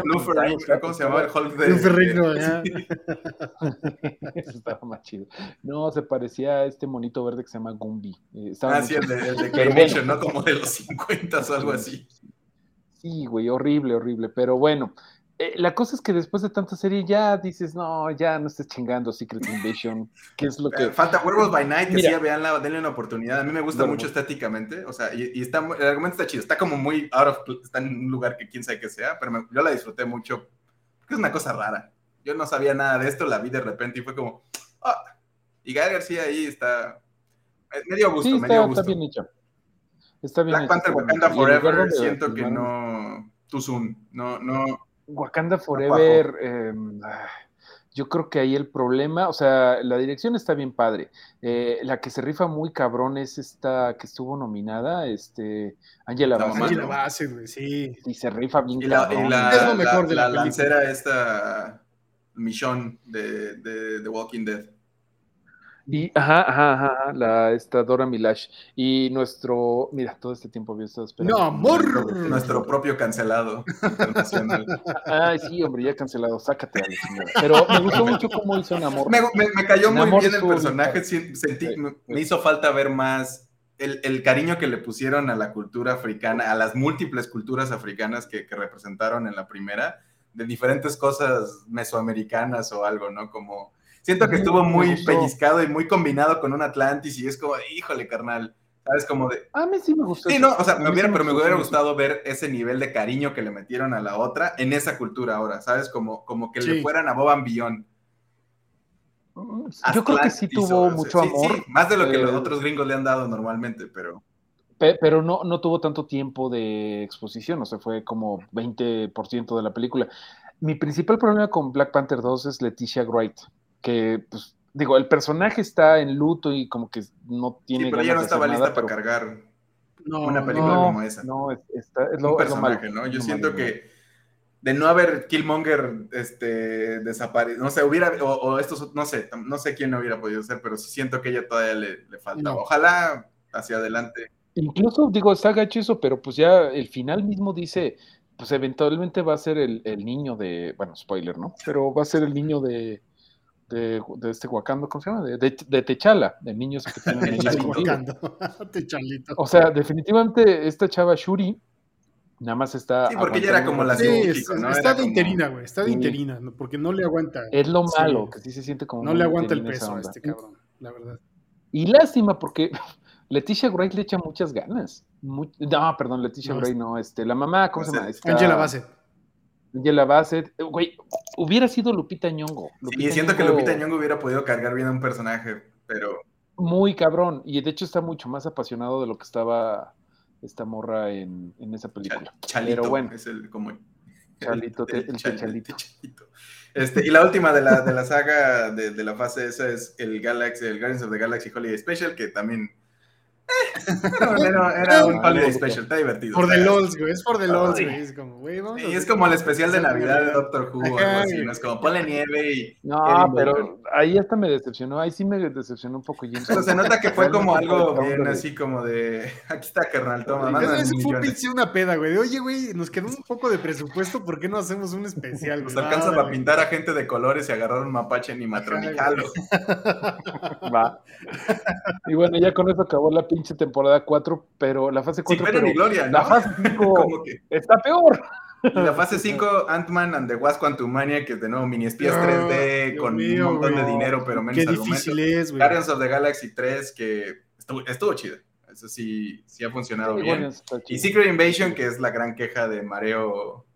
¿cómo se llamaba el Hulk de? Eso estaba más chido. No, se parecía a este monito verde que se llama Gumby. Eh, ah, sí, el de, el ¿no? Como de los 50 o algo así. Sí, güey, horrible, horrible. Pero bueno, eh, la cosa es que después de tanta serie ya dices, no, ya no estés chingando Secret Invasion, que es lo que... Falta Werewolf by Night, que sí, veanla, denle una oportunidad. A mí me gusta mucho estéticamente, o sea, y, está, el argumento está chido, está como muy out of, está en un lugar que quién sabe que sea, pero yo la disfruté mucho, porque es una cosa rara. Yo no sabía nada de esto, la vi de repente y fue como, ah, y Gael García ahí está, medio gusto, medio gusto. Está bien hecho. Está bien Black Panther Wakanda Forever, siento que no, soon, no, no Wakanda Forever, em, ah, yo creo que ahí el problema, o sea, la dirección está bien padre. Eh, la que se rifa muy cabrón es esta que estuvo nominada, este, Angela Bassett. Angela Bassett, sí. Y se rifa bien y cabrón. La, es lo mejor de la, la lancera esta Michonne de, de The Walking Dead. Y, ajá, ajá, ajá, la esta Dora Milash. Y nuestro, mira, todo este tiempo había estado esperando. ¡No, amor! Nuestro propio cancelado internacional. Ay, sí, hombre, ya cancelado, sácate a la señora. Pero me gustó mucho cómo hizo Namor. Me, me, cayó muy bien el personaje, sentí, me, hizo falta ver más el, el, cariño que le pusieron a la cultura africana, a las múltiples culturas africanas que, que representaron en la primera, de diferentes cosas mesoamericanas o algo, ¿no? Como Siento que estuvo muy pellizcado y muy combinado con un Atlantis y es como, híjole, carnal. ¿Sabes? Como de. A mí sí me gustó. Sí, no, o sea, me hubiera, pero me hubiera gustado ver ese nivel de cariño que le metieron a la otra en esa cultura ahora, ¿sabes? Como, como que le fueran a Boban Billón. Mm, yo creo que sí tuvo mucho amor. Sí, más de lo que los otros gringos le han dado normalmente, pero. Pero no, no tuvo tanto tiempo de exposición, o sea, fue como 20% de la película. Mi principal problema con Black Panther 2 es Leticia Wright que, pues, digo, el personaje está en luto y como que no tiene. Sí, pero ella no estaba lista para cargar una película como esa. No, está, es lo, Un personaje, ¿no? Yo siento que de no haber Killmonger este, desaparecido, no sé, hubiera, o, estos, no sé, no sé quién no hubiera podido ser, pero sí siento que ella todavía le, le falta. Ojalá hacia adelante. Incluso, digo, está gacho eso, pero pues ya el final mismo dice, pues eventualmente va a ser el, el niño de, bueno, spoiler, ¿no? Pero va a ser el niño de, de, este Wakanda, ¿cómo se llama? De, de, Techala, de niños que tienen Techalito. O sea, definitivamente esta chava Shuri nada más está. Sí, porque ella era como la sí, ¿no? Está de interina, güey, está de interina, porque no le aguanta. Es lo malo, que sí se siente como. No le aguanta el peso a este cabrón, la verdad. Y lástima, porque Leticia Gray le echa muchas ganas. no, perdón, Leticia Gray no, este, la mamá, ¿cómo se llama? Angela Bassett. Angela Bassett, güey, hubiera sido Lupita Ñongo. y siento que Lupita Ñongo hubiera podido cargar bien a un personaje, pero... Muy cabrón, y de hecho está mucho más apasionado de lo que estaba esta morra en, en esa película. Chalito, bueno, es el como... Chalito, el, chalito. Este, y la última de la, de la saga de, de, la fase esa es el Galaxy, el Guardians of the Galaxy Holiday Special, que también era, un holiday special, está divertido. Por the LOLs, güey, es por the LOLs, güey. Es como, güey, vamos. Y es como el especial de Navidad de Doctor Who o algo así, ¿no? Es como ponle nieve y. No, pero ahí hasta me decepcionó, ahí sí me decepcionó un poco. Pero se nota que fue como algo bien así como de. Aquí está, carnal, toma. Eso fue una peda, güey. De, oye, güey, nos quedó un poco de presupuesto, ¿por qué no hacemos un especial? Nos alcanza para pintar a gente de colores y agarrar un mapache animatronicalo. Va. Y bueno, ya con eso acabó la pinche temporada 4, pero la fase 4. Sí, pero gloria, ¿no? La fase 5 está peor. Y la fase 5, Ant-Man and the Wasp Quantumania, que es de nuevo mini espías 3D con un montón de dinero, pero menos Qué difícil es, güey. Guardians of the Galaxy 3, que estuvo, estuvo chido. Eso sí, sí ha funcionado bien. y Secret Invasion, que es la gran queja de Mareo,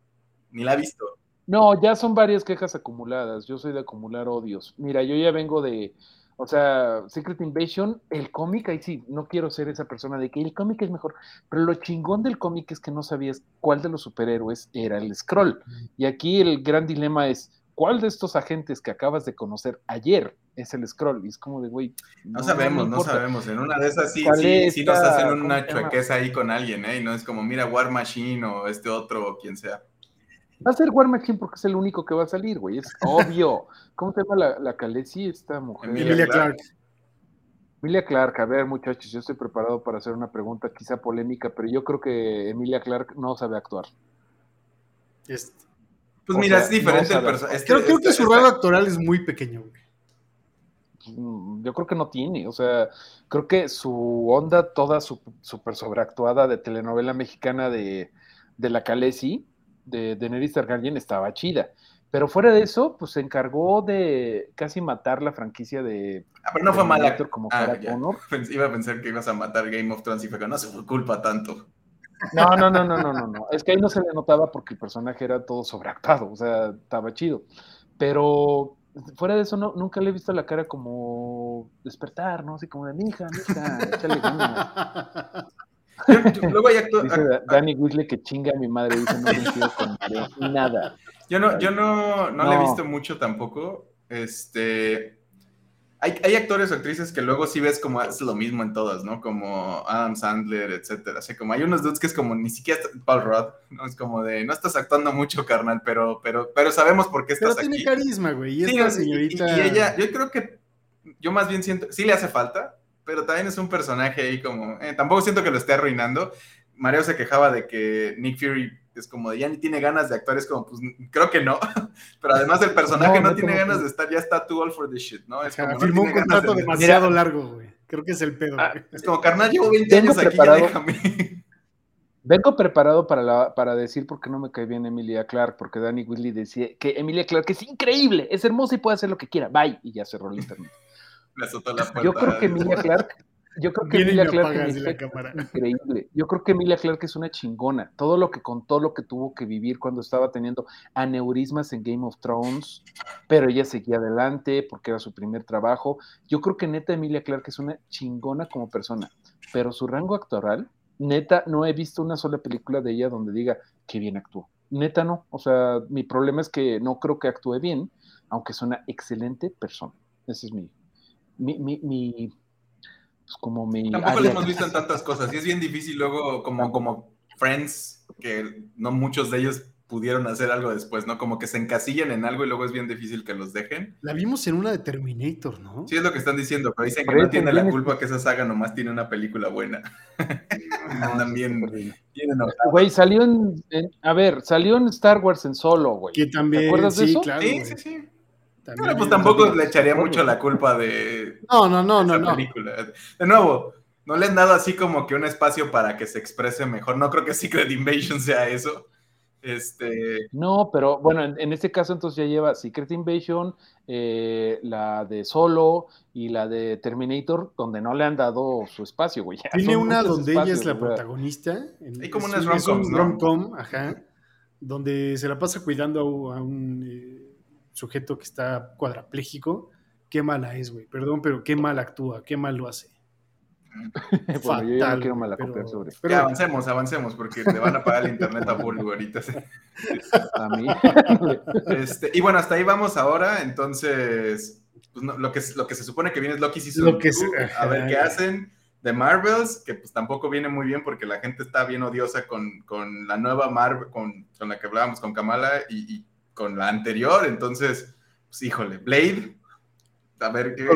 ni la ha visto. No, ya son varias quejas acumuladas. Yo soy de acumular odios. Mira, yo ya vengo de O sea, Secret Invasion, el cómic, ahí sí, no quiero ser esa persona de que el cómic es mejor, pero lo chingón del cómic es que no sabías cuál de los superhéroes era el Scroll. Y aquí el gran dilema es, ¿cuál de estos agentes que acabas de conocer ayer es el Scroll? Y es como de, güey. No, sabemos, no, sabemos. En una de esas sí, sí, nos hacen una chuequeza ahí con alguien, ¿eh? Y no es como, mira, War Machine o este otro o quien sea. Va a ser War Machine porque es el único que va a salir, güey. Es obvio. ¿Cómo se llama la, la Calesi, esta mujer? Emilia Clark. Emilia Clark, a ver, muchachos, yo estoy preparado para hacer una pregunta quizá polémica, pero yo creo que Emilia Clark no sabe actuar. Pues mira, es diferente el personaje. Creo, que su rango actoral es muy pequeño, güey. Mm, yo creo que no tiene, o sea, creo que su onda toda súper sobreactuada de telenovela mexicana de, de la Calesi, de, Neris Targaryen estaba chida. Pero fuera de eso, pues se encargó de casi matar la franquicia de. Ah, pero no fue mala. Como ah, Iba a pensar que ibas a matar Game of Thrones y fue que no se fue culpa tanto. No, no, no, no, no, no, no. Es que ahí no se le notaba porque el personaje era todo sobreactuado, o sea, estaba chido. Pero fuera de eso, no, nunca le he visto la cara como despertar, ¿no? Así como de mi hija, mi hija, échale Luego hay actores. Dice Danny Weasley que chinga a mi madre, dice no coincido con nada. Yo no, yo no, no, le he visto mucho tampoco. Este. Hay, hay, actores o actrices que luego sí ves como es lo mismo en todas, ¿no? Como Adam Sandler, etcétera. O sea, como hay unos dudes que es como ni siquiera Paul Rudd, ¿no? Es como de no estás actuando mucho, carnal, pero, pero, pero sabemos por qué estás pero tiene carisma, güey. Y esta señorita. Y, ella, yo creo que yo más bien siento, sí le hace falta, pero también es un personaje ahí como, eh, tampoco siento que lo esté arruinando. Mario se quejaba de que Nick Fury es como de ya ni tiene ganas de actuar, es como, pues creo que no, pero además el personaje no, tiene ganas de estar, ya está too all for this shit, ¿no? Es como, firmó un contrato demasiado largo, güey. Creo que es el pedo. Ah, es como, carnal, llevo 20 años aquí, ya déjame. Vengo preparado para, la, para decir por qué no me cae bien Emilia Clark, porque Danny Willy decía que Emilia Clark es increíble, es hermosa y puede hacer lo que quiera, bye, y ya cerró el internet. Yo creo que Emilia Clark, yo creo que Emilia Clark es increíble. Yo creo que Emilia Clark es una chingona. Todo lo que contó, lo que tuvo que vivir cuando estaba teniendo aneurismas en Game of Thrones, pero ella seguía adelante porque era su primer trabajo. Yo creo que neta Emilia Clark es una chingona como persona, pero su rango actoral, neta, no he visto una sola película de ella donde diga que bien actuó. Neta no. O sea, mi problema es que no creo que actúe bien, aunque es una excelente persona. Ese es mi, mi, mi, mi pues como mi... Tampoco lo hemos visto en tantas cosas y es bien difícil luego como, como Friends, que no muchos de ellos pudieron hacer algo después, ¿no? Como que se encasillan en algo y luego es bien difícil que los dejen. La vimos en una de Terminator, ¿no? Sí, es lo que están diciendo, pero dicen que no tiene la culpa que esa saga nomás tiene una película buena. Andan bien, Güey, salió en, A ver, salió en Star Wars en solo, güey. Que también, ¿Te acuerdas de eso? Claro, sí, sí, sí pues tampoco le echaría mucho la culpa de. No, no, no, no, película. De nuevo, no le han dado así como que un espacio para que se exprese mejor. No creo que Secret Invasion sea eso. Este... No, pero bueno, en, este caso entonces ya lleva Secret Invasion, eh, la de Solo y la de Terminator, donde no le han dado su espacio, güey. Tiene una donde ella es la protagonista. Hay como unas rom-com, ajá, donde se la pasa cuidando a, un eh, sujeto que está cuadrapléjico, qué mala es, güey. Perdón, pero qué mal actúa, qué mal lo hace. bueno, yo ya no quiero malacopiar sobre. Pero... avancemos, avancemos, porque te van a pagar el internet a Bulbo ahorita. a mí. Este, y bueno, hasta ahí vamos ahora. Entonces, pues lo, que, lo que se supone que viene es Loki Season lo que A ver qué hacen. De Marvels, que pues tampoco viene muy bien porque la gente está bien odiosa con, con la nueva Marvel, con, con, la que hablábamos con Kamala y, y con la anterior, entonces, pues híjole, Blade, a ver qué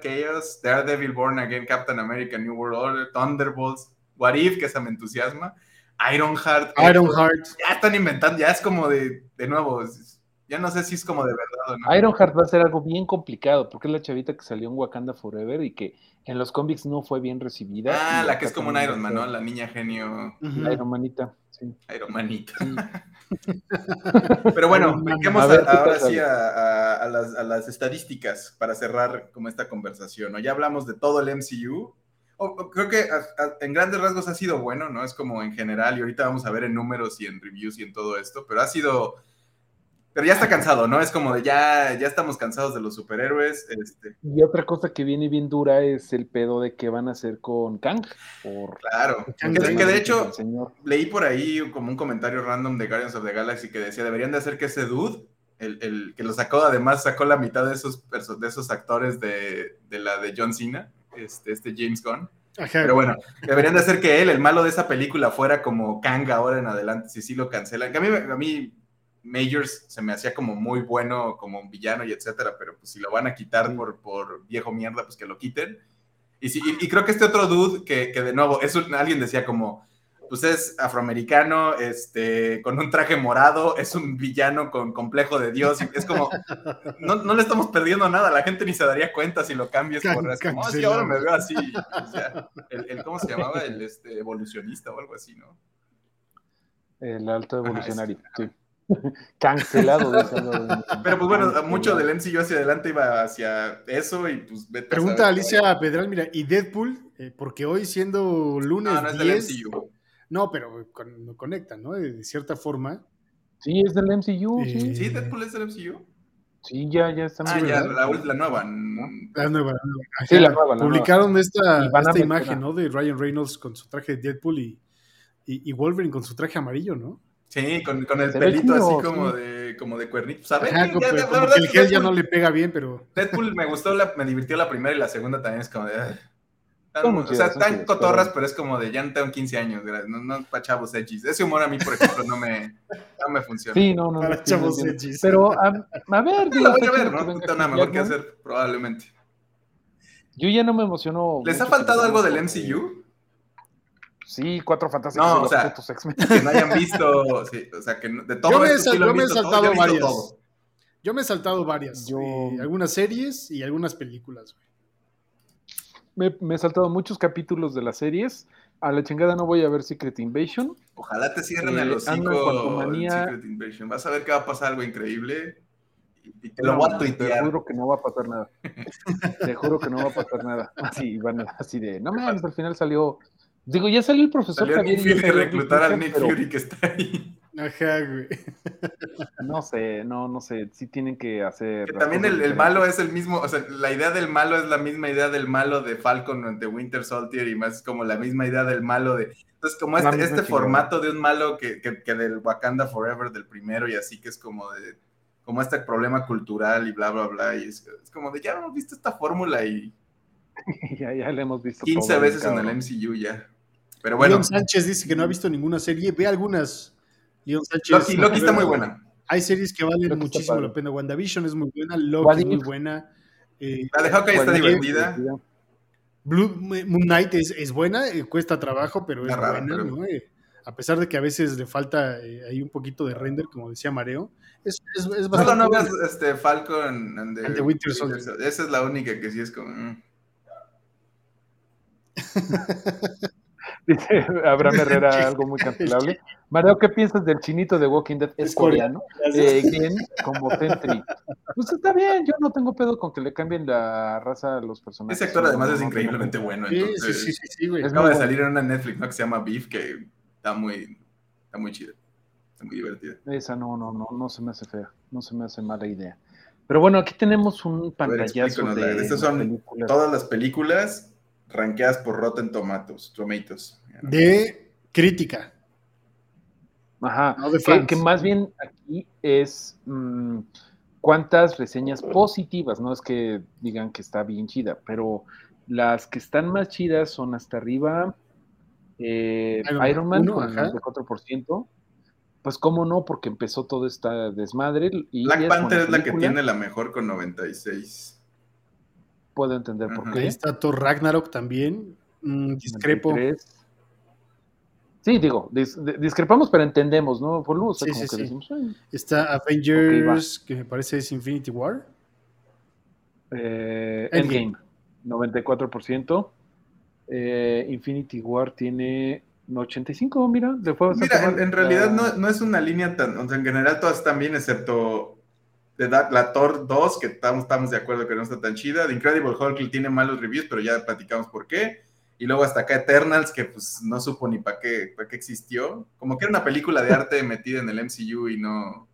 Chaos, Daredevil Born Again, Captain America, New World Order, Thunderbolts, What If, que esa me entusiasma, Ironheart. Ironheart. Ya están inventando, ya es como de, de nuevo, ya no sé si es como de verdad o no. Ironheart va a ser algo bien complicado, porque es la chavita que salió en Wakanda Forever y que en los cómics no fue bien recibida. Ah, la que es como un Iron Man, ¿no? La niña genio. La Iron Manita, sí. Iron Manita. Pero bueno, vamos ahora sí a, las, estadísticas para cerrar como esta conversación. ¿no? Ya hablamos de todo el MCU. creo que en grandes rasgos ha sido bueno, ¿no? Es como en general, y ahorita vamos a ver en números y en reviews y en todo esto, pero ha sido Pero ya está cansado, ¿no? Es como de ya, ya estamos cansados de los superhéroes. Este. Y otra cosa que viene bien dura es el pedo de qué van a hacer con Kang. Claro. Que, de hecho, leí por ahí como un comentario random de Guardians of the Galaxy que decía, deberían de hacer que ese dude, el, que lo sacó, además sacó la mitad de esos, de esos actores de, la de John Cena, este, este James Gunn. Pero bueno, deberían de hacer que él, el malo de esa película, fuera como Kang ahora en adelante, si sí lo cancelan. Que a mí, a mí Majors se me hacía como muy bueno como un villano y etcétera, pero pues si lo van a quitar por, por viejo mierda, pues que lo quiten. Y, sí, y, creo que este otro dude que, que de nuevo, es alguien decía como, pues es afroamericano, este, con un traje morado, es un villano con complejo de Dios, es como, no, no, le estamos perdiendo nada, la gente ni se daría cuenta si lo cambias por así, como, oh, ahora me veo así, o sea, el, ¿cómo se llamaba? El este, evolucionista o algo así, ¿no? El alto evolucionario, sí. Cancelado. Pero pues bueno, mucho del MCU hacia adelante iba hacia eso y pues... Pregunta Alicia Pedral, mira, ¿y Deadpool? Eh, porque hoy siendo lunes no, no es 10... Del MCU. No, pero con, conectan, ¿no? De, cierta forma. Sí, es del MCU, sí. Eh, sí, Deadpool es del MCU. Sí, ya, ya está. Ah, ya, la, la, nueva. La nueva. Sí, la nueva. Publicaron esta, esta imagen, ¿no? De Ryan Reynolds con su traje de Deadpool y, y, y Wolverine con su traje amarillo, ¿no? Sí, con, con el pelito así como de, como de cuernito. ¿Sabes? Ajá, como, que el gel ya no le pega bien, pero. Deadpool me gustó, me divirtió la primera y la segunda también es como de. o sea, están cotorras, pero... es como de ya no tengo 15 años, no, no para chavos edgys. Ese humor a mí, por ejemplo, no me, no me funciona. Sí, no, no. Para chavos edgys. Pero, a, a ver, digo, voy a ver, ¿no? Tengo nada mejor que hacer, probablemente. Yo ya no me emociono. ¿Les ha faltado algo del MCU? Sí, cuatro fantásticos no, o sea, Que no hayan visto, sí, o sea, que de todo yo me, esto, yo me he saltado varias. Yo me he saltado varias. algunas series y algunas películas. Me, me, he saltado muchos capítulos de las series. A la chingada no voy a ver Secret Invasion. Ojalá te cierren eh, el hocico Secret Invasion. Vas a ver que va a pasar algo increíble. Y te lo voy a tuitear. Te juro que no va a pasar nada. te juro que no va a pasar nada. Así, van así de, no mames, al final salió Digo, ya salió el profesor salió Javier. Fury reclutar al Nick Fury que está ahí. Ajá, güey. No sé, no, no sé. Sí tienen que hacer. también el, malo es el mismo, o sea, la idea del malo es la misma idea del malo de Falcon de Winter Soldier y más como la misma idea del malo de. Entonces, como este, este formato de un malo que, que, que, del Wakanda Forever del primero y así que es como de. Como este problema cultural y bla, bla, bla. Y es, es como de ya hemos visto esta fórmula y. ya, ya le hemos visto. 15 veces en el MCU ya. Pero bueno. Leon Sánchez dice que no ha visto ninguna serie. Ve algunas. Leon Sánchez. Loki, está muy buena. Hay series que valen muchísimo la pena. WandaVision es muy buena. Loki es muy buena. Eh, la de Hawkeye está divertida. Blue Moon Knight es, es buena, eh, cuesta trabajo, pero es buena, ¿no? Eh, a pesar de que a veces le falta ahí un poquito de render, como decía Mareo. Es, es, es bastante. Solo no veas este, Falcon and the, Winter Soldier. Esa es la única que sí es como. Dice Abraham Herrera algo muy cancelable. Mario, ¿qué piensas del chinito de Walking Dead? Es coreano. Eh, como Tentry. Pues está bien, yo no tengo pedo con que le cambien la raza a los personajes. Ese actor además es increíblemente bueno. Entonces, sí, sí, sí, güey. Acaba de salir en una Netflix ¿no? que se llama Beef, que está muy, está muy chida. Está muy divertida. Esa no, no, no, no se me hace fea. No se me hace mala idea. Pero bueno, aquí tenemos un pantallazo de. Estas son todas las películas ranqueadas por Rotten Tomatoes, Tomatoes. De crítica. Ajá. que, más bien aquí es mm, cuántas reseñas positivas, no es que digan que está bien chida, pero las que están más chidas son hasta arriba eh, Iron, Man con el 94%. Pues cómo no, porque empezó todo esta desmadre. Y Black Panther es la que tiene la mejor con 96 puedo entender por qué. Ahí está Thor Ragnarok también. Mm, discrepo. Sí, digo, discrepamos, pero entendemos, ¿no? Por luz, sí, sí, decimos, Está Avengers, que me parece es Infinity War. Eh, Endgame, 94%. Eh, Infinity War tiene 85, mira, de Mira, en, realidad no, no, es una línea tan, o sea, en general todas están bien, excepto de la Thor 2, que estamos, estamos de acuerdo que no está tan chida. The Incredible Hulk tiene malos reviews, pero ya platicamos por qué. Y luego hasta acá Eternals, que pues no supo ni para qué, para qué existió. Como que era una película de arte metida en el MCU y no,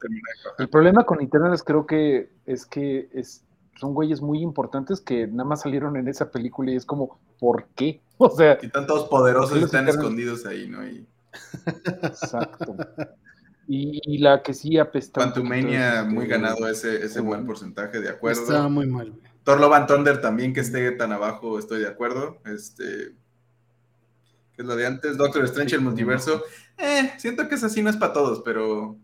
termina El problema con Eternals creo que es que es, son güeyes muy importantes que nada más salieron en esa película y es como, ¿por qué? O sea... Y están todos poderosos y están escondidos ahí, ¿no? Exacto. Y, la que sí apesta. Quantumania muy ganado ese, ese buen porcentaje, de acuerdo. Está muy mal. Thor Love and Thunder también que esté tan abajo, estoy de acuerdo. Este, que es lo de antes. Doctor Strange, el multiverso. Eh, siento que es así, no es para todos, pero.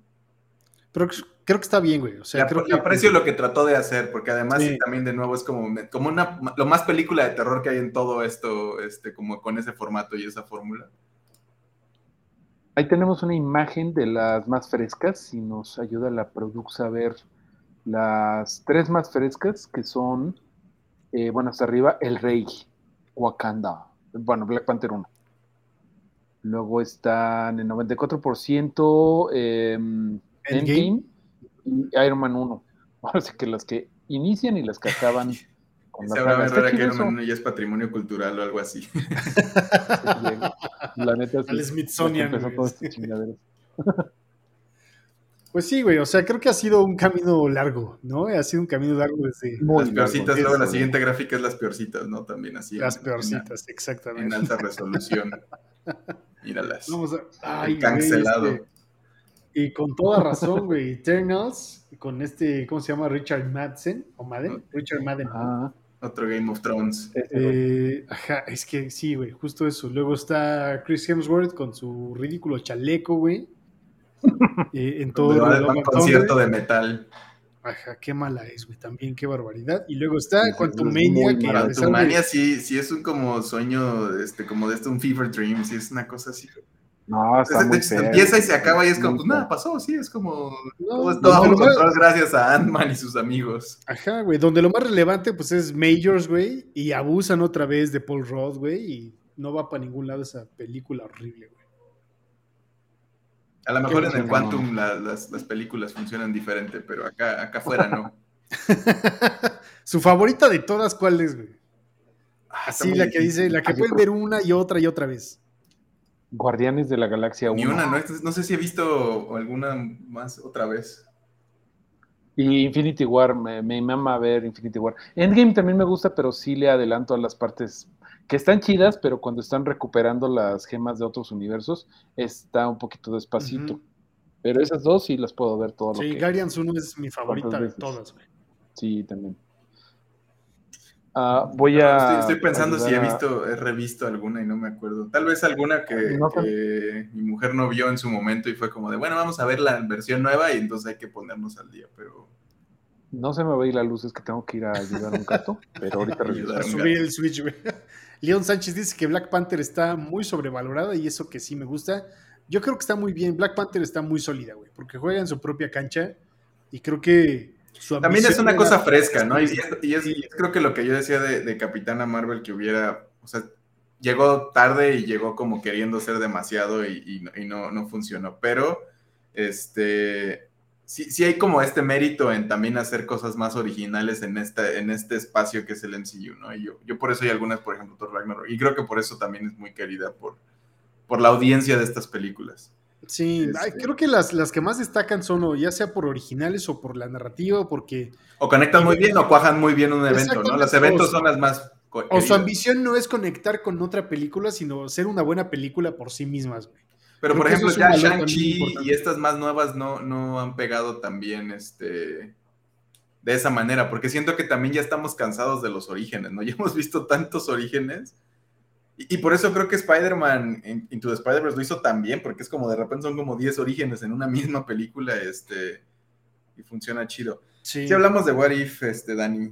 Pero creo que está bien, güey. O sea, creo que... aprecio lo que trató de hacer, porque además también de nuevo es como, como una, lo más película de terror que hay en todo esto, este, como con ese formato y esa fórmula. Ahí tenemos una imagen de las más frescas, si nos ayuda la producción a ver las tres más frescas, que son, eh, bueno, hasta arriba, El Rey, Wakanda, bueno, Black Panther 1. Luego están en 94% eh, Endgame y Iron Man 1. Ahora sí que las que inician y las que acaban se habrá rara que ya es patrimonio cultural o algo así. La neta es El Smithsonian. Pues sí, güey, o sea, creo que ha sido un camino largo, ¿no? Ha sido un camino largo desde... las peorcitas, luego la siguiente gráfica es las peorcitas, ¿no? También así. Las peorcitas, exactamente. En alta resolución. Míralas. Vamos a... Ay, cancelado. Este, y con toda razón, güey, Eternals, con este, ¿cómo se llama? Richard Madsen, o Madden, Richard Madden. Ah. Otro Game of Thrones. Eh, ajá, es que sí, güey, justo eso. Luego está Chris Hemsworth con su ridículo chaleco, güey. Eh, en todo el concierto de metal. Ajá, qué mala es, güey. También qué barbaridad. Y luego está Quantumania. Que Quantumania sí, sí es un como sueño, este, como de este, un fever dream, sí es una cosa así. No, está muy Empieza y se acaba y es como, pues nada, pasó, sí, es como no, todo, gracias a Ant-Man y sus amigos. Ajá, güey, donde lo más relevante pues es Majors, güey, y abusan otra vez de Paul Roth, güey, y no va para ningún lado esa película horrible, güey. A lo mejor en el Quantum las, películas funcionan diferente, pero acá, acá afuera no. Su favorita de todas, ¿cuál es, güey? Ah, Así, la que dice, la que pueden ver una y otra y otra vez. Guardianes de la Galaxia 1. Ni una, no, sé si he visto alguna más otra vez. Y Infinity War, me, me mama ver Infinity War. Endgame también me gusta, pero sí le adelanto a las partes que están chidas, pero cuando están recuperando las gemas de otros universos, está un poquito despacito. Pero esas dos sí las puedo ver todas. Sí, Guardians 1 es mi favorita de todas, güey. Sí, también. Ah, voy a. Estoy, pensando si he visto, he revisto alguna y no me acuerdo. Tal vez alguna que, mi mujer no vio en su momento y fue como de, bueno, vamos a ver la versión nueva y entonces hay que ponernos al día, pero. No se me va a ir la luz, es que tengo que ir a ayudar a un gato, pero ahorita A subir el Switch, güey. León Sánchez dice que Black Panther está muy sobrevalorada y eso que sí me gusta. Yo creo que está muy bien. Black Panther está muy sólida, güey, porque juega en su propia cancha y creo que también es una cosa fresca, ¿no? Y, es, creo que lo que yo decía de, Capitana Marvel que hubiera, o sea, llegó tarde y llegó como queriendo ser demasiado y, no, no, funcionó, pero este, sí, sí, hay como este mérito en también hacer cosas más originales en, esta, en este espacio que es el MCU, ¿no? Y yo, yo por eso hay algunas, por ejemplo, Thor Ragnarok, y creo que por eso también es muy querida por, por la audiencia de estas películas. Sí, este creo que las, las que más destacan son o ya sea por originales o por la narrativa, porque... O conectan muy bien o cuajan muy bien un evento, ¿no? Los eventos son las más... O su ambición no es conectar con otra película, sino ser una buena película por sí mismas, güey. Pero por ejemplo, ya Shang-Chi y estas más nuevas no, no han pegado también este, de esa manera, porque siento que también ya estamos cansados de los orígenes, ¿no? Ya hemos visto tantos orígenes y, por eso creo que Spider-Man Into the Spider-Verse lo hizo tan bien, porque es como de repente son como 10 orígenes en una misma película, este, y funciona chido. Sí. Si hablamos de What If, este, Dani,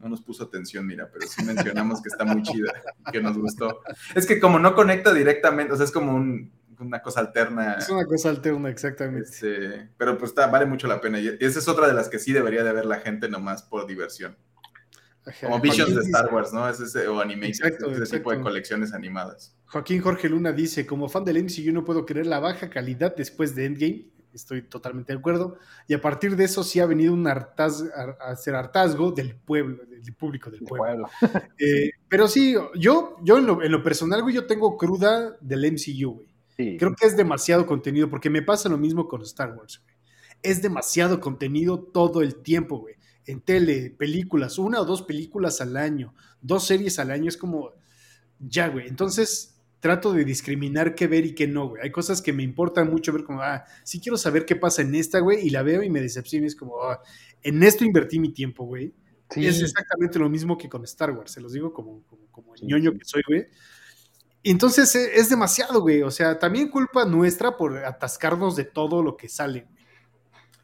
no nos puso atención, mira, pero sí mencionamos que está muy chida, que nos gustó. Es que como no conecta directamente, o sea, es como una cosa alterna. Es una cosa alterna, exactamente. Este, pero pues está, vale mucho la pena. Y esa es otra de las que sí debería de ver la gente nomás por diversión. Como Visions de Star Wars, ¿no? Es ese, o Animated, ese tipo de colecciones animadas. Joaquín Jorge Luna dice, como fan del MCU no puedo creer la baja calidad después de Endgame, estoy totalmente de acuerdo, y a partir de eso sí ha venido un hartaz, a, ser hartazgo del pueblo, del público del pueblo. Eh, pero sí, yo, yo en lo, en lo personal, güey, yo tengo cruda del MCU, güey. Creo que es demasiado contenido, porque me pasa lo mismo con Star Wars, güey. es demasiado contenido todo el tiempo, güey. En tele, películas, una o dos películas al año, dos series al año, es como, ya, güey. Entonces, trato de discriminar qué ver y qué no, güey. Hay cosas que me importan mucho ver como, ah, sí quiero saber qué pasa en esta, güey, y la veo y me decepciona. Es como, ah, en esto invertí mi tiempo, güey. Es exactamente lo mismo que con Star Wars, se los digo como, como, como ñoño que soy, güey. Entonces e, es demasiado, güey. O sea, también culpa nuestra por atascarnos de todo lo que sale.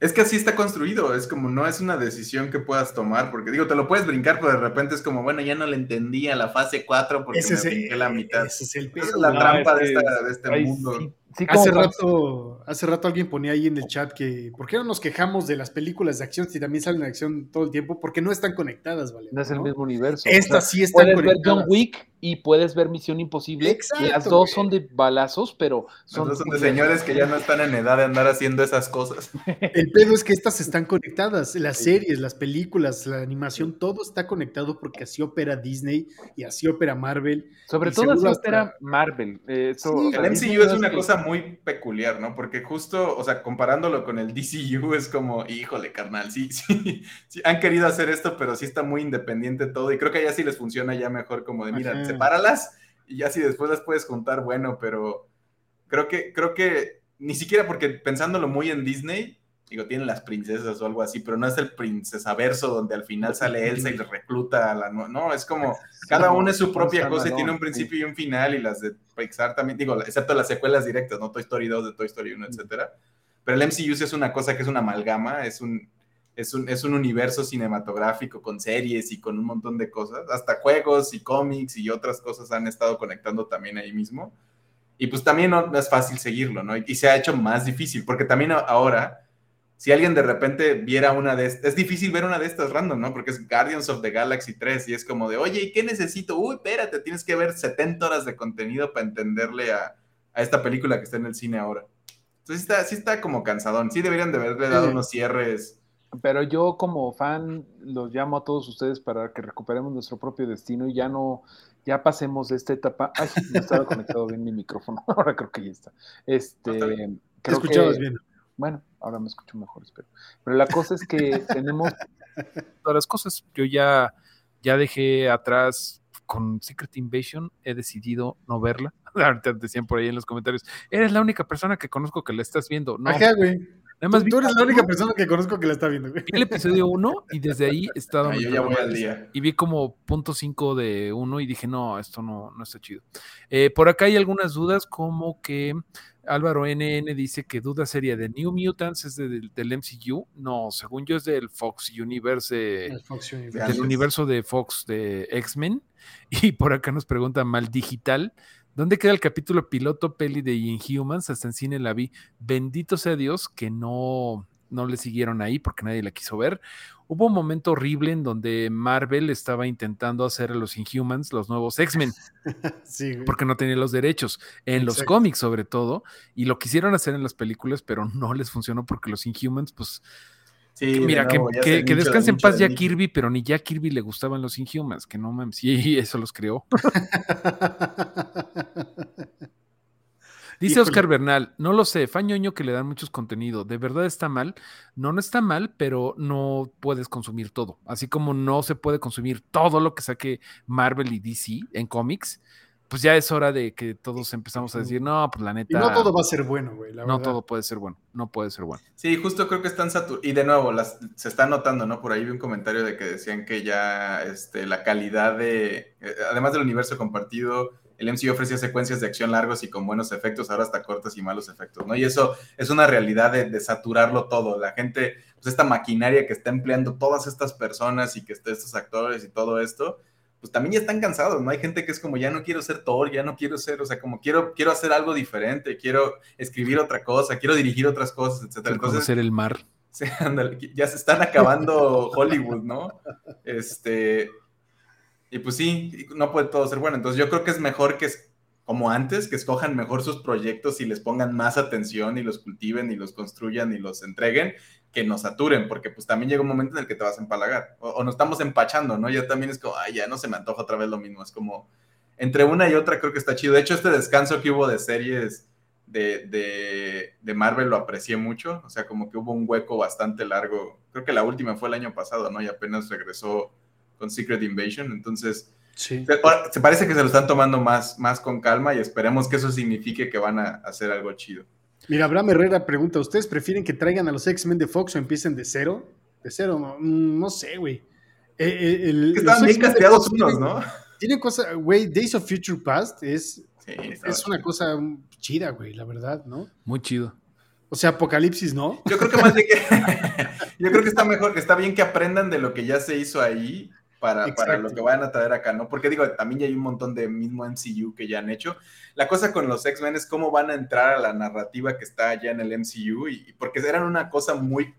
Es que así está construido, es como no es una decisión que puedas tomar, porque digo, te lo puedes brincar, pero de repente es como, bueno, ya no le entendía la fase 4 porque me brinqué la mitad. Ese es, el es la trampa de, este mundo hace, rato, hace rato alguien ponía ahí en el chat que, ¿por qué no nos quejamos de las películas de acción si también salen de acción todo el tiempo? Porque no están conectadas, ¿vale? No es el mismo universo. Estas sí están puedes ver John Wick y puedes ver Misión Imposible. Exacto, las dos son de balazos, pero son, son de señores que ya no están en edad de andar haciendo esas cosas. El pedo es que estas están conectadas. Las series, las películas, la animación, todo está conectado porque así opera Disney y así opera Marvel. Sobre todo así opera Marvel. el MCU es una cosa muy peculiar, ¿no? Porque justo, o sea, comparándolo con el DCU es como, híjole, carnal, sí, sí, sí, han querido hacer esto, pero sí está muy independiente todo y creo que ya sí les funciona ya mejor como de, mira, sepáralas y ya si después las puedes juntar, bueno, pero creo que, creo que ni siquiera porque pensándolo muy en Disney, digo, tienen las princesas o algo así, pero no es el princesa verso donde al final sale Elsa y le recluta a la no, es como cada uno es su propia cosa y tiene un principio y un final y las de Pixar también, digo, excepto las secuelas directas, ¿no? Toy Story 2 de Toy Story 1, etcétera. Pero el MCU sí es una cosa que es una amalgama, es un, es un, es un universo cinematográfico con series y con un montón de cosas, hasta juegos y cómics y otras cosas han estado conectando también ahí mismo. Y pues también no, no es fácil seguirlo, ¿no? Y se ha hecho más difícil, porque también ahora si alguien de repente viera una de estas, es difícil ver una de estas random, ¿no? Porque es Guardians of the Galaxy 3 y es como de, oye, ¿y qué necesito? Uy, espérate, tienes que ver 70 horas de contenido para entenderle a, esta película que está en el cine ahora. Entonces sí está, sí está como cansadón, sí deberían de haberle dado unos cierres. Pero yo como fan los llamo a todos ustedes para que recuperemos nuestro propio destino y ya no, ya pasemos de esta etapa. Ay, no estaba conectado bien mi micrófono, ahora creo que ya está. Este, Te escuchabas bien. Bueno, ahora me escucho mejor, espero. Pero la cosa es que tenemos todas las cosas. Yo ya, ya dejé atrás con Secret Invasion, he decidido no verla. Ahorita decían por ahí en los comentarios, eres la única persona que conozco que la estás viendo. No. Ajá, güey. Además, tú, eres la única persona que conozco que la está viendo. Vi el episodio 1 y desde ahí he estado. yo ya voy al día. Y vi como punto 5 de 1 y dije, no, esto no, no está chido. Eh, por acá hay algunas dudas, como que Álvaro NN dice que duda seria de New Mutants es del MCU. No, según yo es del Fox Universe, del universo de Fox de X-Men. Y por acá nos pregunta Mal Digital. ¿Dónde queda el capítulo piloto peli de Inhumans? Hasta en cine la vi. Bendito sea Dios que no, no le siguieron ahí porque nadie la quiso ver. Hubo un momento horrible en donde Marvel estaba intentando hacer a los Inhumans los nuevos X-Men. sí, porque no tenía los derechos. En los cómics, sobre todo. Y lo quisieron hacer en las películas, pero no les funcionó porque los Inhumans, pues. Sí, mira, que, que, descanse en paz ya Kirby, pero ni ya Kirby le gustaban los Inhumans, que no mames, sí, eso los creó. Dice Oscar Bernal, no lo sé, fañoño que le dan muchos contenido. ¿De verdad está mal? No, no está mal, pero no puedes consumir todo. Así como no se puede consumir todo lo que saque Marvel y DC en cómics, pues ya es hora de que todos empezamos a decir, no, pues la neta. Y no todo va a ser bueno, güey. no todo puede ser bueno, no puede ser bueno. Sí, justo creo que están saturados. Y de nuevo, las, se está notando, ¿no? Por ahí vi un comentario de que decían que ya este, la calidad de. Eh, además del universo compartido, el MCU ofrecía secuencias de acción largos y con buenos efectos, ahora hasta cortos y malos efectos, ¿no? Y eso es una realidad de, saturarlo todo. La gente, pues esta maquinaria que está empleando todas estas personas y que está estos actores y todo esto, pues también ya están cansados, ¿no? Hay gente que es como, ya no quiero ser Thor, ya no quiero ser, o sea, como quiero, quiero hacer algo diferente, quiero escribir otra cosa, quiero dirigir otras cosas, etcétera. Entonces, ser el mar. ya se están acabando Hollywood, ¿no? Este, y pues sí, no puede todo ser bueno. Entonces yo creo que es mejor que, como antes, que escojan mejor sus proyectos y les pongan más atención y los cultiven y los construyan y los entreguen, que nos saturen, porque pues también llega un momento en el que te vas a empalagar. O, nos estamos empachando, ¿no? Ya también es como, ay, ya no se me antoja otra vez lo mismo. Es como, entre una y otra creo que está chido. De hecho, este descanso que hubo de series de, Marvel lo aprecié mucho, o sea, como que hubo un hueco bastante largo, creo que la última fue el año pasado, ¿no? Y apenas regresó con Secret Invasion, entonces se, parece que se lo están tomando más, más con calma y esperemos que eso signifique que van a hacer algo chido. Mira, Abraham Herrera pregunta, ¿ustedes prefieren que traigan a los X-Men de Fox o empiecen de cero? De cero, no, mm, sé, güey. Eh, eh, están bien casteados unos, ¿no? Tiene cosas, güey, Days of Future Past es, es una cosa chida, güey, la verdad, ¿no? Muy chido. O sea, Apocalipsis, ¿no? Yo creo que más bien que. yo creo que está mejor, que está bien que aprendan de lo que ya se hizo ahí para, para, lo que vayan a traer acá, ¿no? Porque digo, también ya hay un montón de mismo MCU que ya han hecho. La cosa con los X-Men es cómo van a entrar a la narrativa que está allá en el MCU, y, porque eran una cosa muy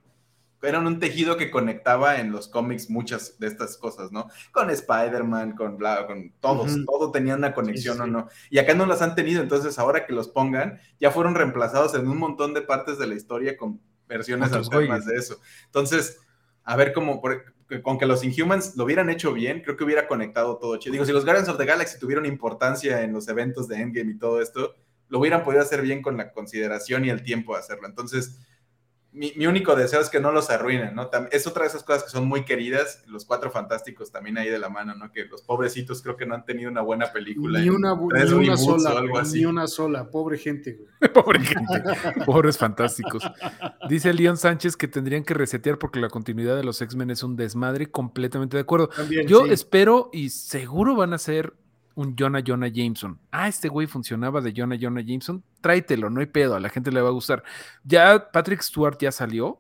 eran un tejido que conectaba en los cómics muchas de estas cosas, ¿no? Con Spider-Man, con bla, con todos, todo tenía una conexión o no. Y acá no las han tenido, entonces ahora que los pongan, ya fueron reemplazados en un montón de partes de la historia con versiones alternas de eso. Entonces, a ver cómo, con que los Inhumans lo hubieran hecho bien, creo que hubiera conectado todo chido. Digo, si los Guardians of the Galaxy tuvieron importancia en los eventos de Endgame y todo esto, lo hubieran podido hacer bien con la consideración y el tiempo de hacerlo. Entonces, mi, único deseo es que no los arruinen, ¿no? Es otra de esas cosas que son muy queridas, los cuatro fantásticos también ahí de la mano, ¿no? Que los pobrecitos creo que no han tenido una buena película. Ni una, sola, ni una sola, pobre gente, güey. pobre gente, pobres fantásticos. Dice Leon Sánchez que tendrían que resetear porque la continuidad de los X-Men es un desmadre, completamente de acuerdo. Yo espero y seguro van a ser un Jonah Jonah Jameson. Ah, este güey funcionaba de Jonah Jonah Jameson. Tráetelo, no hay pedo, a la gente le va a gustar. Ya Patrick Stewart ya salió,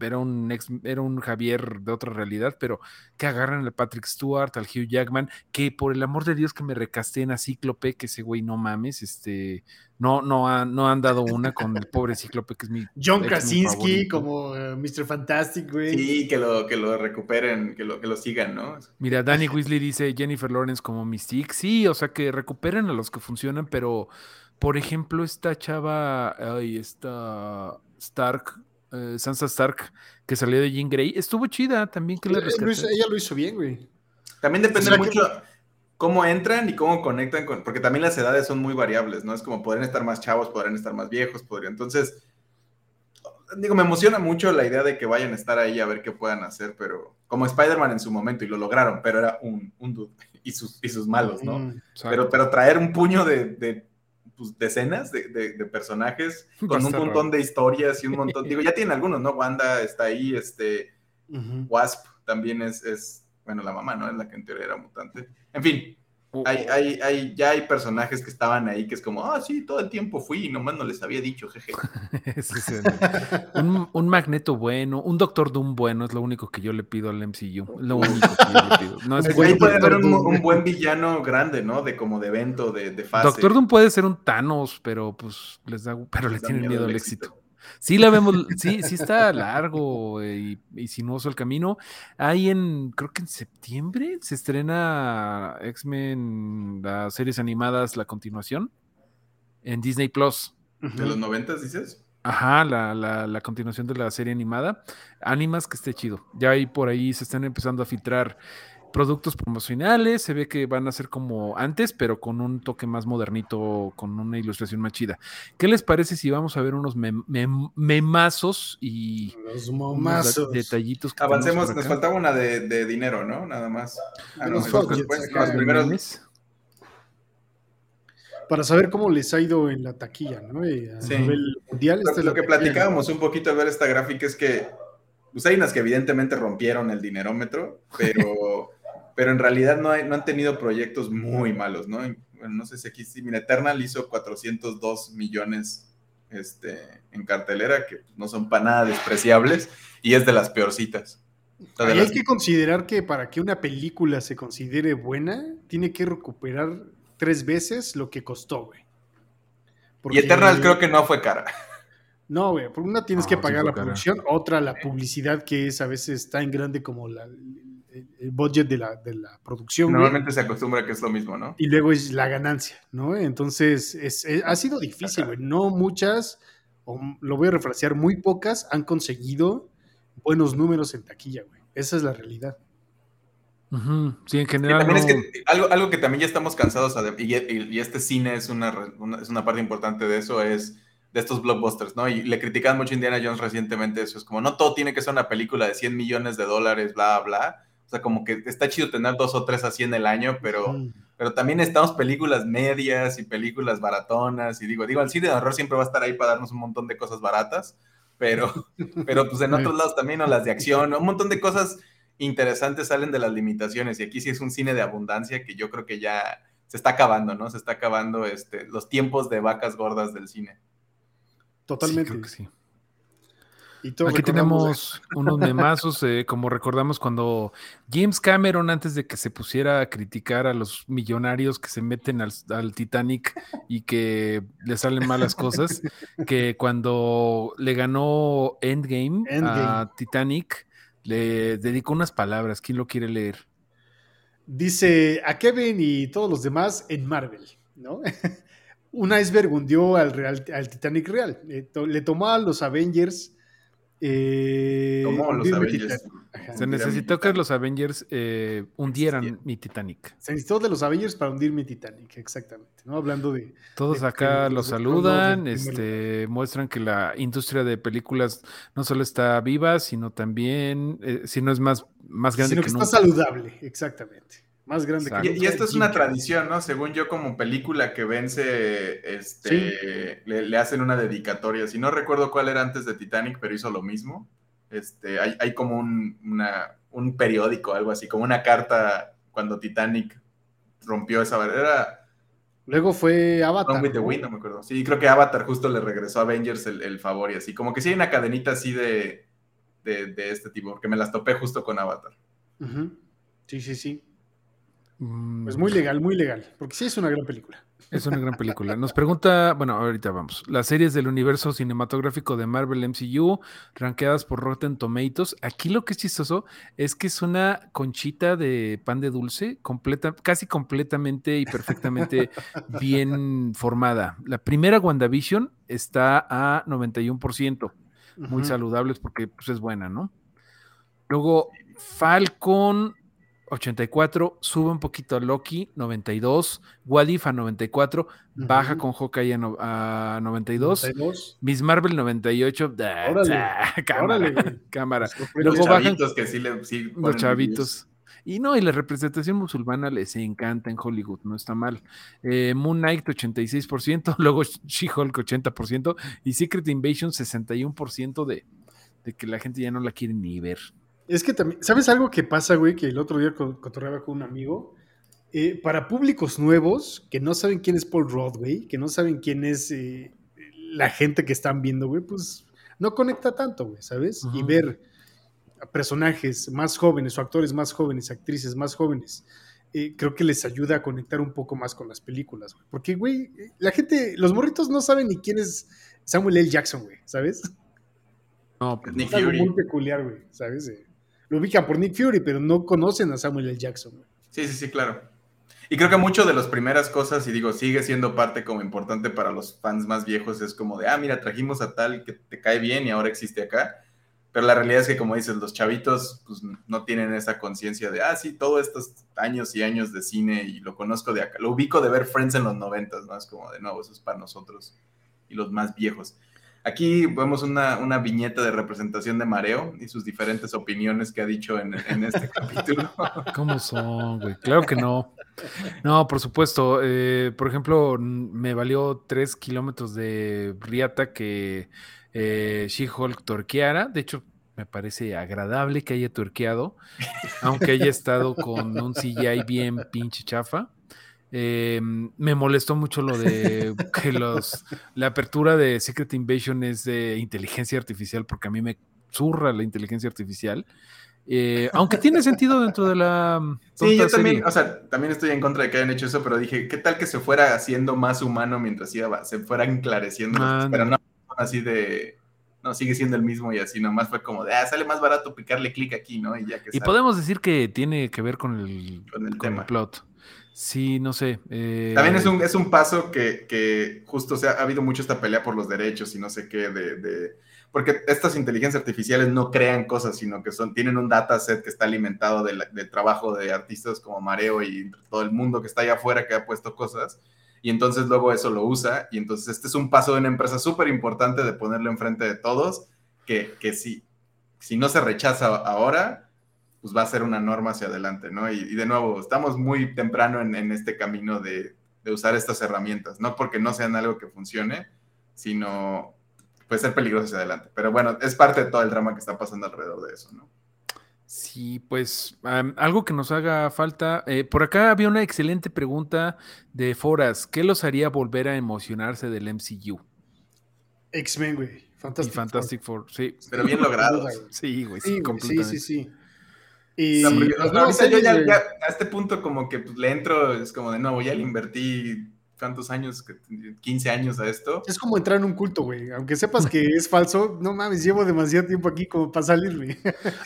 era un ex, era un Javier de otra realidad, pero que agarran al Patrick Stewart, al Hugh Jackman, que por el amor de Dios que me recasteen a Cíclope, que ese güey no mames, este, no, no, no han dado una con el pobre Cíclope, que es mi. John Krasinski como eh, Mr. Fantastic, güey. Sí, que lo, que lo recuperen, que lo, que lo sigan, ¿no? Mira, Danny Weasley dice Jennifer Lawrence como Mystique. Sí, o sea que recuperen a los que funcionan, pero por ejemplo, esta chava, ay, esta Stark, eh, Sansa Stark, que salió de Jean Grey, estuvo chida también. que ella, ella lo hizo bien, güey. También depende mucho cómo entran y cómo conectan con, porque también las edades son muy variables, ¿no? Es como podrían estar más chavos, podrían estar más viejos, podrían. Entonces, digo, me emociona mucho la idea de que vayan a estar ahí a ver qué puedan hacer, pero como Spider-Man en su momento y lo lograron, pero era un, un dude y sus, y sus malos, ¿no? Mm, pero, pero traer un puño de pues, decenas de, personajes con un montón de historias y un montón. digo, ya tienen algunos, ¿no? Wanda está ahí, este. Wasp también es, es, bueno, la mamá, ¿no? Es la que en teoría era mutante. En fin, hay, hay, hay, ya hay personajes que estaban ahí que es como, ah, sí, todo el tiempo fui y nomás no les había dicho, jeje. un, magneto bueno, un Doctor Doom bueno es lo único que yo le pido al MCU. Lo único que yo le pido. No es ahí puede haber un, buen villano grande, ¿no? De como de evento, de, de fase. Doctor Doom puede ser un Thanos, pero pues les da, pero les, tienen miedo al éxito. Sí la vemos, sí, sí está largo y, sinuoso el camino. Ahí en, creo que en septiembre se estrena X-Men, las series animadas, la continuación, en Disney Plus. ¿De los noventas dices? Ajá, la, la, la, continuación de la serie animada. Animas que esté chido. Ya ahí por ahí se están empezando a filtrar productos promocionales, se ve que van a ser como antes, pero con un toque más modernito, con una ilustración más chida. ¿Qué les parece si vamos a ver unos memazos y unos detallitos? Avancemos, nos faltaba una de, dinero, ¿no? Nada más. Ah, Para saber cómo les ha ido en la taquilla, ¿no? Eh, a nivel mundial. Lo, lo que platicábamos un poquito al ver esta gráfica es que pues hay unas que evidentemente rompieron el dinerómetro, pero pero en realidad no, no han tenido proyectos muy malos, ¿no? no sé si aquí sí, mira, Eternal hizo 402 millones este, en cartelera, que no son para nada despreciables, y es de las peorcitas. hay que considerar que para que una película se considere buena, tiene que recuperar tres veces lo que costó, güey. Y Eternal creo que no fue cara. No, güey, por una tienes que pagar la producción, otra la publicidad que es a veces tan grande como la, el budget de la, de la producción. Normalmente se acostumbra que es lo mismo, ¿no? Y luego es la ganancia, ¿no? Entonces, es, ha sido difícil, güey. No muchas, o lo voy a refrasear, muy pocas han conseguido buenos números en taquilla, güey. Esa es la realidad. Sí, en general. es que algo, algo, que también ya estamos cansados, y, y, este cine es una, es una parte importante de eso, es de estos blockbusters, ¿no? Y le critican mucho a Indiana Jones recientemente eso, es como, no todo tiene que ser una película de 100 millones de dólares, bla, bla. O sea, como que está chido tener dos o tres así en el año, pero, pero también estamos películas medias y películas baratonas. Y digo, digo, el cine de horror siempre va a estar ahí para darnos un montón de cosas baratas, pero, pero pues en otros lados también, o las de acción, un montón de cosas interesantes salen de las limitaciones. Y aquí sí es un cine de abundancia que yo creo que ya se está acabando, ¿no? Se está acabando este, los tiempos de vacas gordas del cine. Totalmente. Sí, sí. Aquí tenemos unos memazos, eh, como recordamos cuando James Cameron, antes de que se pusiera a criticar a los millonarios que se meten al, Titanic y que le salen malas cosas, que cuando le ganó Endgame, a Titanic, le dedicó unas palabras. ¿Quién lo quiere leer? Dice a Kevin y todos los demás en Marvel, ¿no? Un iceberg hundió al, real, al Titanic real. le tomó a los Avengers eh, los Avengers. Se necesitó que los Avengers eh, hundieran mi Titanic. Se necesitó de los Avengers para hundir mi Titanic, exactamente. ¿no? Hablando de. Todos acá los saludan, este, muestran que la industria de películas no solo está viva, sino también, eh, sino es más, más grande sino que, está saludable, exactamente. Más grande que Y, y esto es una tradición, ¿no? Según yo, como película que vence, este, le, hacen una dedicatoria. Si no recuerdo cuál era antes de Titanic, pero hizo lo mismo. Este, hay, hay como un, una, un periódico, algo así, como una carta cuando Titanic rompió esa barrera. Luego fue Avatar. With the Wind, no me acuerdo. Sí, creo que Avatar justo le regresó a Avengers el, favor y así. Como que sí hay una cadenita así de, de, este tipo, porque me las topé justo con Avatar. Sí, sí, sí. Pues muy legal, muy legal, porque sí es una gran película. Es una gran película. Nos pregunta, bueno, ahorita vamos. Las series del universo cinematográfico de Marvel MCU, rankeadas por Rotten Tomatoes. Aquí lo que es chistoso es que es una conchita de pan de dulce, completa, casi completamente y perfectamente bien formada. La primera WandaVision está a 91%, muy saludables porque pues, es buena, ¿no? Luego, Falcon 84, sube un poquito a Loki, 92, Wadif a 94, baja con Hawkeye a, 92, Miss Marvel 98, cámara, cámara. Luego los chavitos que sí le los chavitos. Y no, y la representación musulmana les encanta en Hollywood, no está mal. Eh, Moon Knight 86%, luego She-Hulk 80% y Secret Invasion 61% de, de que la gente ya no la quiere ni ver. Es que también, ¿sabes algo que pasa, güey? Que el otro día cotorreaba con un amigo. Eh, para públicos nuevos que no saben quién es Paul güey, que no saben quién es eh, la gente que están viendo, güey, pues no conecta tanto, güey, ¿sabes? Y ver a personajes más jóvenes o actores más jóvenes, actrices más jóvenes, eh, creo que les ayuda a conectar un poco más con las películas, güey. Porque, güey, la gente, los morritos no saben ni quién es Samuel L. Jackson, güey, ¿sabes? No, pues, es algo muy peculiar, güey, ¿sabes? Lo ubican por Nick Fury, pero no conocen a Samuel L. Jackson. Sí, sí, sí, claro. Y creo que mucho de las primeras cosas, y digo, sigue siendo parte como importante para los fans más viejos, es como de, ah, mira, trajimos a tal que te cae bien y ahora existe acá. Pero la realidad es que, como dices, los chavitos pues, no tienen esa conciencia de, ah, sí, todos estos años y años de cine y lo conozco de acá. Lo ubico de ver Friends en los noventas, ¿no? Es como de, nuevo, eso es para nosotros y los más viejos. Aquí vemos una, viñeta de representación de Mareo y sus diferentes opiniones que ha dicho en, este capítulo. ¿Cómo son, güey? Claro que no. No, por supuesto. Eh, por ejemplo, me valió tres kilómetros de riata que eh, She-Hulk torqueara. De hecho, me parece agradable que haya torqueado, aunque haya estado con un CGI bien pinche chafa. Eh, me molestó mucho lo de que los la apertura de Secret Invasion es de inteligencia artificial, porque a mí me zurra la inteligencia artificial. Eh, aunque tiene sentido dentro de la. Mm, sí, yo también, o sea, también estoy en contra de que hayan hecho eso, pero dije, ¿qué tal que se fuera haciendo más humano mientras iba, se fuera enclareciendo? pero no, así de. No, sigue siendo el mismo y así, nomás fue como de, ah, sale más barato picarle clic aquí, ¿no? Y ya que Y podemos decir que tiene que ver con el, con el tema. plot. Sí, no sé. Eh, También es un, es un paso que, justo, o sea, ha habido mucho esta pelea por los derechos y no sé qué, de, porque estas inteligencias artificiales no crean cosas, sino que son, tienen un dataset que está alimentado del trabajo de artistas como Mareo y todo el mundo que está allá afuera que ha puesto cosas. y entonces luego eso lo usa, y entonces este es un paso de una empresa súper importante de ponerlo enfrente de todos, que, que si, si no se rechaza ahora, pues va a ser una norma hacia adelante, ¿no? Y, de nuevo, estamos muy temprano en, este camino de, de, usar estas herramientas, no porque no sean algo que funcione, sino puede ser peligroso hacia adelante. Pero bueno, es parte de todo el drama que está pasando alrededor de eso, ¿no? Sí, pues algo que nos haga falta. Eh, por acá había una excelente pregunta de Foras. ¿Qué los haría volver a emocionarse del MCU? X-Men, güey. Fantastic, Fantastic Four. sí. Pero bien logrado. sí, güey, sí, sí, sí, sí, Y ahorita yo ya, a este punto como que pues, le entro, es como de nuevo, ya le invertí tantos años, 15 años a esto. Es como entrar en un culto, güey. Aunque sepas que es falso, no mames, llevo demasiado tiempo aquí como para salirme.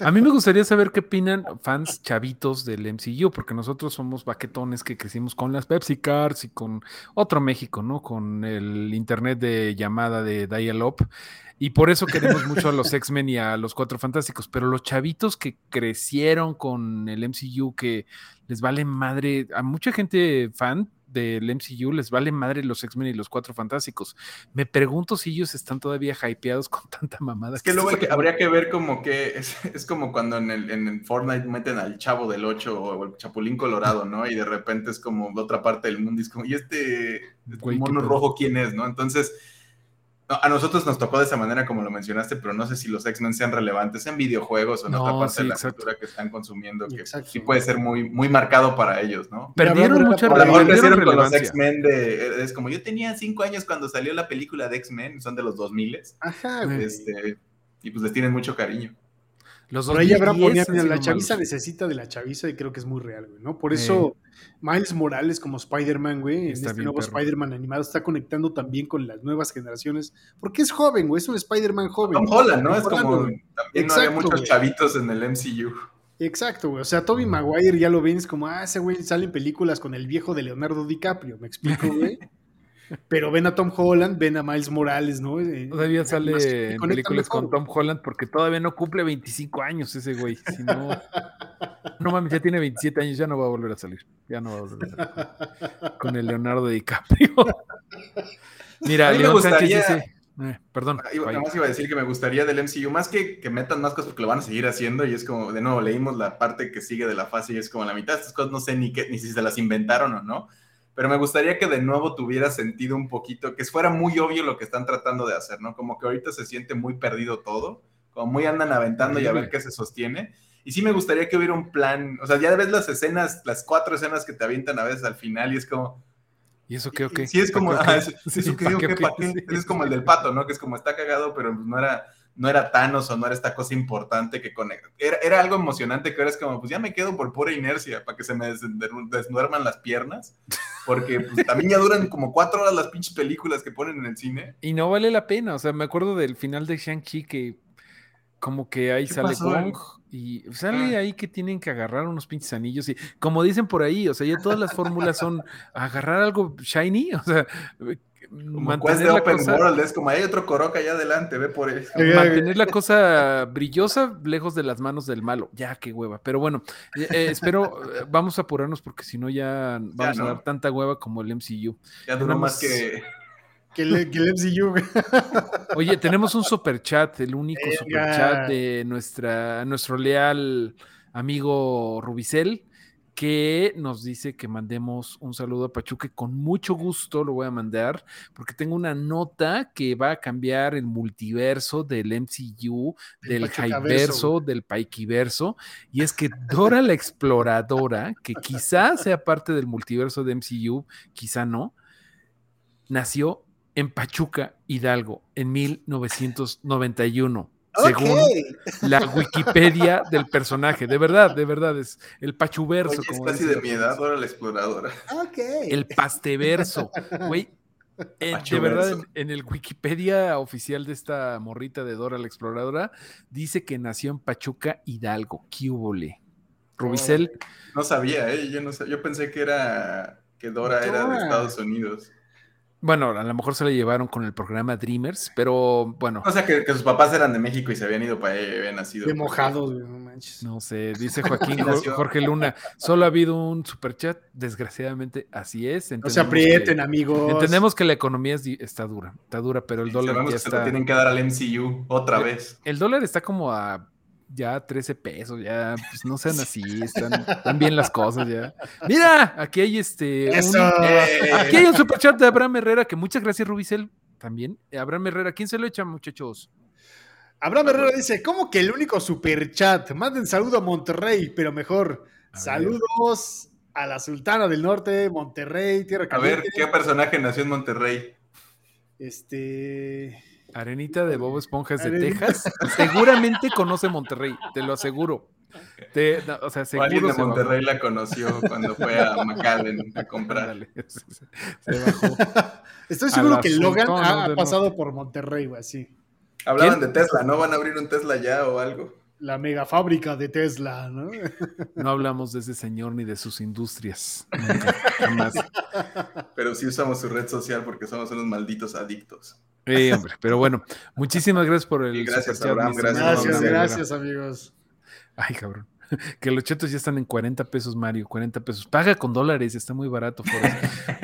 A mí me gustaría saber qué opinan fans chavitos del MCU, porque nosotros somos baquetones que crecimos con las Pepsi Cars y con otro México, ¿no? Con el internet de llamada de Dial-Up. Y por eso queremos mucho a los X-Men y a los Cuatro Fantásticos. Pero los chavitos que crecieron con el MCU, que les vale madre, a mucha gente fan del MCU les vale madre los X-Men y los Cuatro Fantásticos. Me pregunto si ellos están todavía hypeados con tanta mamada. Es que, luego habría que ver como que es, como cuando en el, en Fortnite meten al chavo del 8 o el Chapulín Colorado, ¿no? Y de repente es como otra parte del mundo y es como, ¿y este, este mono rojo quién es, no? Entonces a nosotros nos tocó de esa manera, como lo mencionaste, pero no sé si los X-Men sean relevantes en videojuegos o en otra parte de la cultura que están consumiendo, que sí puede ser muy, muy marcado para ellos, ¿no? Perdieron mucha relevancia. con los X-Men de. Es como yo tenía cinco años cuando salió la película de X-Men, son de los 2000 Ajá, este, y pues les tienen mucho cariño. Los Por ahí habrá poniendo, la chaviza necesita de la chaviza y creo que es muy real, güey, ¿no? Por eso Miles Morales como Spider-Man, güey, en este nuevo Spider-Man animado está conectando también con las nuevas generaciones, porque es joven, güey, es un Spider-Man joven. Tom Holland, ¿no? Es como, también no había muchos chavitos en el MCU. Exacto, güey. O sea, Toby Maguire ya lo ven, es como, ah, ese güey sale en películas con el viejo de Leonardo DiCaprio, ¿me explico, güey? Pero ven a Tom Holland, ven a Miles Morales, ¿no? Eh, todavía sale en películas con Tom Holland porque todavía no cumple 25 años ese güey. Si no, no mames, ya tiene 27 años, ya no va a volver a salir. Ya no va a volver a salir. Con el Leonardo DiCaprio. Mira, León Sánchez dice. Eh, perdón. Nada más iba a decir que me gustaría del MCU, más que que metan más cosas porque lo van a seguir haciendo y es como, de nuevo, leímos la parte que sigue de la fase y es como la mitad de estas cosas no sé ni, qué, ni si se las inventaron o no, pero me gustaría que de nuevo tuviera sentido un poquito, que fuera muy obvio lo que están tratando de hacer, ¿no? Como que ahorita se siente muy perdido todo, como muy andan aventando y a ver qué se sostiene. Y sí me gustaría que hubiera un plan, o sea, ya ves las escenas, las cuatro escenas que te avientan a veces al final y es como... ¿Y eso qué? Sí, es como, es como el del pato, ¿no? Que es como está cagado, pero no era no era Thanos o no era esta cosa importante que conecta. Era, era, algo emocionante que ahora es como, pues ya me quedo por pura inercia para que se me desnuerman las piernas, porque pues, también ya duran como cuatro horas las pinches películas que ponen en el cine. Y no vale la pena, o sea, me acuerdo del final de Shang-Chi que como que ahí sale Wong y sale ah. ahí que tienen que agarrar unos pinches anillos y como dicen por ahí, o sea, ya todas las fórmulas son agarrar algo shiny, o sea, mantener la cosa, es como hay otro Coroca allá adelante, ve por eso. Mantener la cosa brillosa lejos de las manos del malo. Ya, qué hueva. Pero bueno, eh, eh, espero, eh, vamos a apurarnos porque si no ya vamos a dar tanta hueva como el MCU. Ya duró más que... Que el, MCU. Oye, tenemos un super chat, el único super chat de nuestra, nuestro leal amigo Rubicel que nos dice que mandemos un saludo a Pachuque. Con mucho gusto lo voy a mandar, porque tengo una nota que va a cambiar el multiverso del MCU, del Hyverso, del Paikiverso. Y es que Dora la Exploradora, que quizá sea parte del multiverso de MCU, quizá no, nació en Pachuca, Hidalgo, en 1991 según la Wikipedia del personaje. De verdad, de verdad, es el pachuverso. como es casi de mi edad, ahora la exploradora. El pasteverso. Güey, de verdad, en, el Wikipedia oficial de esta morrita de Dora la Exploradora, dice que nació en Pachuca, Hidalgo. ¿Qué Rubicel. No, sabía, ¿eh? Yo, no yo pensé que era que Dora, era de Estados Unidos. Bueno, a lo mejor se le llevaron con el programa Dreamers, pero bueno. O sea, que, sus papás eran de México y se habían ido para allá y habían nacido. De mojados, no manches. No sé, dice Joaquín Jorge Luna. Solo ha habido un superchat, desgraciadamente así es. No se aprieten, amigos. Entendemos que la economía está dura, está dura, pero el dólar ya está. tienen que dar al MCU otra vez. El dólar está como a ya 13 pesos, ya, pues no sean así, están, bien las cosas ya. Mira, aquí hay este. aquí hay un superchat de Abraham Herrera, que muchas gracias, Rubicel. También. Abraham Herrera, ¿quién se lo echa, muchachos? Abraham Herrera dice: ¿Cómo que el único superchat? Manden saludo a Monterrey, pero mejor. Saludos a la Sultana del Norte, Monterrey, Tierra Caliente. A ver, ¿qué personaje nació en Monterrey? Este. Arenita de Bobo Esponjas de Texas. Seguramente conoce Monterrey, te lo aseguro. o sea, seguro alguien de Monterrey la conoció cuando fue a McAllen a comprar. Estoy seguro que Logan ha, pasado por Monterrey, güey, así. Hablaban de Tesla, ¿no? ¿Van a abrir un Tesla ya o algo? La mega fábrica de Tesla, ¿no? No hablamos de ese señor ni de sus industrias. Pero sí usamos su red social porque somos unos malditos adictos. Sí, hombre, pero bueno, muchísimas gracias por el. gracias, Abraham, gracias, gracias, gracias, amigos. Ay, cabrón. Que los chetos ya están en 40 pesos, Mario, 40 pesos. Paga con dólares, está muy barato.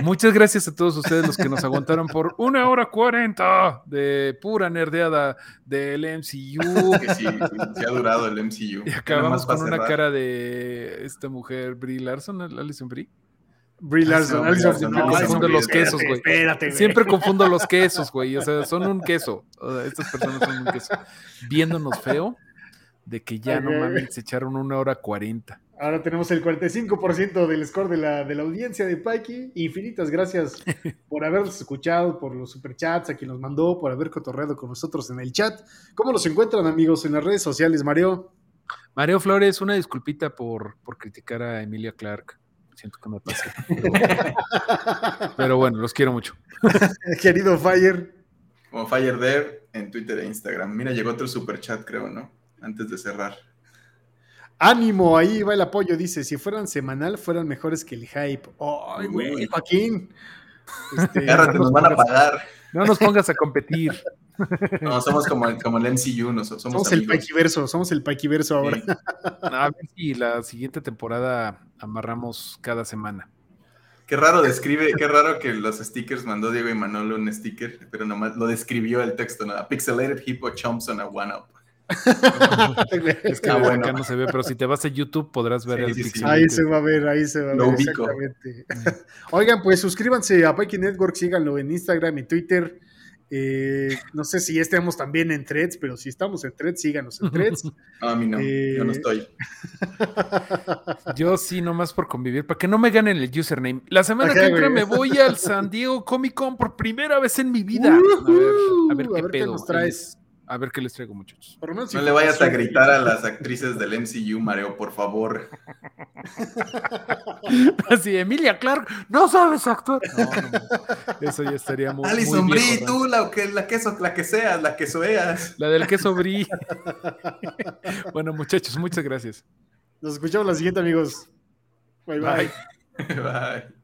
Muchas gracias a todos ustedes los que nos aguantaron por una hora 40 de pura nerdeada del MCU. Que sí, sí, ha durado el MCU. Y acabamos con una cara de esta mujer, Brie Larson, Alison Brie. Brie Larson, Alison, confundo los quesos, güey. Siempre confundo los quesos, güey. O sea, son un queso. estas personas son un queso. Viéndonos feo de que ya no mames, se echaron una hora cuarenta. Ahora tenemos el 45% del score de la, de la audiencia de Pikey. Infinitas gracias por habernos escuchado, por los superchats, a quien nos mandó, por haber cotorreado con nosotros en el chat. ¿Cómo los encuentran, amigos, en las redes sociales, Mario? Mario Flores, una disculpita por, por criticar a Emilia Clark siento que me pasé. Pero, bueno, los quiero mucho. Querido Fire. Como Fire Dev en Twitter e Instagram. Mira, llegó otro super chat, creo, ¿no? Antes de cerrar. Ánimo, ahí va el apoyo. Dice: si fueran semanal, fueran mejores que el hype. ¡Ay, güey, Joaquín! Este, nos van a pagar. No nos pongas a competir. No, somos como el, como el MCU, no, somos, somos el Paikiverso, somos el Paikiverso ahora. A ver si la siguiente temporada amarramos cada semana. Qué raro describe, qué raro que los stickers mandó Diego y Manolo un sticker, pero nomás lo describió el texto, nada. Pixelated Hippo Chomps on a One Up. es que ah, bueno. acá no se ve, pero si te vas a YouTube podrás ver el sí, Ahí se va a ver, ahí se va a ver. Exactamente. Oigan, pues suscríbanse a Pikey Network, síganlo en Instagram y Twitter. Eh, no sé si estemos también en threads, pero si estamos en threads, síganos en threads. a mí no, yo no eh, estoy. yo sí, nomás por convivir, para que no me ganen el username. La semana que entra me voy al San Diego Comic Con por primera vez en mi vida. a ver, qué pedo. nos traes. A ver qué les traigo, muchachos. no le vayas a gritar a las actrices del MCU, Mareo, por favor. Así, Emilia Clark, no sabes actuar. No, no, eso ya estaría muy. Alison Brie, tú, la que, la, queso, la que seas, la que soeas. La del queso Brie. bueno, muchachos, muchas gracias. Nos escuchamos la siguiente, amigos. bye. Bye. bye.